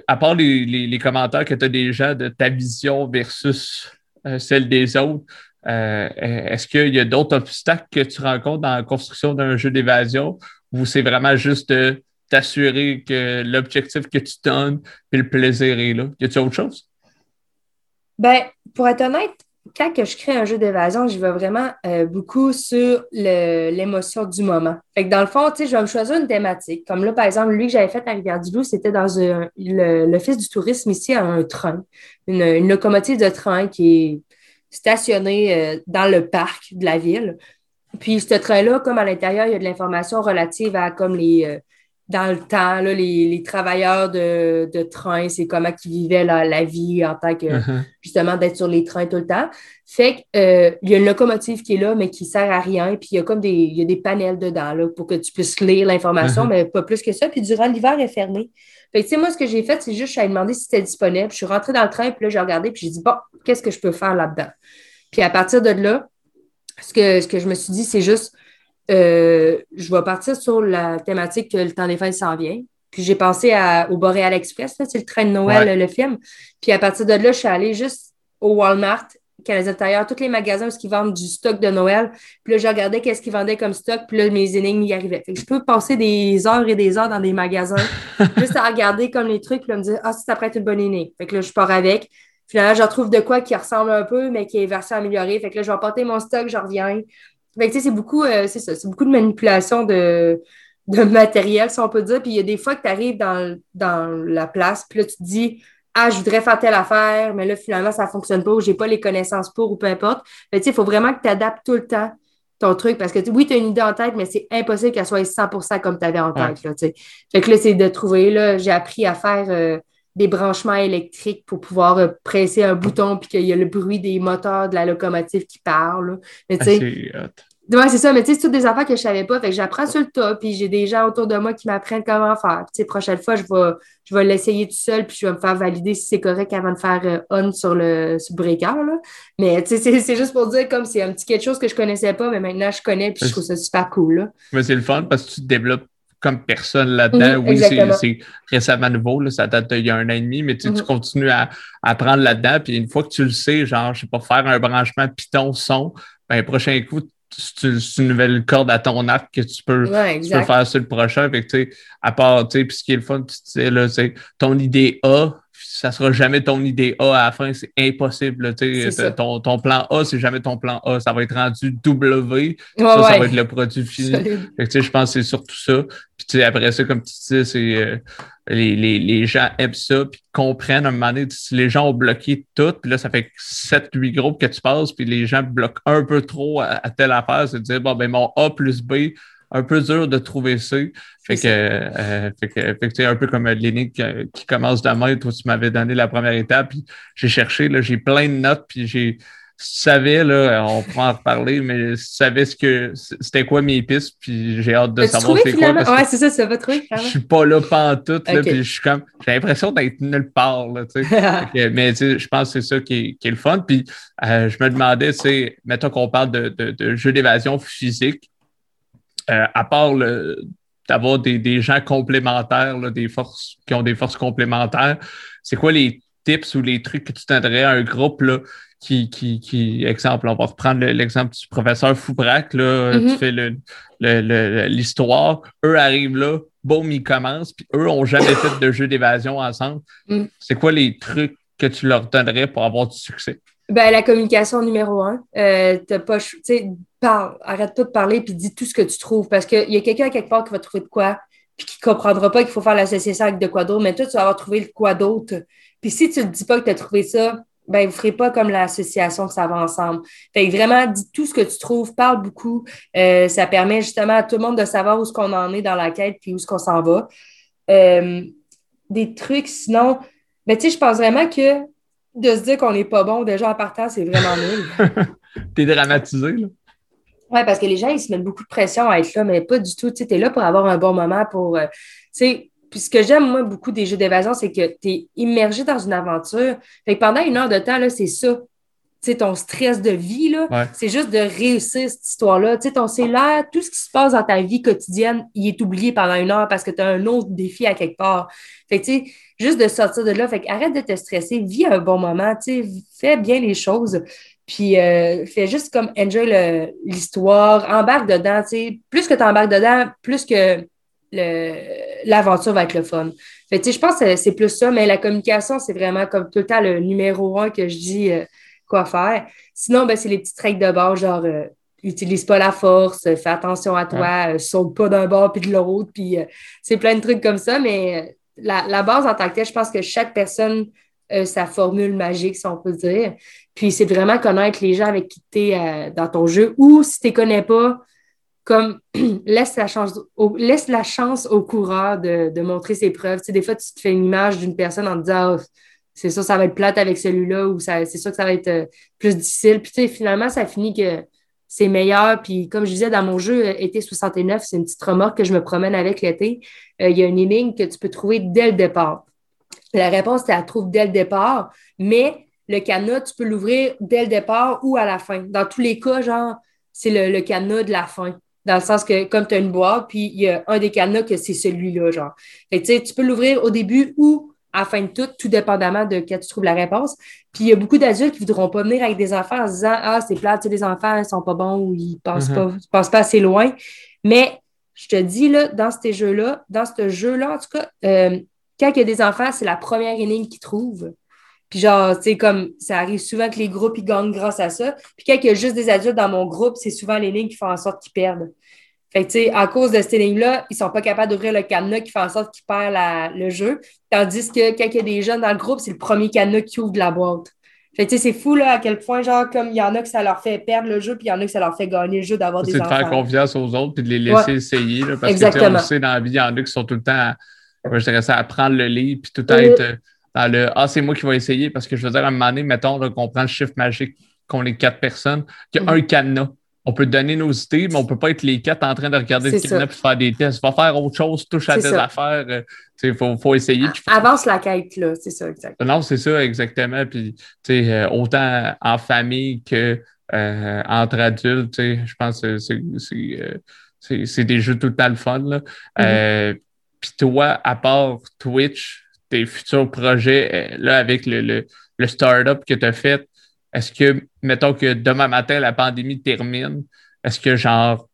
à part les, les, commentaires que tu as déjà de ta vision versus celle des autres, euh, est-ce qu'il y a d'autres obstacles que tu rencontres dans la construction d'un jeu d'évasion ou c'est vraiment juste de t'assurer que l'objectif que tu donnes et le plaisir est là? Y a-t-il autre chose? Ben, pour être honnête, quand je crée un jeu d'évasion, je vais vraiment euh, beaucoup sur l'émotion du moment. Fait que dans le fond, tu sais, je vais me choisir une thématique. Comme là, par exemple, lui que j'avais fait à Rivière-du-Loup, c'était dans l'Office du tourisme ici à un train, une, une, locomotive de train qui est stationné euh, dans le parc de la ville. Puis ce train-là, comme à l'intérieur, il y a de l'information relative à comme les euh, dans le temps, là, les, travailleurs de, train, c'est comment ils vivaient la, vie en tant que uh-huh. justement d'être sur les trains tout le temps. Fait qu'il euh, y a une locomotive qui est là, mais qui sert à rien. Puis il y a comme des, il y a des panels dedans là, pour que tu puisses lire l'information, uh-huh. mais pas plus que ça. Puis durant l'hiver, elle est fermée. Fait que, tu sais, moi, ce que j'ai fait, c'est juste, je suis demandé si c'était disponible. Je suis rentrée dans le train, puis là, j'ai regardé, puis j'ai dit, bon, qu'est-ce que je peux faire là-dedans? Puis à partir de là, ce que, ce que je me suis dit, c'est juste, euh, je vais partir sur la thématique que le temps des fêtes s'en vient. Puis j'ai pensé au Boréal Express, c'est le train de Noël, le film. Puis à partir de là, je suis allée juste au Walmart Canadien Tire, tous les magasins où ils vendent du stock de Noël. Puis là, je regardais qu'est-ce qu'ils vendaient comme stock, puis là, mes énigmes y arrivaient. Fait que je peux passer des heures et des heures dans des magasins juste à regarder comme les trucs, puis me dire, ah, ça pourrait être une bonne énigme. Fait que là, je pars avec. Finalement, je retrouve de quoi qui ressemble un peu, mais qui est version améliorée. Fait que là, je vais porter mon stock, je reviens. C'est beaucoup, euh, c'est ça, c'est beaucoup de manipulation de, de matériel, si on peut dire. Puis il y a des fois que tu arrives dans, dans la place, puis là, tu te dis Ah, je voudrais faire telle affaire, mais là, finalement, ça ne fonctionne pas ou j'ai pas les connaissances pour ou peu importe. Mais tu sais, il faut vraiment que tu adaptes tout le temps ton truc parce que oui, tu as une idée en tête, mais c'est impossible qu'elle soit 100% comme tu avais en tête. Là, fait que là, c'est de trouver, là, j'ai appris à faire euh, des branchements électriques pour pouvoir euh, presser un bouton puis qu'il y a le bruit des moteurs de la locomotive qui parle. Mais tu sais, Ouais, c'est ça, mais tu sais, c'est toutes des affaires que je savais pas. Fait que j'apprends sur le tas, puis j'ai des gens autour de moi qui m'apprennent comment faire. Tu sais, prochaine fois, je vais, je vais l'essayer tout seul, puis je vais me faire valider si c'est correct avant de faire euh, on sur le, sur breaker. Là. Mais tu sais, c'est juste pour dire comme c'est un petit quelque chose que je connaissais pas, mais maintenant je connais, puis je trouve ça super cool. Là. Mais c'est le fun parce que tu te développes comme personne là-dedans. Mhm, oui, c'est récemment nouveau, là, ça date d'il y a un an et demi, mais tu, tu mhm. continues à, apprendre là-dedans. Puis une fois que tu le sais, genre, je sais pas, faire un branchement Python son, ben, prochain coup, c'est une nouvelle corde à ton arc que tu peux, faire sur le prochain. Fait que, à part, tu sais, puis ce qui est le fun, tu là, ton idée A, ça sera jamais ton idée A à la fin, c'est impossible. Ton, ton, plan A, c'est jamais ton plan A. Ça va être rendu W. ça, ça va être le produit fini. je pense que c'est surtout ça. Puis après ça, comme tu dis, c'est euh, les, les, les, gens aiment ça, puis comprennent à un moment donné, si les gens ont bloqué tout, puis là, ça fait 7-8 groupes que tu passes, puis les gens bloquent un peu trop à, telle affaire, c'est de dire, bon, ben mon A plus B, un peu dur de trouver ça. Fait que, euh, fait que, fait que un peu comme l'énigme qui, qui, commence demain, toi, tu m'avais donné la première étape, puis j'ai cherché, là, j'ai plein de notes, puis j'ai, tu savais, là, on pourra en reparler, mais tu savais ce que c'était quoi mes pistes, puis j'ai hâte de savoir c'est quoi. ouais, c'est ça, ça va trouver. Je suis pas là pantoute, tout là, puis je suis comme, j'ai l'impression d'être nulle part, là, tu sais. mais je pense que c'est ça qui est, le fun. Puis euh, je me demandais, c'est, mettons qu'on parle de, de, de jeux d'évasion physique, euh, à part d'avoir des, des, gens complémentaires, là, des forces qui ont des forces complémentaires, c'est quoi les tips ou les trucs que tu donnerais à un groupe là, qui, qui, qui, exemple, on va reprendre l'exemple du professeur Foubrac, là, mm-hmm. tu fais l'histoire, eux arrivent là, boum, ils commencent, puis eux ont jamais fait de jeu d'évasion ensemble. Mm. C'est quoi les trucs que tu leur donnerais pour avoir du succès? Ben, la communication numéro un. Euh, pas, parle, arrête pas de parler puis dis tout ce que tu trouves parce qu'il y a quelqu'un quelque part qui va trouver de quoi puis qui comprendra pas qu'il faut faire l'association avec de quoi d'autre, mais toi, tu vas avoir trouvé de quoi d'autre. Puis si tu ne dis pas que tu as trouvé ça, ben, vous ferez pas comme l'association que ça va ensemble. Fait vraiment, dis tout ce que tu trouves, parle beaucoup. Euh, ça permet justement à tout le monde de savoir où ce qu'on en est dans la quête puis où ce qu'on s'en va. Euh, des trucs, sinon, ben, tu sais, je pense vraiment que de se dire qu'on n'est pas bon déjà en partant, c'est vraiment nul. T'es dramatisé, là. Oui, parce que les gens, ils se mettent beaucoup de pression à être là, mais pas du tout. Tu es là pour avoir un bon moment, pour. Euh, puis ce que j'aime, moi, beaucoup des jeux d'évasion, c'est que tu es immergé dans une aventure. Fait que pendant une heure de temps, là, c'est ça. sais, ton stress de vie, là, c'est juste de réussir cette histoire-là. Tu sais, ton cellulaire, tout ce qui se passe dans ta vie quotidienne, il est oublié pendant une heure parce que tu as un autre défi à quelque part. Fait que, tu sais, juste de sortir de là, fait arrête de te stresser, vis un bon moment, fais bien les choses. Puis euh, fais juste comme enjoy l'histoire, embarque dedans, tu sais. Plus que tu embarques dedans, plus que l'aventure va être le fun. Fait tu sais, je pense que c'est plus ça, mais la communication, c'est vraiment comme tout le temps le numéro un que je dis euh, quoi faire. Sinon, ben, c'est les petits tricks de bord, genre euh, utilise pas la force, fais attention à toi, saute pas d'un bord puis de l'autre, puis c'est plein de trucs comme ça, mais la, base en tant que telle, je pense que chaque personne a sa formule magique, si on peut dire. Puis c'est vraiment connaître les gens avec qui tu es euh, dans ton jeu ou si tu ne connais pas, comme laisse la chance au, coureur de, montrer ses preuves. Tu sais, des fois, tu te fais une image d'une personne en te disant ah, c'est ça, ça va être plate avec celui-là ou c'est sûr que ça va être euh, plus difficile. Puis finalement, ça finit que c'est meilleur. Puis comme je disais, dans mon jeu euh, Été 69, c'est une petite remorque que je me promène avec l'été. Il y a une énigme que tu peux trouver dès le départ. La réponse, tu la trouves dès le départ, mais le cadenas, tu peux l'ouvrir dès le départ ou à la fin. Dans tous les cas, genre, c'est le, le cadenas de la fin. Dans le sens que, comme tu as une boîte, puis il y a un des cadenas que c'est celui-là, genre. Fait tu peux l'ouvrir au début ou à la fin de tout, tout dépendamment de quand tu trouves la réponse. Puis il y a beaucoup d'adultes qui ne voudront pas venir avec des enfants en se disant Ah, c'est plat, tu sais, les enfants, ils sont pas bons ou ils pensent mm-hmm. pas, pas assez loin. Mais je te dis, là, dans ces jeux-là, dans ce jeu-là, en tout cas, euh, quand il y a des enfants, c'est la première énigme qu'ils trouvent. Puis genre, tu sais, comme ça arrive souvent que les groupes, ils gagnent grâce à ça. Puis quand il y a juste des adultes dans mon groupe, c'est souvent lignes qui font en sorte qu'ils perdent. Fait que, tu sais, à cause de ces lignes-là, ils sont pas capables d'ouvrir le cadenas qui fait en sorte qu'ils perdent le jeu. Tandis que quand il y a des jeunes dans le groupe, c'est le premier cadenas qui ouvre de la boîte. Fait que, c'est fou, là, à quel point, genre, comme il y en a que ça leur fait perdre le jeu, puis il y en a que ça leur fait gagner le jeu d'avoir des enfants. C'est de faire confiance aux autres, puis de les laisser essayer, là, parce Exactement. que, on sait, dans la vie, il y en a qui sont tout le temps, à, je dirais ça, à prendre le lit, puis tout le temps être dans le Ah, c'est moi qui vais essayer, parce que je veux dire, à un moment donné, mettons qu'on prend le chiffre magique, qu'on est quatre personnes, qu'il y a mm. un cadenas on peut donner nos idées, mais on ne peut pas être les quatre en train de regarder le cadenas et faire des tests. Va faire autre chose, touche à des affaires. Il euh, faut, faut, essayer. Avance la quête, là, c'est ça, exactement. Non, c'est ça, exactement. Puis, euh, autant en famille que euh, entre adultes, je pense que c'est des jeux tout le temps le fun. Là. Mm-hmm. Puis toi, à part Twitch, tes futurs projets, là, avec le, le, le startup que tu as fait, est-ce que, mettons que demain matin, la pandémie termine, est-ce que, genre,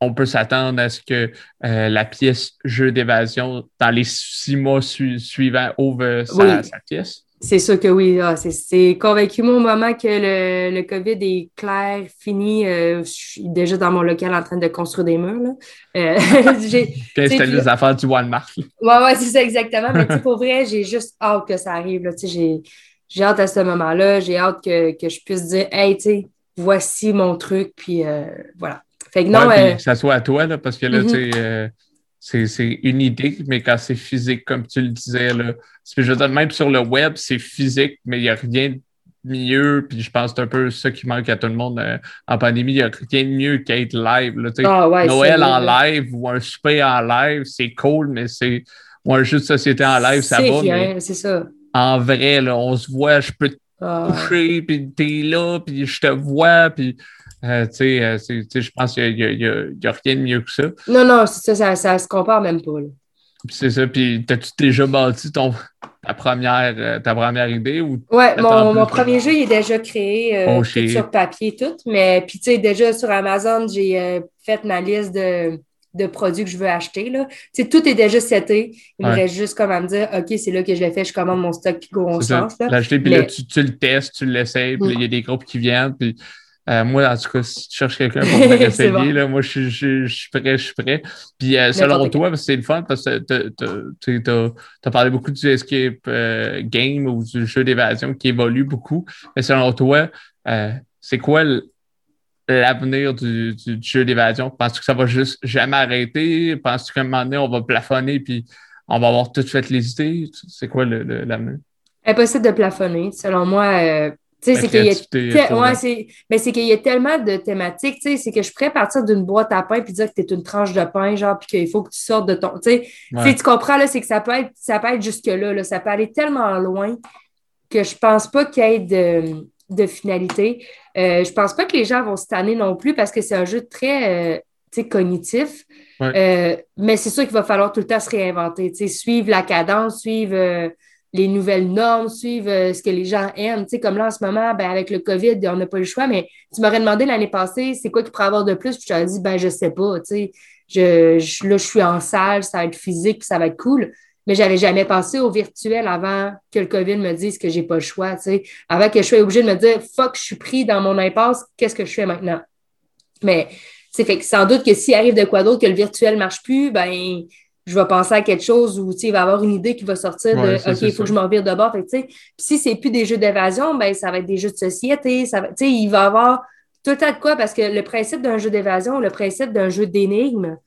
on peut s'attendre à ce que euh, la pièce jeu d'évasion, dans les six mois suivants, ouvre sa, pièce? C'est sûr que oui. Ah, c'est convaincu au moment que le, le, COVID est clair, fini. Euh, je suis déjà dans mon local en train de construire des murs. Là. Euh, C'était les affaires du Walmart. Oui, ouais, c'est ça exactement. Mais pour vrai, j'ai juste hâte que ça arrive. J'ai j'ai hâte à ce moment-là. J'ai hâte que, je puisse dire, hey, tu sais, voici mon truc, puis euh, voilà. Fait que non. Euh, que ça soit à toi, là, parce que là, tu sais, mm-hmm. euh, c'est une idée, mais quand c'est physique, comme tu le disais, là, je veux dire, même sur le web, c'est physique, mais il n'y a rien de mieux, puis je pense que c'est un peu ça qui manque à tout le monde en pandémie. Il n'y a rien de mieux qu'être live. Là, ah, Noël en live ou un souper en live, c'est cool, mais c'est. Ou un jeu de société en live, ça va. C'est ça en vrai, là, on se voit, je peux te ah. toucher, puis t'es là, puis je te vois, puis euh, tu sais, euh, je pense qu'il n'y a, a, rien de mieux que ça. Non, non, ça, ça, ça se compare même pas. C'est ça, puis t'as-tu déjà bâti ton, ta, première, euh, ta première idée? Ou ouais, mon, mon premier jeu il est déjà créé oh, sur papier tout, mais puis tu sais, déjà sur Amazon, j'ai fait ma liste de de produits que je veux acheter. Là. tout est déjà seté. Il me reste juste comme à me dire, OK, c'est là que je l'ai fait, je commande mon stock, puis go, on lance. L'acheter, puis là, tu, le testes, tu l'essayes, puis il y a des groupes qui viennent, puis euh, moi, en tout cas, si tu cherches quelqu'un pour me essayer, là, moi, je, je, je, suis prêt, je suis prêt. Puis euh, selon toi, c'est le fun parce que tu as, parlé beaucoup du escape euh, game ou du jeu d'évasion qui évolue beaucoup. Mais selon toi, c'est quoi l'avenir du, jeu d'évasion? Penses-tu que ça va juste jamais arrêter? Penses-tu qu'à un moment donné, on va plafonner puis on va avoir tout fait les idées? C'est quoi l'avenir? Impossible de plafonner. Selon moi, euh, c'est qu'il y, a ouais, mais c'est qu'il y a tellement de thématiques. C'est que je pourrais partir d'une boîte à pain puis dire que tu es une tranche de pain, genre, puis qu'il faut que tu sortes de ton. Tu tu comprends, c'est que ça peut être, ça peut être jusque-là. Là, ça peut aller tellement loin que je pense pas qu'il y ait de de finalité. Euh, je pense pas que les gens vont se tanner non plus parce que c'est un jeu très euh, cognitif. Euh, mais c'est sûr qu'il va falloir tout le temps se réinventer, suivre la cadence, suivre les nouvelles normes, suivre ce que les gens aiment. comme là, en ce moment, ben, avec le COVID, on n'a pas le choix, mais tu m'aurais demandé l'année passée, c'est quoi qu'il pourrait avoir de plus? Puis je t'aurais dit, ben, je sais pas. Je, je, là, je suis en salle, ça va être physique, puis ça va être cool mais j'avais jamais pensé au virtuel avant que le COVID me dise que j'ai pas le choix, tu sais. Avant que je sois obligée de me dire, fuck, je suis pris dans mon impasse, qu'est-ce que je fais maintenant? Mais, c'est fait que sans doute que s'il arrive de quoi d'autre que le virtuel marche plus, ben, je vais penser à quelque chose où, tu sais, il va y avoir une idée qui va sortir de, OK, il faut que je m'en vire de bord. Fait tu sais, puis si c'est plus des jeux d'évasion, ben, ça va être des jeux de société, ça va, tu sais, il va y avoir tout un tas de quoi parce que le principe d'un jeu d'évasion, le principe d'un jeu d'énigme,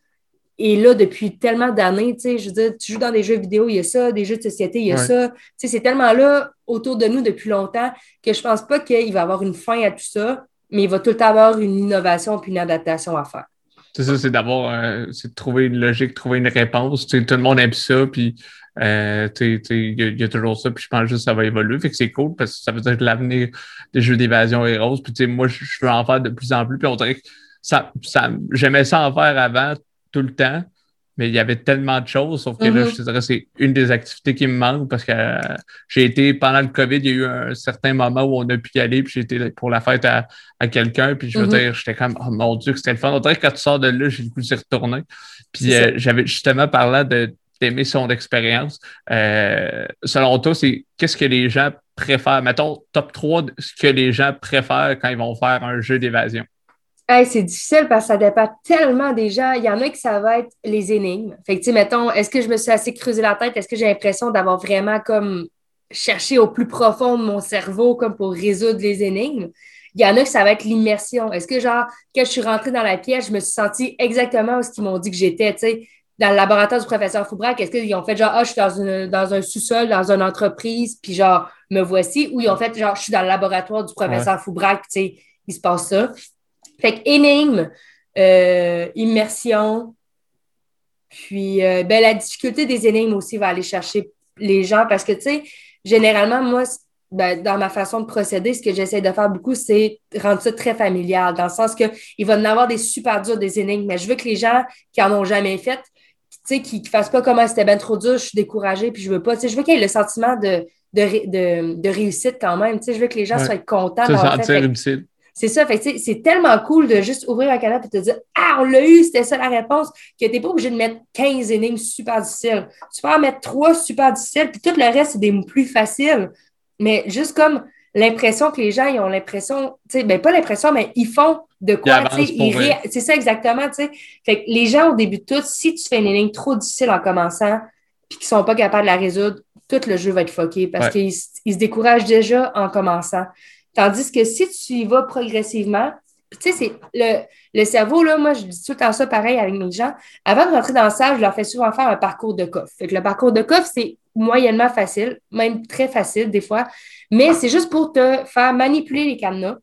et là depuis tellement d'années. Tu sais, je veux dire, tu joues dans des jeux vidéo, il y a ça, des jeux de société, il y a ça. Tu sais, c'est tellement là autour de nous depuis longtemps que je pense pas qu'il va y avoir une fin à tout ça, mais il va tout le temps avoir une innovation puis une adaptation à faire. C'est ça, c'est d'avoir, euh, c'est de trouver une logique, trouver une réponse. Tu sais, tout le monde aime ça, puis euh, il y, a toujours ça, puis je pense juste que ça va évoluer. Fait que c'est cool parce que ça veut dire que l'avenir des jeux d'évasion est rose. Puis moi, je veux en faire de plus en plus. Puis on dirait que ça, ça j'aimais ça en faire avant tout le temps, mais il y avait tellement de choses, sauf que là, mm-hmm. je te dirais, c'est une des activités qui me manque parce que euh, j'ai été, pendant le COVID, il y a eu un certain moment où on a pu y aller, puis j'ai été pour la fête à, quelqu'un, puis je veux mm-hmm. dire, j'étais comme, oh mon Dieu, que c'était le fun. On dirait que quand tu sors de là, j'ai le goût d'y retourner. Puis euh, j'avais justement parlé d'aimer son expérience. Euh, selon toi, c'est qu'est-ce que les gens préfères? Mettons, top 3 de ce que les gens préfèrent quand ils vont faire un jeu d'évasion. C'est difficile parce que ça dépend tellement des gens. Il y en a qui ça va être les énigmes. Fait que, tu sais, mettons, est-ce que je me suis assez creusé la tête? Est-ce que j'ai l'impression d'avoir vraiment comme cherché au plus profond de mon cerveau comme pour résoudre les énigmes? Il y en a que ça va être l'immersion. Est-ce que, genre, quand je suis rentrée dans la pièce, je me suis sentie exactement où ce qu'ils m'ont dit que j'étais, tu sais? dans le laboratoire du professeur Foubrac, est-ce qu'ils ont fait? Genre, ah, je suis dans, dans un sous-sol, dans une entreprise, puis genre, me voici, ou ils ont fait genre, je suis dans le laboratoire du professeur Foubrac, tu sais, il se passe ça. Fait que énigme, euh, immersion, puis euh, ben, la difficulté des énigmes aussi va aller chercher les gens parce que, tu sais, généralement, moi, ben, dans ma façon de procéder, ce que j'essaie de faire beaucoup, c'est rendre ça très familial, dans le sens qu'il va y en avoir des super durs des énigmes, mais je veux que les gens qui en ont jamais fait, tu sais, qui ne fassent pas comment c'était bien trop dur, je suis découragée, puis je veux pas. Tu sais, je veux qu'il y ait le sentiment de, de, de, réussite quand même. Tu sais, je veux que les gens soient contents. C'est ça, fait, c'est tellement cool de juste ouvrir un canal et te dire Ah, on l'a eu, c'était ça la réponse, que tu n'es pas obligé de mettre 15 énigmes super difficiles. Tu peux en mettre 3 super difficiles, puis tout le reste, c'est des plus faciles. Mais juste comme l'impression que les gens ils ont l'impression, tu sais, ben pas l'impression, mais ils font de quoi, tu sais, c'est ça exactement, tu sais. Fait que les gens, au début de tout, si tu fais une énigme trop difficile en commençant, puis qu'ils sont pas capables de la résoudre, tout le jeu va être foqué parce qu'ils se découragent déjà en commençant. Tandis que si tu y vas progressivement, tu sais, c'est le, le, cerveau, là, moi, je dis tout le temps ça pareil avec mes gens. Avant de rentrer dans le salle, je leur fais souvent faire un parcours de coffre. Fait que le parcours de coffre, c'est moyennement facile, même très facile des fois, mais c'est juste pour te faire manipuler les cadenas.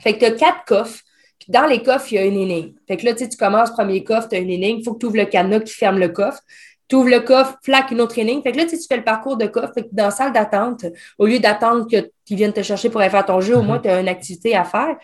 Fait que tu as quatre coffres. Puis dans les coffres, il y a une énigme. Fait que là, tu sais, tu commences premier coffre, tu as une énigme. Il faut que tu ouvres le cadenas qui ferme le coffre. Tu ouvres le coffre, flaque une autre énigme. Fait que là, tu, tu fais le parcours de coffre. Que dans la salle d'attente, au lieu d'attendre qu'ils viennent te chercher pour aller faire ton jeu, au moins, mm-hmm. tu as une activité à faire.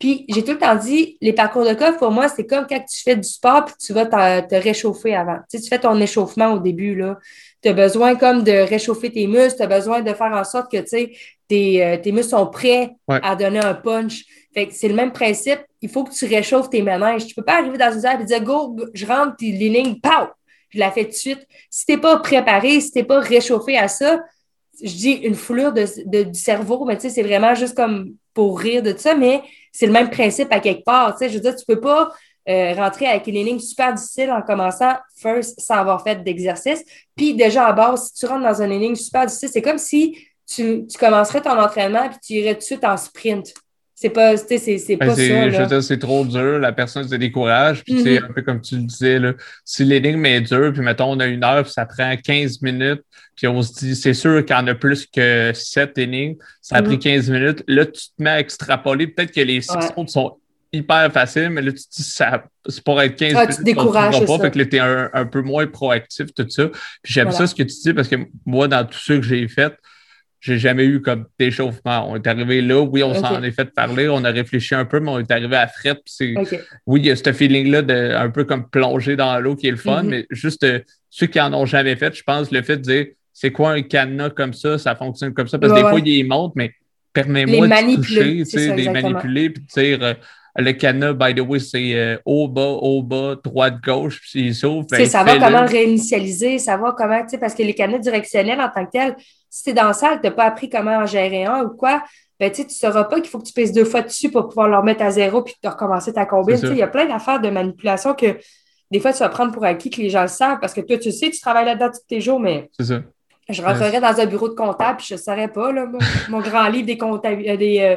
Puis j'ai tout le temps dit, les parcours de coffre, pour moi, c'est comme quand tu fais du sport puis tu vas te réchauffer avant. Tu, sais, tu fais ton échauffement au début, là. Tu as besoin comme de réchauffer tes muscles, tu as besoin de faire en sorte que, tu sais, tes, euh, tes muscles sont prêts à donner un punch. Fait que c'est le même principe. Il faut que tu réchauffes tes ménages. Tu peux pas arriver dans une salle et dire, go, je rentre, les lignes, pow! Je la fais tout de suite. Si t'es pas préparé, si t'es pas réchauffé à ça, je dis une foulure de, du cerveau, mais tu sais, c'est vraiment juste comme pour rire de ça, mais c'est le même principe à quelque part. Tu sais, je veux dire, tu peux pas euh, rentrer avec une énigme super difficile en commençant first sans avoir fait d'exercice. Puis déjà à base, si tu rentres dans une énigme super difficile, c'est comme si tu, tu commencerais ton entraînement puis tu irais tout de suite en sprint. C'est pas, c'est, c'est ben, pas ça. c'est trop dur, la personne se décourage. Puis, c'est mm-hmm. un peu comme tu le disais, là, si l'énigme est dure, puis mettons, on a une heure, puis ça prend 15 minutes, puis on se dit, c'est sûr qu'il y en a plus que 7 énigmes, ça a pris 15 mm-hmm. minutes. Là, tu te mets à extrapoler. Peut-être que les 6 autres sont hyper faciles, mais là, tu te dis, ça, c'est pour être 15 minutes. Tu te décourages. Pas, fait que là, t'es un, un, peu moins proactif, tout ça. Puis j'aime ça, ce que tu dis, parce que moi, dans tout ce que j'ai fait, j'ai jamais eu comme d'échauffement. On est arrivé là, oui, on s'en est fait parler, on a réfléchi un peu, mais on est arrivé à fret. Oui, il y a ce feeling-là de un peu comme plonger dans l'eau qui est le fun, mm-hmm. mais juste euh, ceux qui en ont jamais fait, je pense, le fait de dire c'est quoi un cadenas comme ça, ça fonctionne comme ça, parce que des fois, il monte, mais permets-moi de toucher, les manipuler, puis de dire euh, le cadenas, by the way, c'est euh, haut, bas, haut, bas, droite, gauche, puis il s'ouvre. Ben, savoir comment réinitialiser, savoir comment, tu sais, parce que les cadenas directionnels en tant que tel, si tu es dans la salle, tu n'as pas appris comment en gérer un ou quoi, ben, tu ne sauras pas qu'il faut que tu pèses deux fois dessus pour pouvoir leur mettre à zéro puis te recommencer ta combine. Il y a plein d'affaires de manipulation que des fois, tu vas prendre pour acquis que les gens le savent parce que toi, tu sais, tu travailles là-dedans tous tes jours, mais. C'est ça. Je rentrerais dans un bureau de comptable puis je ne saurais pas, là, mon, grand livre des comptables. Euh, des, euh,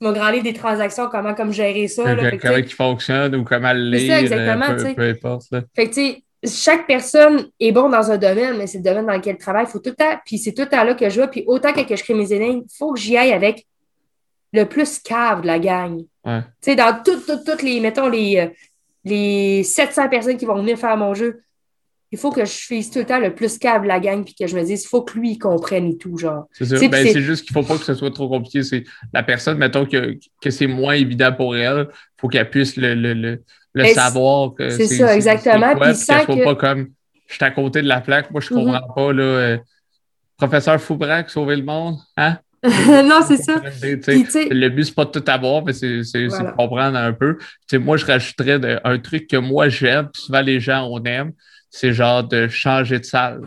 mon grand livre des transactions, comment comme gérer ça. Là, comment il fonctionne ou comment le lire. Ça, exactement. Euh, peu, peu, importe. Fait que, tu sais, chaque personne est bon dans un domaine, mais c'est le domaine dans lequel elle travaille. Faut tout le temps, puis c'est tout le temps là que je vois. Puis autant que, je crée mes énigmes, il faut que j'y aille avec le plus cave de la gang. Tu sais, dans toutes, toutes, les, mettons, les, euh, les 700 personnes qui vont venir faire mon jeu, il faut que je fasse tout le temps le plus de la gang, puis que je me dise, il faut que lui, il comprenne et tout, genre. C'est ça. Ben, c'est juste qu'il ne faut pas que ce soit trop compliqué. C'est la personne, mettons, que, que c'est moins évident pour elle, il faut qu'elle puisse le, le, le, le savoir. C'est ça, exactement. Puis ça que... pas comme, je suis à côté de la plaque, moi, je ne comprends mm-hmm. pas, là, euh, professeur Foubrac, sauver le monde, hein? non, c'est ça. le but, c'est pas de tout avoir, mais c'est de comprendre un peu. moi, je rajouterais un truc que moi j'aime, souvent les gens on aime, c'est genre de changer de salle.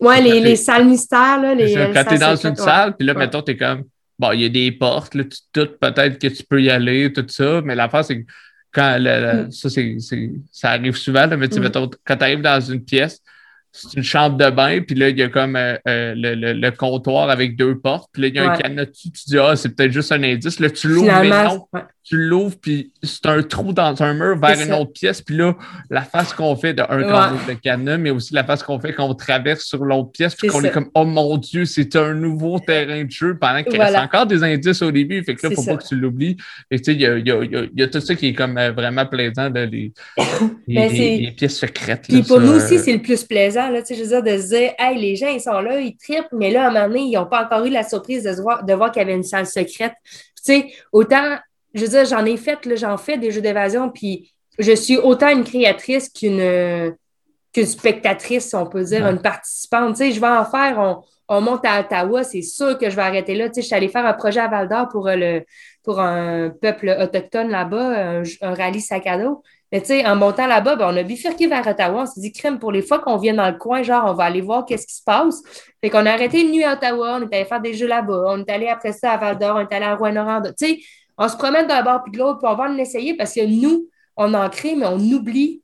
Ouais, les, les, salles mystères, là. Les, quand t'es dans une salle, puis là, mettons, t'es comme, bon, il y a des portes, là, tu doutes peut-être que tu peux y aller, tout ça, mais l'affaire, c'est que quand, mm. ça, c'est, ça arrive souvent, là, mais tu sais, mm. mettons, quand t'arrives dans une pièce, c'est une chambre de bain, puis là, il y a comme euh, euh, le, le, le, comptoir avec deux portes, puis là, il y a un cadenas dessus, tu dis, ah, c'est peut-être juste un indice. Là, tu l'ouvres, mais non. Tu l'ouvres, puis c'est un trou dans un mur vers une autre pièce, puis là, la face qu'on fait de un ouais. le cadenas, mais aussi la face qu'on fait quand on traverse sur l'autre pièce, puis qu'on est comme, oh mon Dieu, c'est un nouveau terrain de jeu, pendant qu'il reste encore des indices au début, fait que là, faut pas que tu l'oublies. Et tu sais, il y a, y, a, y a, tout ça qui est comme euh, vraiment plaisant, de les, les, les, pièces secrètes. Puis pour nous aussi, c'est le plus plaisant je veux dire, de se dire, hey, les gens, ils sont là, ils trippent, mais là, à un moment donné, ils n'ont pas encore eu la surprise de, voir, de voir qu'il y avait une salle secrète. Tu sais, autant, je veux dire, j'en ai fait, j'en fais des jeux d'évasion, puis je suis autant une créatrice qu'une qu'une spectatrice, on peut dire, une participante. Tu sais, je vais en faire, on, on monte à Ottawa, c'est sûr que je vais arrêter là. Tu sais, je suis allée faire un projet à Val d'Or pour, euh, le, pour un peuple autochtone là-bas, un, un, rallye sac à dos. Mais tu sais, en montant là-bas, ben, on a bifurqué vers Ottawa. On s'est dit, crème, pour les fois qu'on vient dans le coin, genre, on va aller voir qu'est-ce qui se passe. Fait qu'on a arrêté une nuit à Ottawa, on est allé faire des jeux là-bas. On est allé après ça à Val d'Or, on est allé à Rouen-Noranda. Tu sais, on se promène d'un bord puis de l'autre, puis on va l'essayer parce que nous, on en crée, mais on oublie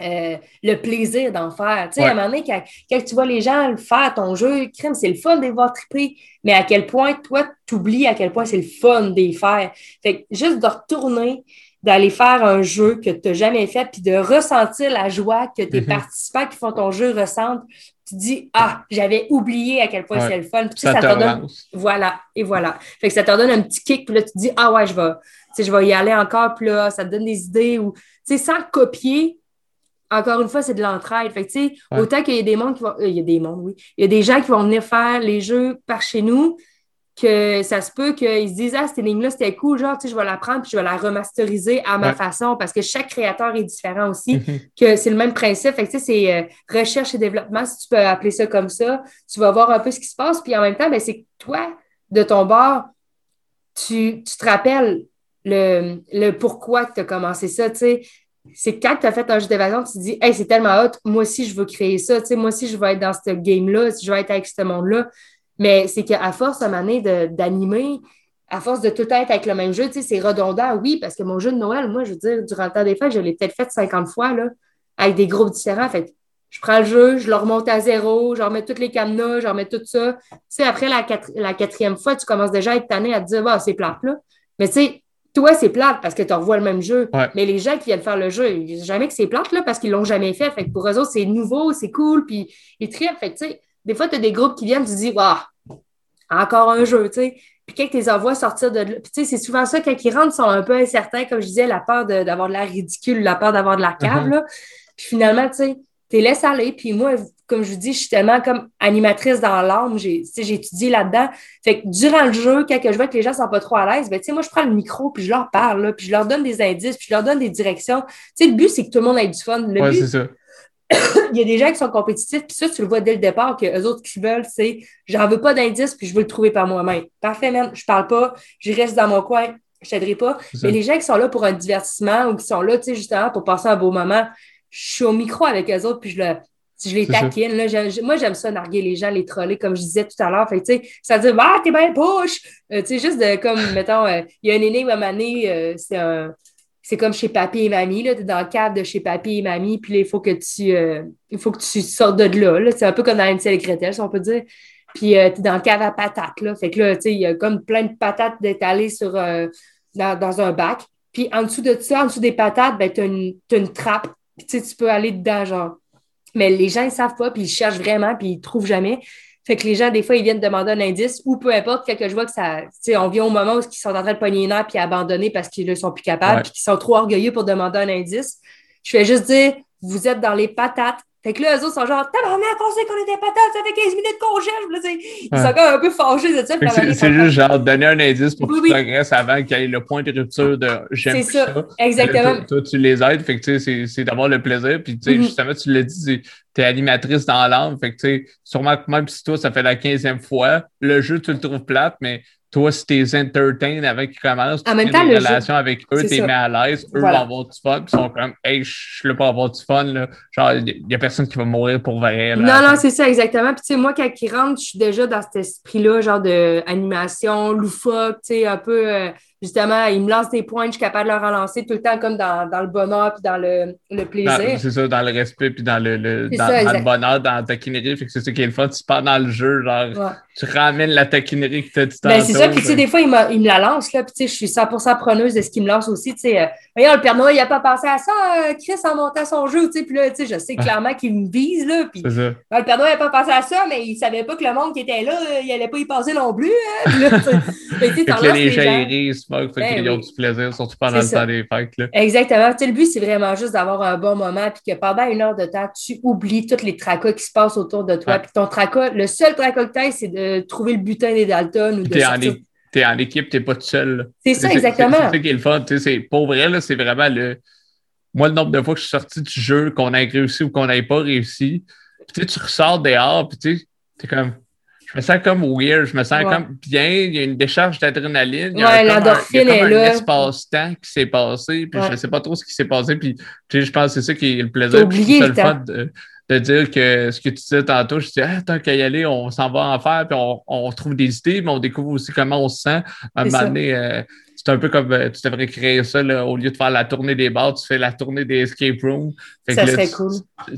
euh, le plaisir d'en faire. Tu sais, à un moment donné, quand, tu vois les gens faire ton jeu, crème, c'est le fun de les voir triper, mais à quel point, toi, tu oublies à quel point c'est le fun de les faire. Fait que juste de retourner, d'aller faire un jeu que tu n'as jamais fait, puis de ressentir la joie que tes mhm. participants qui font ton jeu ressentent. Tu dis, ah, j'avais oublié à quel point c'est le fun. Puis ça, te donne. Voilà, et voilà. Fait que ça te donne un petit kick, puis là, tu dis, ah ouais, je vais, je vais y aller encore, puis là, ça te donne des idées. Ou, sans copier, encore une fois, c'est de l'entraide. Fait que, tu sais, autant qu'il y a des mondes qui vont. Euh, il y a des mondes, oui. Il y a des gens qui vont venir faire les jeux par chez nous que ça se peut qu'ils se disent Ah, cette énigme-là, c'était cool, genre, tu sais, je vais la prendre puis je vais la remasteriser à ma façon parce que chaque créateur est différent aussi, mhm. que c'est le même principe. Fait que, tu sais, c'est euh, recherche et développement, si tu peux appeler ça comme ça. Tu vas voir un peu ce qui se passe, puis en même temps, ben, c'est toi, de ton bord, tu, tu te rappelles le, le pourquoi tu as commencé ça, tu sais. C'est quand tu as fait un jeu d'évasion, tu te dis, hey, c'est tellement hot, moi aussi, je veux créer ça, tu sais, moi aussi, je veux être dans ce game-là, je veux être avec ce monde-là. Mais c'est qu'à force, à un moment d'animer, à force de tout être avec le même jeu, tu sais, c'est redondant, oui, parce que mon jeu de Noël, moi, je veux dire, durant le temps des fêtes, je l'ai peut-être fait 50 fois, là, avec des groupes différents. Fait je prends le jeu, je le remonte à zéro, je remets toutes les cadenas, je remets tout ça. Tu sais, après la, la quatrième fois, tu commences déjà à être tanné à te dire, bah, c'est plate, là. Mais tu sais, toi, c'est plate parce que tu revois le même jeu. Mais les gens qui viennent faire le jeu, ils disent jamais que c'est plate, là, parce qu'ils l'ont jamais fait. Fait que pour eux autres, c'est nouveau, c'est cool, puis ils trippent. Fait tu sais, des fois, tu as des groupes qui viennent, tu te dis, waouh, encore un jeu, tu sais. Puis quand tu les envoies sortir de là, puis tu sais, c'est souvent ça, quand ils rentrent, ils sont un peu incertains, comme je disais, la peur d'avoir de, l'air ridicule, la peur d'avoir de la cave, uh-huh. là. Puis finalement, tu sais, tu les laisses aller. Puis moi, comme je vous dis, je suis tellement comme animatrice dans l'âme, j'ai étudié là-dedans. Fait que durant le jeu, quand je vois que les gens sont pas trop à l'aise, ben, tu sais, moi, je prends le micro, puis je leur parle, là, puis je leur donne des indices, puis je leur donne des directions. Tu sais, le but, c'est que tout le monde ait du fun. Le c'est ça. il y a des gens qui sont compétitifs, puis ça, tu le vois dès le départ, que les autres qui veulent, c'est j'en veux pas d'indice, puis je veux le trouver par moi-même. Parfait, même, je parle pas, je reste dans mon coin, je t'aiderai pas. Mais les gens qui sont là pour un divertissement ou qui sont là, tu sais, justement, pour passer un beau moment, je suis au micro avec eux autres, puis je le. Je les taquine. Là, moi, j'aime ça, narguer les gens, les troller, comme je disais tout à l'heure. Fait tu sais, ça dit, ah, t'es bien push! Euh, tu sais, juste de, comme, mettons, euh, il y a un énigme à année, euh, c'est un, c'est comme chez papy et mamie, là, tu es dans le cadre de chez papy et mamie, puis là, il faut que tu euh, il faut que tu sortes de là. C'est un peu comme dans une et Gretel, si on peut dire. Puis euh, tu es dans le cadre à patates. Là. Fait que là, tu sais, il y a comme plein de patates d'étalées sur euh, dans, un bac. Puis en dessous de ça, en dessous des patates, ben, tu as une, trappe. Puis tu peux aller dedans, genre. Mais les gens, ils savent pas, puis ils cherchent vraiment, puis ils trouvent jamais. Fait que les gens, des fois, ils viennent demander un indice ou peu importe, quand je vois que ça. Tu sais, on vient au moment où ils sont en train de pogner une heure puis abandonner parce qu'ils ne sont plus capables puis qu'ils sont trop orgueilleux pour demander un indice. Je fais juste dire, vous êtes dans les patates. Fait que là, eux autres sont genre, tabarnak, on sait qu'on était patates, ça fait 15 minutes qu'on cherche. Ils sont quand même un peu fâchés de ça. C'est juste genre donner un indice pour que tu progresses avant qu'il y ait le point de rupture de j'aime ça. ça. Exactement. Toi, tu les aides, fait que tu sais, c'est d'avoir le plaisir. Puis tu sais, mm-hmm. justement, tu l'as dit, tu es animatrice dans l'âme. Fait que tu sais, sûrement que même si toi, ça fait la 15e fois, le jeu, tu le trouves plate, mais toi, si t'es entertain avec qui commencent, tu as une relation avec eux, t'es mis à l'aise, eux vont avoir du fun, ils sont comme, hey, je suis là pour avoir du fun, là. Genre, il n'y a personne qui va mourir pour vrai. non, non, c'est ça, exactement. Puis, tu sais, moi, quand ils rentrent, je suis déjà dans cet esprit-là, genre d'animation, loufoque, tu sais, un peu. Euh, justement, ils me lancent des points, je suis capable de leur relancer tout le temps comme dans, dans le bonheur puis dans le, le plaisir. C'est ça, dans le respect puis dans le, le dans, le bonheur, dans la taquinerie. Fait que c'est ça qui est le fun. Tu pars dans le jeu, genre, tu ramènes la taquinerie que tu as dit ben, c'est ça, puis tu sais, des fois, il, il, me la lance, là, puis tu sais, je suis 100% preneuse de ce qu'il me lance aussi, tu sais. Euh, voyons, le Père Noël, il n'a pas pensé à ça, euh, Chris, en montant son jeu, tu sais, puis là, tu sais, je sais clairement qu'il me vise, là, puis... le Père Noël n'a pas pensé à ça, mais il savait pas que le monde qui était là, il n'allait pas y passer non plus, hein, puis là, tu sais, ils fait ben qu'ils ont du plaisir, surtout pendant le temps des fêtes, là. Exactement. Tu sais, le but, c'est vraiment juste d'avoir un bon moment, puis que pendant une heure de temps, tu oublies tous les tracas qui se passent autour de toi, puis ton tracas, le seul tracas que tu c'est de trouver le butin des Dalton ou de t'es en, es en équipe, t'es pas tout seul. C'est ça, exactement. C'est ça qui est le fun. Pour vrai, c'est vraiment le. Moi, le nombre de fois que je suis sorti du jeu, qu'on ait réussi ou qu'on n'ait pas réussi, puis tu ressors dehors, puis tu es comme. Je me sens comme weird, je me sens comme bien, il y a une décharge d'adrénaline. Il y a, l'endorphine est là. un espace-temps qui s'est passé, puis je ne sais pas trop ce qui s'est passé, puis je pense que c'est ça qui est le plaisir. Oublié le, fun de dire que ce que tu disais tantôt, je dis, ah, tant qu'à y aller, on s'en va en faire, puis on, on, trouve des idées, mais on découvre aussi comment on se sent. À un moment donné, euh, c'est un peu comme euh, tu devrais créer ça, là, au lieu de faire la tournée des bars, tu fais la tournée des escape rooms. ça serait cool.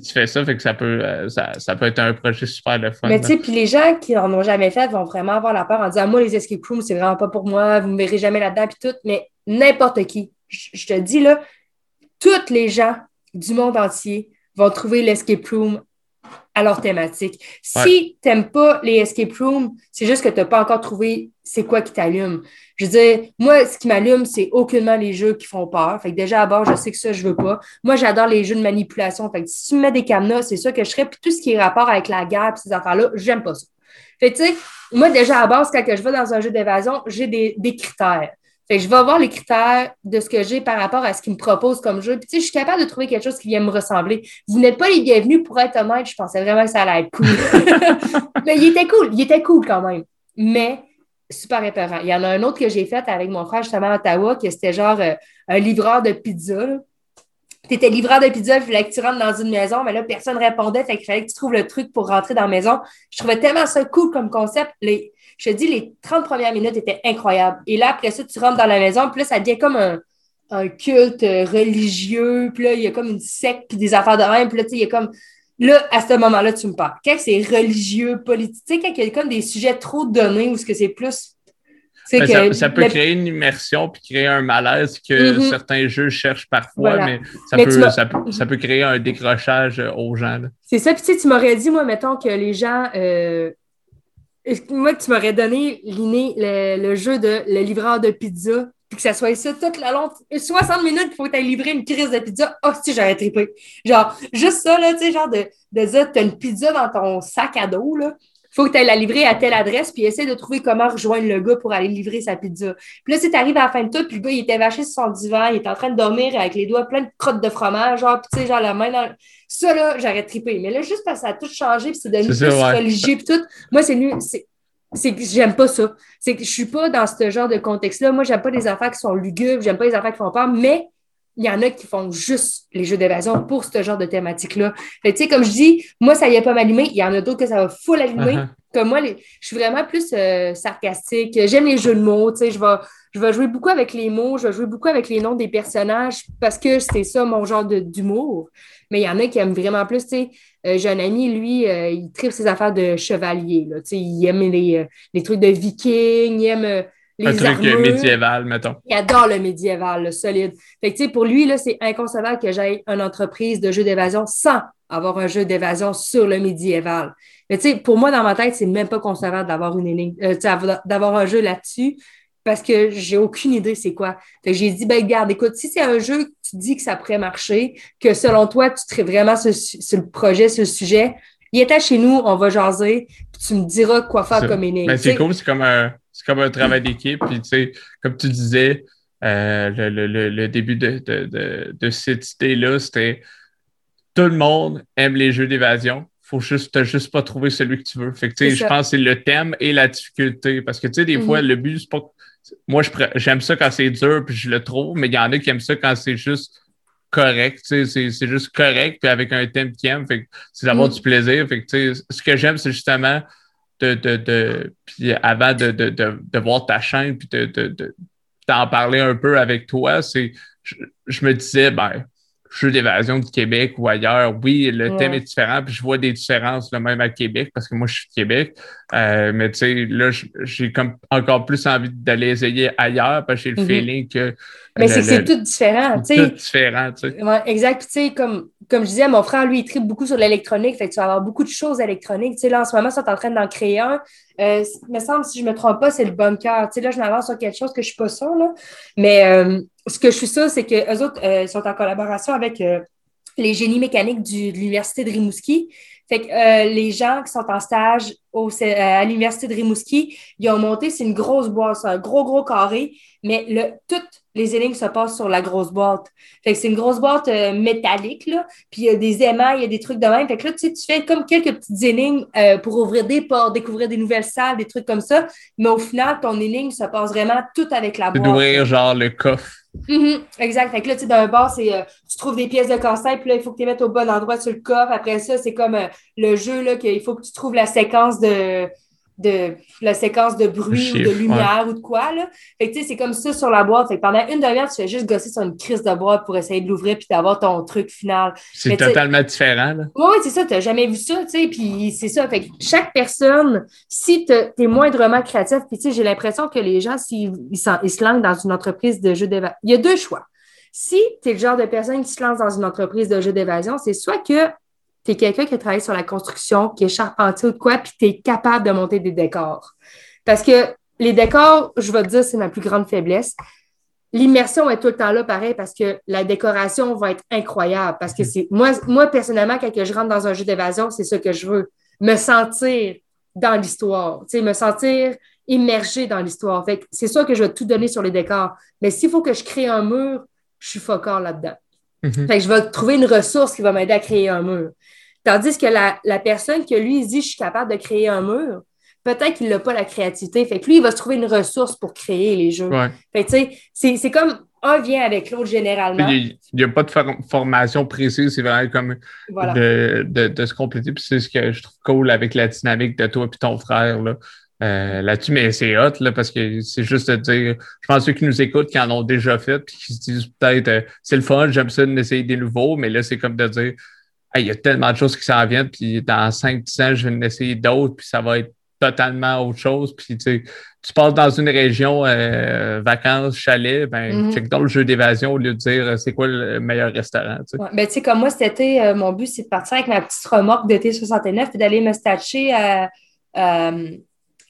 Tu, fais ça, fait que ça peut, euh, ça, ça, peut être un projet super de fun. Mais tu sais, puis les gens qui n'en ont jamais fait vont vraiment avoir la peur en disant, moi, les escape rooms, c'est vraiment pas pour moi, vous ne me verrez jamais là-dedans, puis tout, mais n'importe qui. Je te dis, là, toutes les gens du monde entier vont trouver l'escape room à leur thématique. Si tu n'aimes pas les escape rooms, c'est juste que tu n'as pas encore trouvé c'est quoi qui t'allume. Je veux dire, moi, ce qui m'allume, c'est aucunement les jeux qui font peur. Fait que déjà, à bord, je sais que ça, je veux pas. Moi, j'adore les jeux de manipulation. Fait que si tu me mets des cameras, c'est ça que je serais. Puis tout ce qui est rapport avec la guerre et ces affaires-là, j'aime pas ça. Fait tu sais, moi, déjà, à base, quand je vais dans un jeu d'évasion, j'ai des, des critères. Fait que je vais voir les critères de ce que j'ai par rapport à ce qu'ils me proposent comme jeu. Puis, tu sais, je suis capable de trouver quelque chose qui vient me ressembler. Vous n'êtes pas les bienvenus pour être honnête. Je pensais vraiment que ça allait être cool. Mais il était cool. Il était cool quand même. Mais super épeurant. Il y en a un autre que j'ai fait avec mon frère justement à Ottawa, qui c'était genre euh, un livreur de pizza. Tu étais livreur de pizza, il fallait que tu rentres dans une maison, mais là, personne ne répondait, fait qu'il fallait que tu trouves le truc pour rentrer dans la maison. Je trouvais tellement ça cool comme concept. Les, je te dis, les 30 premières minutes étaient incroyables. Et là, après ça, tu rentres dans la maison, puis là, ça devient comme un, culte religieux, puis là, il y a comme une secte, puis des affaires de même, puis là, tu sais, il y a comme... Là, à ce moment-là, tu me parles. Quand c'est religieux, politique, tu sais, quand il y a comme des sujets trop donnés ou ce que c'est plus ben, ça, peut créer une immersion puis créer un malaise que mm-hmm. certains jeux cherchent parfois, mais, ça, peut, ça, peut, créer un décrochage aux gens. C'est ça. Puis tu sais, tu m'aurais dit, moi, mettons que les gens. Euh, moi, tu m'aurais donné, le, jeu de le livreur de pizza, puis que ça soit ça toute la longue. 60 minutes, il faut que livré une crise de pizza. Oh, si, j'aurais trippé. Genre, juste ça, là, tu sais, genre de, de dire, tu as une pizza dans ton sac à dos, là faut que tu ailles la livrer à telle adresse, puis essaie de trouver comment rejoindre le gars pour aller livrer sa pizza. Puis là, si tu arrives à la fin de tout, puis le gars, il était vaché sur son divan, il était en train de dormir avec les doigts pleins de crottes de fromage, genre, puis tu sais, genre la main dans. Ça, là, j'aurais trippé. Mais là, juste parce que ça a tout changé, puis c'est devenu plus religieux, puis tout. Moi, c'est nu. C'est que j'aime pas ça. C'est que je suis pas dans ce genre de contexte-là. Moi, j'aime pas les affaires qui sont lugubres, j'aime pas les affaires qui font peur, mais il y en a qui font juste les jeux d'évasion pour ce genre de thématique-là. Tu sais, comme je dis, moi, ça y est pas m'allumer. Il y en a d'autres que ça va full allumer. Uh-huh. Comme moi, je suis vraiment plus euh, sarcastique. J'aime les jeux de mots. Tu sais, je vais, je vais jouer beaucoup avec les mots. Je vais jouer beaucoup avec les noms des personnages parce que c'est ça mon genre d'humour. Mais il y en a qui aiment vraiment plus. Tu sais, euh, j'ai un ami, lui, euh, il tripe ses affaires de chevalier. Là. Tu sais, il aime les, les trucs de vikings. Il aime un truc médiéval, mettons. Il adore le médiéval, le solide. Fait que, pour lui, là, c'est inconcevable que j'aille une entreprise de jeux d'évasion sans avoir un jeu d'évasion sur le médiéval. Mais tu sais, pour moi, dans ma tête, c'est même pas concevable d'avoir une euh, d'avoir un jeu là-dessus parce que j'ai aucune idée c'est quoi. Fait que j'ai dit, ben regarde, écoute, si c'est un jeu que tu dis que ça pourrait marcher, que selon toi, tu serais vraiment sur, le projet, sur le sujet, il était chez nous, on va jaser, puis tu me diras quoi faire comme énigme. Ben, c'est cool, c'est comme un comme un travail d'équipe. Puis, tu sais, comme tu disais, euh, le, début de, cette idée-là, c'était tout le monde aime les jeux d'évasion. faut juste, juste pas trouver celui que tu veux. Fait que, je pense que c'est le thème et la difficulté. Parce que, tu sais, des fois, mhm. le but, c'est pas. Moi, j'aime ça quand c'est dur, puis je le trouve, mais il y en a qui aiment ça quand c'est juste correct, c'est juste correct, puis avec un thème qui aime, fait c'est d'avoir mhm. du plaisir. Fait que, ce que j'aime, c'est justement de, de, de, puis avant de, de, de, voir ta chaîne, puis de, d'en parler un peu avec toi, c'est je, me disais, ben, jeu d'évasion du Québec ou ailleurs, oui, le thème est différent, puis je vois des différences là, même à Québec, parce que moi, je suis de Québec. Euh, mais tu sais, là, j'ai comme encore plus envie d'aller essayer ailleurs, parce que j'ai le mm-hmm. feeling que. Mais c'est que c'est tout différent, tu sais. Tout différent, tu sais. exact. tu sais, comme, comme je disais, mon frère, lui, il tripe beaucoup sur l'électronique, fait que tu vas avoir beaucoup de choses électroniques. Tu sais, là, en ce moment, ils sont en train d'en créer un. Euh, il me semble, si je ne me trompe pas, c'est le bunker. Tu sais, là, je m'avance sur quelque chose que je ne suis pas sûre, là. Mais euh, ce que je suis sûre, c'est qu'eux autres euh, sont en collaboration avec les génies mécaniques de l'Université de Rimouski. Fait que les gens qui sont en stage au, à l'Université de Rimouski, ils ont monté, c'est une grosse boîte, un gros, gros carré, mais le, tout les énigmes se passent sur la grosse boîte. Fait que c'est une grosse boîte euh, métallique, là. Puis il y a des émails, il y a des trucs de même. Fait que là, tu sais, tu fais comme quelques petites énigmes euh, pour ouvrir des portes, découvrir des nouvelles salles, des trucs comme ça. Mais au final, ton énigme se passe vraiment tout avec la boîte. d'ouvrir genre le coffre. Mm-hmm. exact. Fait que là, tu sais, d'un bord, c'est euh, tu trouves des pièces de conseil, puis là, il faut que tu les mettes au bon endroit sur le coffre. Après ça, c'est comme le jeu, là, qu'il faut que tu trouves la séquence de de la séquence de bruit ou de lumière ou de quoi. Là. Fait que tu sais, c'est comme ça sur la boîte. Fait que pendant une demi-heure, tu fais juste gosser sur une crise de boîte pour essayer de l'ouvrir puis d'avoir ton truc final. C'est totalement différent. Là. Oui, c'est ça. Tu n'as jamais vu ça, tu sais. Puis c'est ça. Fait que chaque personne, si tu es moindrement créatif, puis tu sais, j'ai l'impression que les gens, s'ils ils, se lancent dans une entreprise de jeux d'évasion, il y a deux choix. Si tu es le genre de personne qui se lance dans une entreprise de jeux d'évasion, c'est soit que tu es quelqu'un qui a travaillé sur la construction, qui est charpentier ou de quoi, puis tu es capable de monter des décors. Parce que les décors, je vais te dire, c'est ma plus grande faiblesse. L'immersion est tout le temps là, pareil, parce que la décoration va être incroyable. Parce que mm. c'est moi, moi, personnellement, quand je rentre dans un jeu d'évasion, c'est ça que je veux. Me sentir dans l'histoire, me sentir immergé dans l'histoire. Fait c'est sûr que je vais tout donner sur les décors. Mais s'il faut que je crée un mur, je suis focard là-dedans. Mm-hmm. Fait que je vais trouver une ressource qui va m'aider à créer un mur. Tandis que la, personne que lui dit je suis capable de créer un mur, peut-être qu'il n'a pas la créativité. Fait que lui, il va se trouver une ressource pour créer les jeux. Fait tu sais, c'est comme un vient avec l'autre généralement. Il n'y a, pas de formation précise, c'est vraiment comme de, se compléter. Puis c'est ce que je trouve cool avec la dynamique de toi et ton frère. Là. Euh, là-dessus, mais c'est hot, là, parce que c'est juste de dire, je pense que ceux qui nous écoutent, qui en ont déjà fait, puis qui se disent peut-être, euh, c'est le fun, j'aime ça d'essayer des nouveaux, mais là, c'est comme de dire, il y a tellement de choses qui s'en viennent, puis dans 5-10 ans, je vais en essayer d'autres, puis ça va être totalement autre chose. Puis tu passes dans une région euh, vacances, chalet, ben, mm dans le jeu d'évasion au lieu de dire euh, c'est quoi le meilleur restaurant. Ben, tu sais, comme moi, cet été, euh, mon but, c'est de partir avec ma petite remorque d'été 69 et d'aller me stacher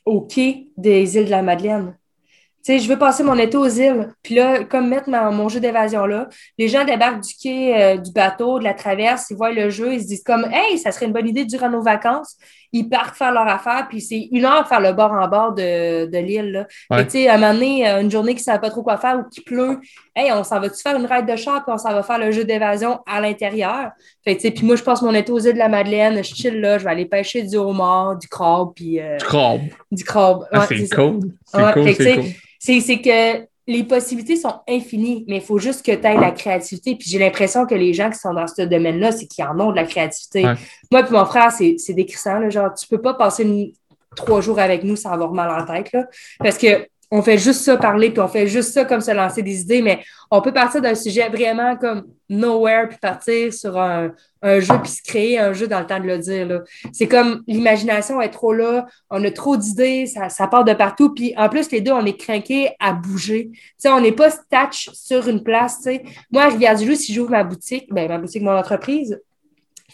au quai des îles de la Madeleine sais, je veux passer mon été aux îles. Puis là, comme mettre mon jeu d'évasion là, les gens débarquent du quai, euh, du bateau, de la traverse, ils voient le jeu, ils se disent comme, hey, ça serait une bonne idée durant nos vacances. Ils partent faire leur affaire, puis c'est une heure faire le bord en bord de, de l'île. Ouais. Tu sais, à un moment donné, euh, une journée qui ne savent pas trop quoi faire ou qui pleut, hey, on s'en va-tu faire une ride de char, puis on s'en va faire le jeu d'évasion à l'intérieur? Fait tu puis moi, je passe mon été aux îles de la Madeleine, je chill là, je vais aller pêcher du homard, du crabe, puis. Euh, du crabe. Du crabe. Ah, c'est cool. C'est cool, c'est cool. C'est que les possibilités sont infinies, mais il faut juste que tu aies la créativité. Puis j'ai l'impression que les gens qui sont dans ce domaine-là, c'est qu'ils en ont de la créativité. Moi et mon frère, c'est décrissant. Là, genre, tu peux pas passer trois jours avec nous sans avoir mal en tête. Là, parce que on fait juste ça parler, puis on fait juste ça comme se lancer des idées, mais on peut partir d'un sujet vraiment comme nowhere, puis partir sur un, jeu, puis se créer un jeu dans le temps de le dire. C'est comme l'imagination est trop là, on a trop d'idées, ça, part de partout, puis en plus, les deux, on est craqués à bouger. sais, on n'est pas statch sur une place. sais. Moi, à Rivière-du-Loup, si j'ouvre ma boutique, ben, ma boutique, mon entreprise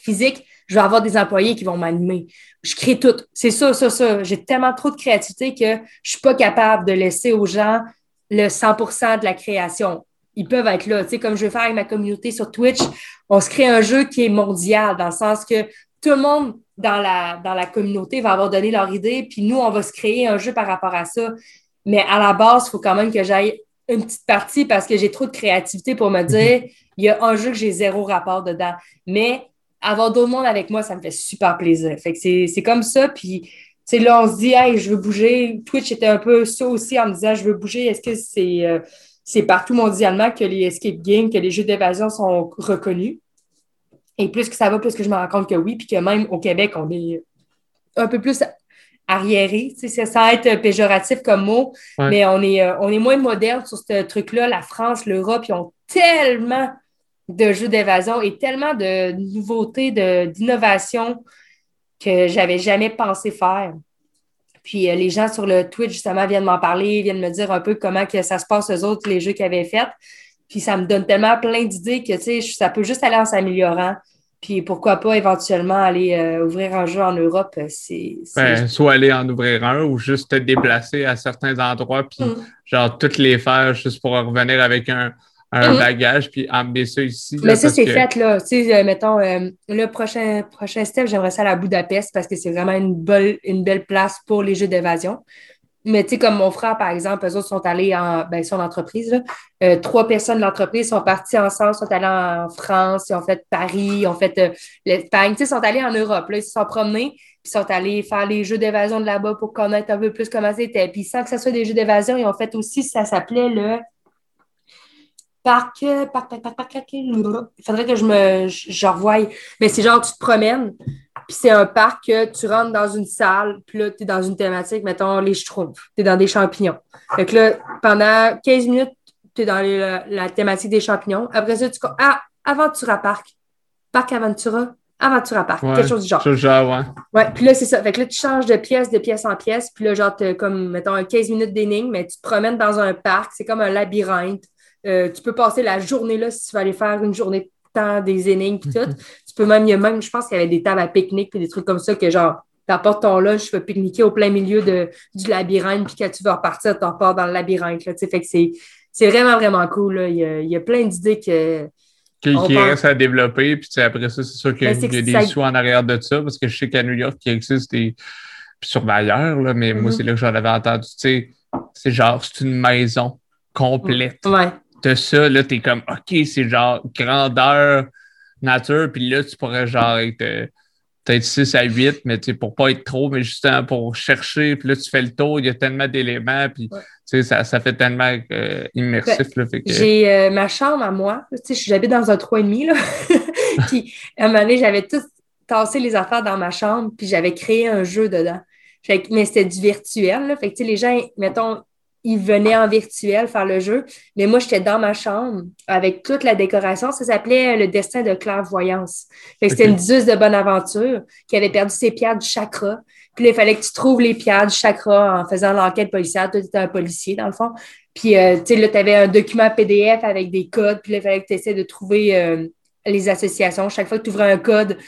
physique, je vais avoir des employés qui vont m'animer. Je crée tout. C'est ça, ça, ça. J'ai tellement trop de créativité que je suis pas capable de laisser aux gens le 100% de la création. Ils peuvent être là. Tu sais, comme je vais faire avec ma communauté sur Twitch, on se crée un jeu qui est mondial dans le sens que tout le monde dans la, dans la communauté va avoir donné leur idée, puis nous, on va se créer un jeu par rapport à ça. Mais à la base, il faut quand même que j'aille une petite partie parce que j'ai trop de créativité pour me dire, il y a un jeu que j'ai zéro rapport dedans. Mais avoir d'autres monde avec moi, ça me fait super plaisir. Fait que c'est comme ça. Puis, tu là, on se dit, hey, je veux bouger. Twitch était un peu ça aussi en me disant, je veux bouger. Est-ce que c'est euh, c'est partout mondialement que les escape games, que les jeux d'évasion sont reconnus? Et plus que ça va, plus que je me rends compte que oui. Puis que même au Québec, on est un peu plus arriéré. Ça sans être péjoratif comme mot, mais on est, euh, on est moins moderne sur ce truc-là. La France, l'Europe, ils ont tellement de jeux d'évasion et tellement de nouveautés, d'innovation que j'avais jamais pensé faire. Puis euh, les gens sur le Twitch, justement, viennent m'en parler, viennent me dire un peu comment que ça se passe, eux autres, les jeux qu'ils avaient faits. Puis ça me donne tellement plein d'idées que, tu sais, ça peut juste aller en s'améliorant. Puis pourquoi pas éventuellement aller euh, ouvrir un jeu en Europe, euh, c'est. Ben, soit aller en ouvrir un ou juste te déplacer à certains endroits, puis mm. genre toutes les faire juste pour revenir avec un, un mm. bagage, puis emmener ça ici. Mais ça, c'est fait, là. Tu sais, euh, mettons, le prochain, prochain step, j'aimerais ça à Budapest parce que c'est vraiment une belle, une belle place pour les jeux d'évasion. Mais tu sais, comme mon frère, par exemple, eux autres sont allés en ben, son entreprise. Euh, trois personnes de l'entreprise sont parties ensemble, sont allées en France, ils ont fait Paris, ils ont fait euh, l'Espagne, tu sais, sont allés en Europe. Là, ils se sont promenés, puis sont allés faire les jeux d'évasion de là-bas pour connaître un peu plus comment c'était. Puis sans que ce soit des jeux d'évasion, ils ont fait aussi, ça s'appelait le parc, parc, parc, parc, parc, Il faudrait que je me je, revoie. Mais c'est genre, tu te promènes, puis c'est un parc que tu rentres dans une salle, puis là, tu es dans une thématique, mettons les schtroumpfs, tu es dans des champignons. Fait que là, pendant 15 minutes, tu es dans la, thématique des champignons. Après ça, tu. Ah, Aventura Parc. Parc Aventura. Aventura Parc. quelque chose du genre. genre, ouais. Ouais, puis là, c'est ça. Fait que là, tu changes de pièce, de pièce en pièce. Puis là, genre, tu comme, mettons, 15 minutes d'énigme, mais tu te promènes dans un parc. C'est comme un labyrinthe. Euh, tu peux passer la journée là si tu veux aller faire une journée de temps, des énigmes et tout. tu peux même, il y a même, je pense qu'il y avait des tables à pique-nique et des trucs comme ça que genre, t'apportes ton lunch, tu peux pique-niquer au plein milieu de, du labyrinthe, puis quand tu veux repartir, tu repars dans le labyrinthe. Là, fait que c'est, c'est vraiment, vraiment cool. Là. Il, y a, il y a plein d'idées que. Qui, qui reste à développer, puis après ça, c'est sûr qu'il y a, ben, des sous en arrière de ça, parce que je sais qu'à New York, il existe des surveilleurs, là, mais moi, mm-hmm. c'est là que j'en avais entendu. Tu sais, c'est genre, c'est une maison complète. Ouais de ça, là, t'es comme, OK, c'est genre grandeur nature, puis là, tu pourrais genre être euh, peut-être 6 à 8, mais tu pour pas être trop, mais justement pour chercher, puis là, tu fais le tour, il y a tellement d'éléments, puis ça, ça fait tellement euh, immersif. Ben, j'ai euh, ma chambre à moi, tu sais, j'habite dans un 3,5, là, puis à un moment donné, j'avais tout tassé les affaires dans ma chambre, puis j'avais créé un jeu dedans. mais c'était du virtuel, là, fait que, les gens, mettons, ils venaient en virtuel faire le jeu. Mais moi, j'étais dans ma chambre avec toute la décoration. Ça s'appelait Le destin de clairvoyance. C'était une diseuse de bonne aventure qui avait perdu ses pierres du chakra. Puis là, il fallait que tu trouves les pierres du chakra en faisant l'enquête policière. Toi, tu étais un policier, dans le fond. Puis, euh, tu sais, là, tu avais un document PDF avec des codes. Puis là, il fallait que tu essaies de trouver euh, les associations. Chaque fois que tu ouvrais un code,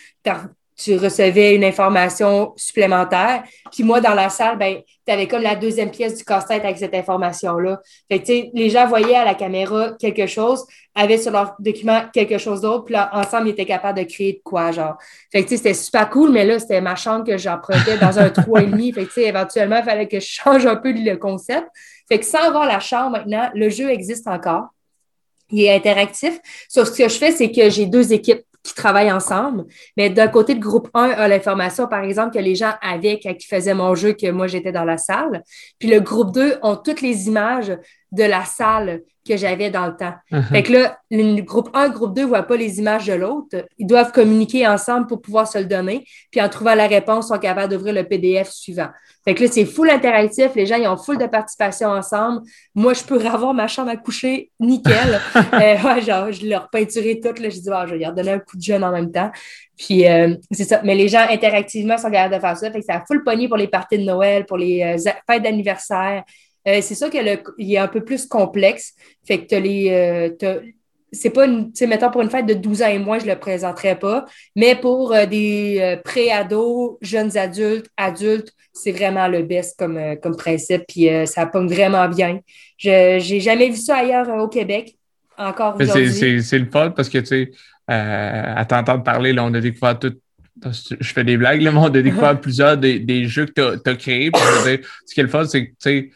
tu recevais une information supplémentaire. Puis moi, dans la salle, ben, tu avais comme la deuxième pièce du casse-tête avec cette information-là. Fait que, les gens voyaient à la caméra quelque chose, avaient sur leur document quelque chose d'autre, puis là, ensemble, ils étaient capables de créer de quoi, genre. Fait que, c'était super cool, mais là, c'était ma chambre que j'empruntais dans un 3,5. Fait que, éventuellement, il fallait que je change un peu le concept. Fait que sans avoir la chambre maintenant, le jeu existe encore. Il est interactif. Sauf ce que je fais, c'est que j'ai deux équipes qui travaillent ensemble. Mais d'un côté, le groupe 1 a l'information, par exemple, que les gens quand ils faisaient mon jeu, que moi, j'étais dans la salle. Puis le groupe 2 ont toutes les images de la salle que j'avais dans le temps. Uh-huh. Fait que là, le groupe 1, groupe 2 ne voient pas les images de l'autre. Ils doivent communiquer ensemble pour pouvoir se le donner. Puis en trouvant la réponse, ils sont capables d'ouvrir le PDF suivant. Fait que là, c'est full interactif. Les gens, ils ont full de participation ensemble. Moi, je peux avoir ma chambre à coucher nickel. euh, ouais, genre, je leur peinturer tout. Là, je dis, oh, je vais leur donner un coup de jeune en même temps. Puis, euh, c'est ça. Mais les gens, interactivement, sont capables de faire ça. Fait que ça a full pogné pour les parties de Noël, pour les euh, fêtes d'anniversaire. Euh, c'est sûr qu'il est un peu plus complexe. Fait que tu as les c'est pas une, mettons pour une fête de 12 ans et moins, je le présenterai pas, mais pour euh, des euh, pré-ados, jeunes adultes, adultes, c'est vraiment le best comme, euh, comme principe, puis ça pomme vraiment bien. Je j'ai jamais vu ça ailleurs au Québec, encore aujourd'hui. C'est le fun parce que, tu sais, à t'entendre parler, là, on a découvert tout, je fais des blagues, mais on a découvert plusieurs des, des, jeux que tu as, créés. ce qui est le fun, c'est que, tu sais,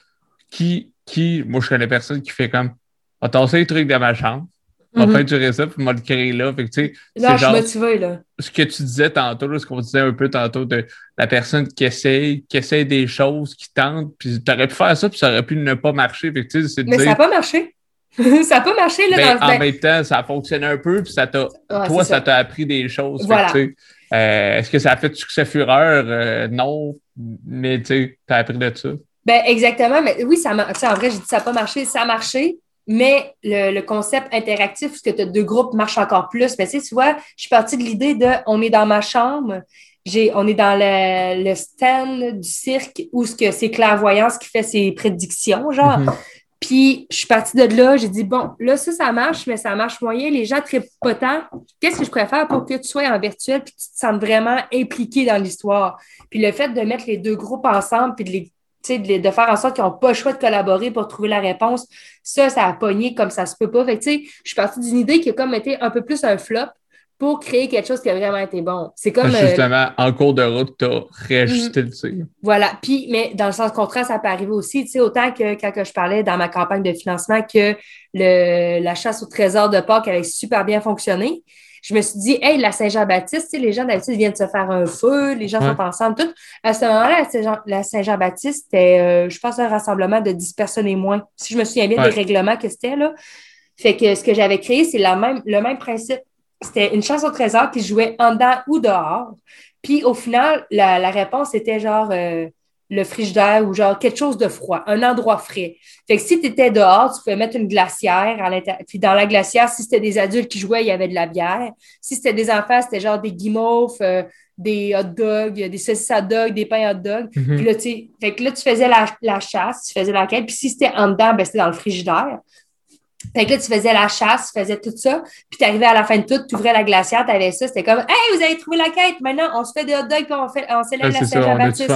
qui, qui, moi, je connais personne qui fait comme, on tasser les trucs dans ma chambre, On Mhm. va durer ça, puis m'a le créer là. Fait que, tu sais, c'est je suis genre motivée, là. ce que tu disais tantôt, là, ce qu'on disait un peu tantôt de la personne qui essaye, qui essaye des choses, qui tente, puis t'aurais pu faire ça, puis ça aurait pu ne pas marcher. Fait que, tu sais, de Mais ça n'a pas marché. ça n'a pas marché, là. ben, dans... en ben, même temps, ça a fonctionné un peu, puis ça t'a, ouais, toi, ça t'a appris des choses. Fait que, Voilà. tu sais, euh, Est-ce que ça a fait succès fureur? Euh, non, mais tu sais, t'as appris de ça. Ben, exactement. Mais oui, ça sais, en vrai, j'ai dit ça n'a pas marché. Ça a marché, mais le, le concept interactif, parce que tu as deux groupes, marche encore plus. Mais tu sais, tu vois, je suis partie de l'idée de on est dans ma chambre, on est dans le, le stand du cirque où ce que c'est clairvoyance qui fait ses prédictions, genre. Mhm. Puis je suis partie de là, j'ai dit, bon, là, ça, ça marche, mais ça marche moyen. Les gens très pas tant. Qu'est-ce que je préfère pour que tu sois en virtuel puis que tu te sentes vraiment impliqué dans l'histoire? Puis le fait de mettre les deux groupes ensemble puis de les de, faire en sorte qu'ils n'ont pas le choix de collaborer pour trouver la réponse, ça, ça a pogné comme ça se peut pas. Fait que, tu je suis partie d'une idée qui a comme été un peu plus un flop pour créer quelque chose qui a vraiment été bon. C'est comme. euh, Justement, en cours de route, t'as réajusté le tir. voilà. Puis, mais dans le sens contraire, ça peut arriver aussi. Tu sais, autant que quand que je parlais dans ma campagne de financement que le, la chasse au trésor de Pâques avait super bien fonctionné, je me suis dit, hey, la Saint-Jean-Baptiste, tu sais, les gens d'habitude viennent se faire un feu, les gens Ouais. sont ensemble, tout. À ce moment-là, la Saint-Jean- la Saint-Jean-Baptiste, c'était, euh, je pense, un rassemblement de 10 personnes et moins. Si je me souviens bien Ouais. des règlements que c'était, là. Fait que ce que j'avais créé, c'est la même, le même principe. C'était une chasse au trésor qui jouait en dedans ou dehors. Puis au final, la, la réponse était genre euh, le frigidaire ou genre quelque chose de froid, un endroit frais. Fait que si tu étais dehors, tu pouvais mettre une glacière à l'intérieur. Puis dans la glacière, si c'était des adultes qui jouaient, il y avait de la bière. Si c'était des enfants, c'était genre des guimauves, euh, des hot dogs, des saucisses hot dogs, des pains hot dogs. Mhm. Puis là, tu fait que là, tu faisais la, la chasse, tu faisais l'enquête. Puis si c'était en dedans, ben, c'était dans le frigidaire. Fait que là, tu faisais la chasse, tu faisais tout ça. Puis tu arrivais à la fin de tout, tu ouvrais la glacière, tu avais ça. C'était comme Hey, vous avez trouvé la quête. Maintenant, on se fait des hot dogs puis on, fait, on célèbre Ouais, la Saint-Jean-Baptiste.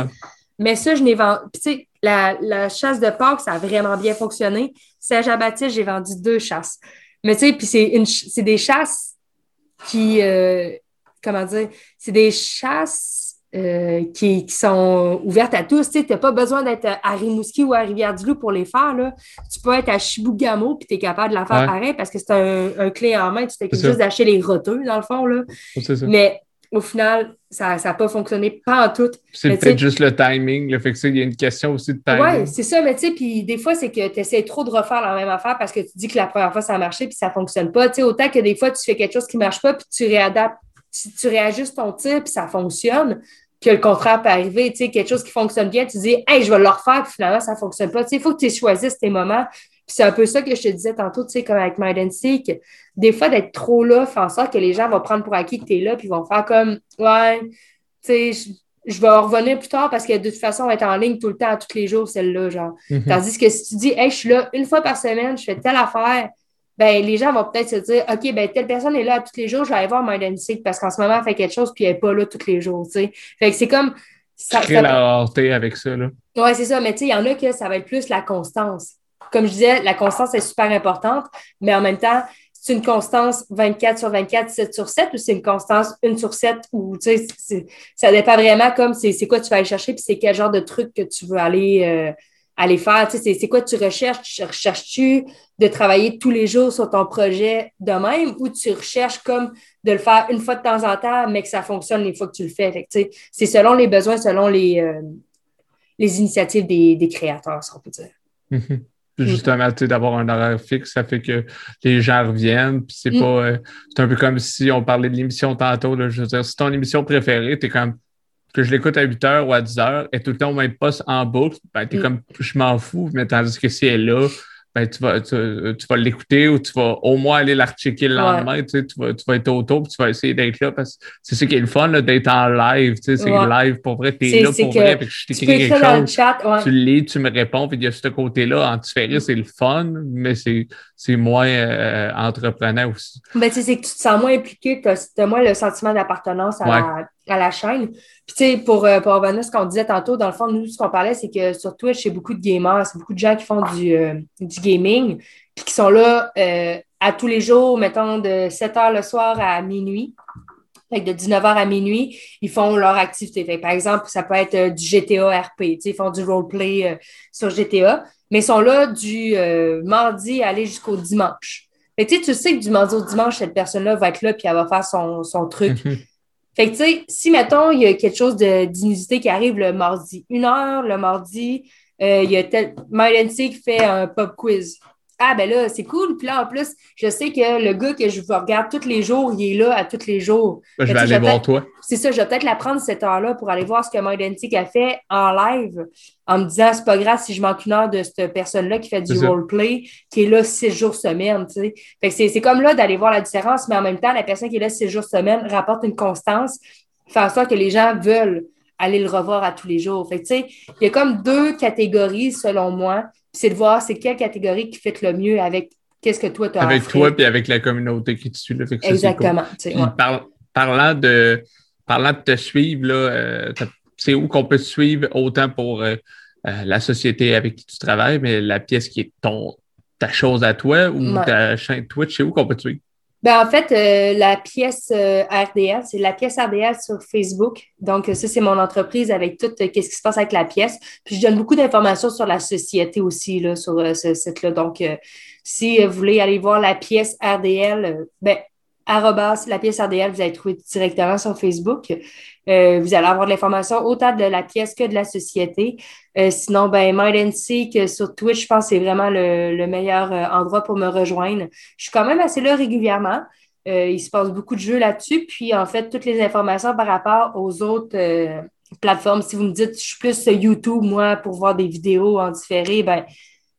Mais ça, je n'ai vendu. Tu sais, la, la chasse de Pâques, ça a vraiment bien fonctionné. Saint-Jean-Baptiste, j'ai vendu deux chasses. Mais, tu sais, puis c'est une c'est des chasses qui. euh, comment dire? C'est des chasses euh, qui, qui sont ouvertes à tous. Tu n'as pas besoin d'être à Rimouski ou à Rivière-du-Loup pour les faire. Là. Tu peux être à Chibougamau puis tu es capable de la faire Ouais. pareil parce que c'est un, un clé en main. Tu t'occupes juste d'acheter les roteux, dans le fond. Là. C'est ça. Mais au final, ça n'a pas fonctionné pas en tout. C'est peut-être juste le timing. Le fait que ça, il y a une question aussi de timing. Oui, c'est ça, mais tu sais, puis des fois, c'est que tu essaies trop de refaire la même affaire parce que tu dis que la première fois, ça a marché puis ça ne fonctionne pas. Tu sais, autant que des fois, tu fais quelque chose qui ne marche pas puis tu réadaptes, tu, tu réajustes ton tir puis ça fonctionne, que le contraire peut arriver. Tu sais, quelque chose qui fonctionne bien, tu dis, hey, je vais le refaire puis finalement, ça ne fonctionne pas. Tu sais, il faut que tu choisisses tes moments. C'est un peu ça que je te disais tantôt, tu sais, comme avec Mind and Seek. Des fois, d'être trop là fait en sorte que les gens vont prendre pour acquis que tu es là puis vont faire comme, ouais, tu sais, je, je vais en revenir plus tard parce que de toute façon, on va être en ligne tout le temps, tous les jours, celle-là, genre. Mhm. Tandis que si tu dis, hey, je suis là une fois par semaine, je fais telle affaire, ben, les gens vont peut-être se dire, OK, ben, telle personne est là tous les jours, je vais aller voir Mind and Seek parce qu'en ce moment, elle fait quelque chose puis elle n'est pas là tous les jours, tu sais. Fait que c'est comme. Ça, Crée ça- la rareté avec ça. Là. Ouais, c'est ça. Mais tu sais, il y en a que ça va être plus la constance. Comme je disais, la constance est super importante, mais en même temps, c'est une constance 24 sur 24, 7 sur 7 ou c'est une constance 1 sur 7 ou tu sais, ça dépend vraiment comme c'est quoi tu vas aller chercher puis c'est quel genre de truc que tu veux aller, euh, aller faire. Tu sais, c'est- quoi tu recherches? Tu recherches-tu de travailler tous les jours sur ton projet de même ou tu recherches comme de le faire une fois de temps en temps, mais que ça fonctionne les fois que tu le fais? Tu sais, c'est selon les besoins, selon les. euh, les initiatives des, des créateurs, si on peut dire. Mhm. Puis Justement, tu sais, d'avoir un horaire fixe, ça fait que les gens reviennent. Puis c'est Mm. pas. euh, c'est un peu comme si on parlait de l'émission tantôt. Là, je veux dire, si ton émission préférée, t'es comme que je l'écoute à 8 h ou à 10 h, et tout le temps au même poste en boucle, ben t'es Mm. comme je m'en fous, mais tandis que si elle est là, ben tu vas, tu, tu vas l'écouter ou tu vas au moins aller la rechecker le Ouais. lendemain, tu, sais, tu, vas, tu vas être autour puis tu vas essayer d'être là parce que c'est ça qui est le fun d'être en live. tu sais, C'est Ouais. live pour vrai, t'es là pour vrai, puis je t'écris quelque dans le chose chat. Ouais. tu lis, tu me réponds, puis il y a ce côté-là, en différé, c'est le fun, mais c'est, c'est moins euh, entreprenant aussi. Ben, tu sais, c'est que tu te sens moins impliqué, tu as, moins le sentiment d'appartenance à, à la chaîne. Puis, tu sais, pour, euh, pour revenir à ce qu'on disait tantôt, dans le fond, nous, ce qu'on parlait, c'est que sur Twitch, c'est beaucoup de gamers, c'est beaucoup de gens qui font du, euh, du gaming, puis qui sont là euh, à tous les jours, mettons, de 7 h le soir à minuit. Que de 19h à minuit, ils font leur activité. Que, par exemple, ça peut être du GTA RP. Ils font du roleplay sur GTA, mais ils sont là du mardi à aller jusqu'au dimanche. Fait tu sais, tu sais que du mardi au dimanche, cette personne-là va être là puis elle va faire son, son truc. Mhm. Fait que, tu sais, si, mettons, il y a quelque chose d'inusité qui arrive le mardi, une heure, le mardi, euh, il y a tel... MyNC qui fait un pop quiz. Ah, ben là, c'est cool. Puis là, en plus, je sais que le gars que je regarde tous les jours, il est là à tous les jours. Ben, je Mais vais aller voir toi. C'est ça, je vais peut-être la prendre cette heure-là pour aller voir ce que MyDentic a fait en live en me disant c'est pas grave si je manque une heure de cette personne-là qui fait du roleplay, qui est là six jours semaine. Tu sais. Fait que c'est comme là d'aller voir la différence, mais en même temps, la personne qui est là six jours semaine rapporte une constance, fait en sorte que les gens veulent aller le revoir à tous les jours. Fait tu sais, il y a comme deux catégories selon moi. C'est de voir c'est quelle catégorie qui fait le mieux avec qu'est-ce que toi tu as Avec toi puis avec la communauté qui te suit. Là, ça, cool. Exactement. ouais. par- parlant, de, parlant de te suivre, là, euh, c'est où qu'on peut te suivre autant pour euh, euh, la société avec qui tu travailles, mais la pièce qui est ton, ta chose à toi ou Ouais. ta chaîne Twitch, c'est où qu'on peut te suivre? Ben, en fait, euh, la pièce euh, RDL, c'est la pièce RDL sur Facebook. Donc, ça, c'est mon entreprise avec tout euh, qu'est-ce qui se passe avec la pièce. Puis, je donne beaucoup d'informations sur la société aussi, là, sur euh, ce site-là. Donc, euh, si vous voulez aller voir la pièce RDL, ben, arrobas, la pièce RDL, vous allez trouver directement sur Facebook. Euh, vous allez avoir de l'information autant de la pièce que de la société. Euh, sinon, ben, Mind and Seek euh, sur Twitch, je pense que c'est vraiment le, le meilleur endroit pour me rejoindre. Je suis quand même assez là régulièrement. Il se passe beaucoup de jeux là-dessus. Puis, en fait, toutes les informations par rapport aux autres plateformes. Si vous me dites, je suis plus YouTube, moi, pour voir des vidéos en différé, ben,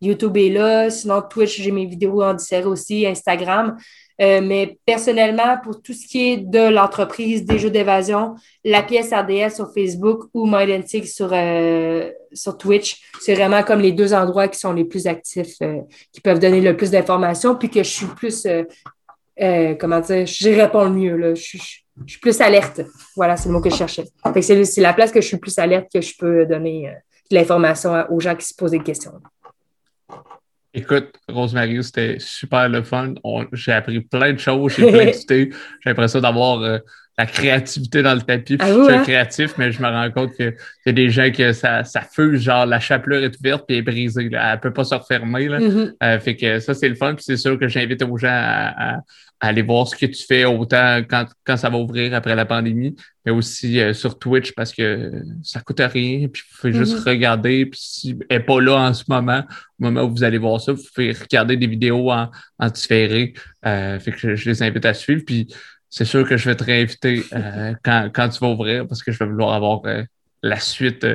YouTube est là. Sinon, Twitch, j'ai mes vidéos en différé aussi, Instagram. Euh, mais personnellement, pour tout ce qui est de l'entreprise, des jeux d'évasion, la pièce RDS sur Facebook ou MyDentic sur, euh, sur Twitch, c'est vraiment comme les deux endroits qui sont les plus actifs, euh, qui peuvent donner le plus d'informations, puis que je suis plus, comment dire, j'y réponds le mieux. Je, suis- plus alerte. Voilà, c'est le mot que je cherchais. C'est la place que je suis plus alerte que je peux donner de l'information aux gens qui se posent des questions. Écoute, Rosemary, c'était super le fun. J'ai appris plein de choses, j'ai plein d'idées. J'ai l'impression d'avoir euh, la créativité dans le tapis. Puis Ah je suis hein? créatif, mais je me rends compte qu'il y a des gens que ça, ça fuse, genre la chapelure est ouverte puis elle est brisée. Là. Elle ne peut pas se refermer. Là. Mhm. Euh, fait que ça, c'est le fun. Puis c'est sûr que j'invite aux gens à, à- à aller voir ce que tu fais autant quand, quand ça va ouvrir après la pandémie, mais aussi euh, sur Twitch parce que ça coûte rien. Puis vous pouvez juste Mhm. regarder. Puis si elle n'est pas là en ce moment, au moment où vous allez voir ça, vous pouvez regarder des vidéos en, en différé. Euh, fait que je, je les invite à suivre. Puis c'est sûr que je vais te réinviter euh, quand, quand tu vas ouvrir parce que je vais vouloir avoir euh, la suite.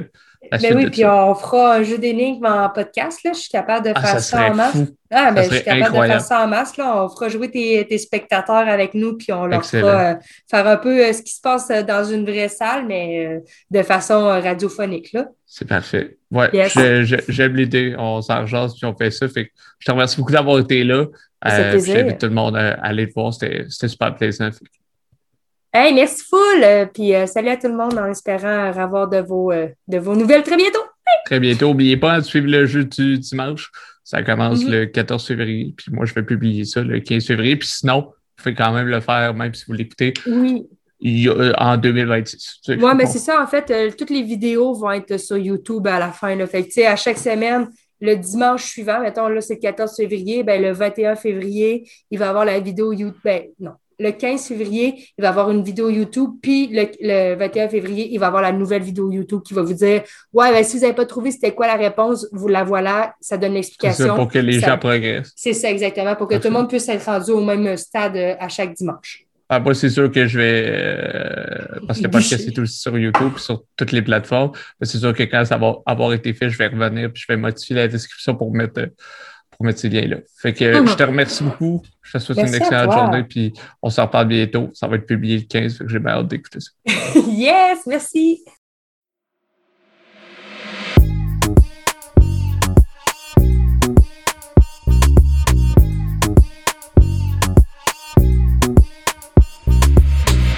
Ben oui, puis ça. on fera un jeu d'énigmes en podcast. Là. Je suis capable de Ah, faire ça en masse. fou. Ah, ben, je suis capable incroyable. de faire ça en masse. Là. On fera jouer tes, tes spectateurs avec nous, puis on leur Excellent. fera euh, faire un peu euh, ce qui se passe euh, dans une vraie salle, mais euh, de façon radiophonique. Là. C'est parfait. Ouais, Yes. j'aime l'idée. On s'en puis on fait ça. Fait que je te remercie beaucoup d'avoir été là. J'invite tout le monde à, aller le voir. C'était c'était super plaisant. Fait Hey, merci full! Euh, puis euh, salut à tout le monde en espérant avoir de vos, euh, de vos nouvelles très bientôt. Très bientôt. N'oubliez pas de suivre le jeu du dimanche. Ça commence Mhm. le 14 février. Puis moi, je vais publier ça le 15 février. Puis sinon, vous pouvez quand même le faire, même si vous l'écoutez, Oui. en 2026. Tu sais, Oui, mais c'est ça, en fait, toutes les vidéos vont être sur YouTube à la fin. Là. Fait que, tu sais, à chaque semaine, le dimanche suivant, mettons, là, c'est le 14 février, ben, le 21 février, il va y avoir la vidéo YouTube. Ben, non. Le 15 février, il va y avoir une vidéo YouTube, puis le, le 21 février, il va y avoir la nouvelle vidéo YouTube qui va vous dire Ouais, ben, si vous n'avez pas trouvé c'était quoi la réponse, vous la voilà, ça donne C'est l'explication. pour que les Ça- gens progressent. C'est ça, exactement, pour que tout le monde puisse être rendu au même stade euh, à chaque dimanche. Ah, moi, c'est sûr que je vais. euh, parce que le podcast est aussi sur YouTube sur toutes les plateformes. Mais C'est sûr que quand ça va avoir été fait, je vais revenir puis je vais modifier la description pour mettre, euh, pour mettre ces liens-là. Fait que Mhm. je te remercie beaucoup. Je te souhaite Merci une excellente journée. Puis on s'en reparle bientôt. Ça va être publié le 15. Fait que j'ai bien hâte d'écouter ça. yes, merci!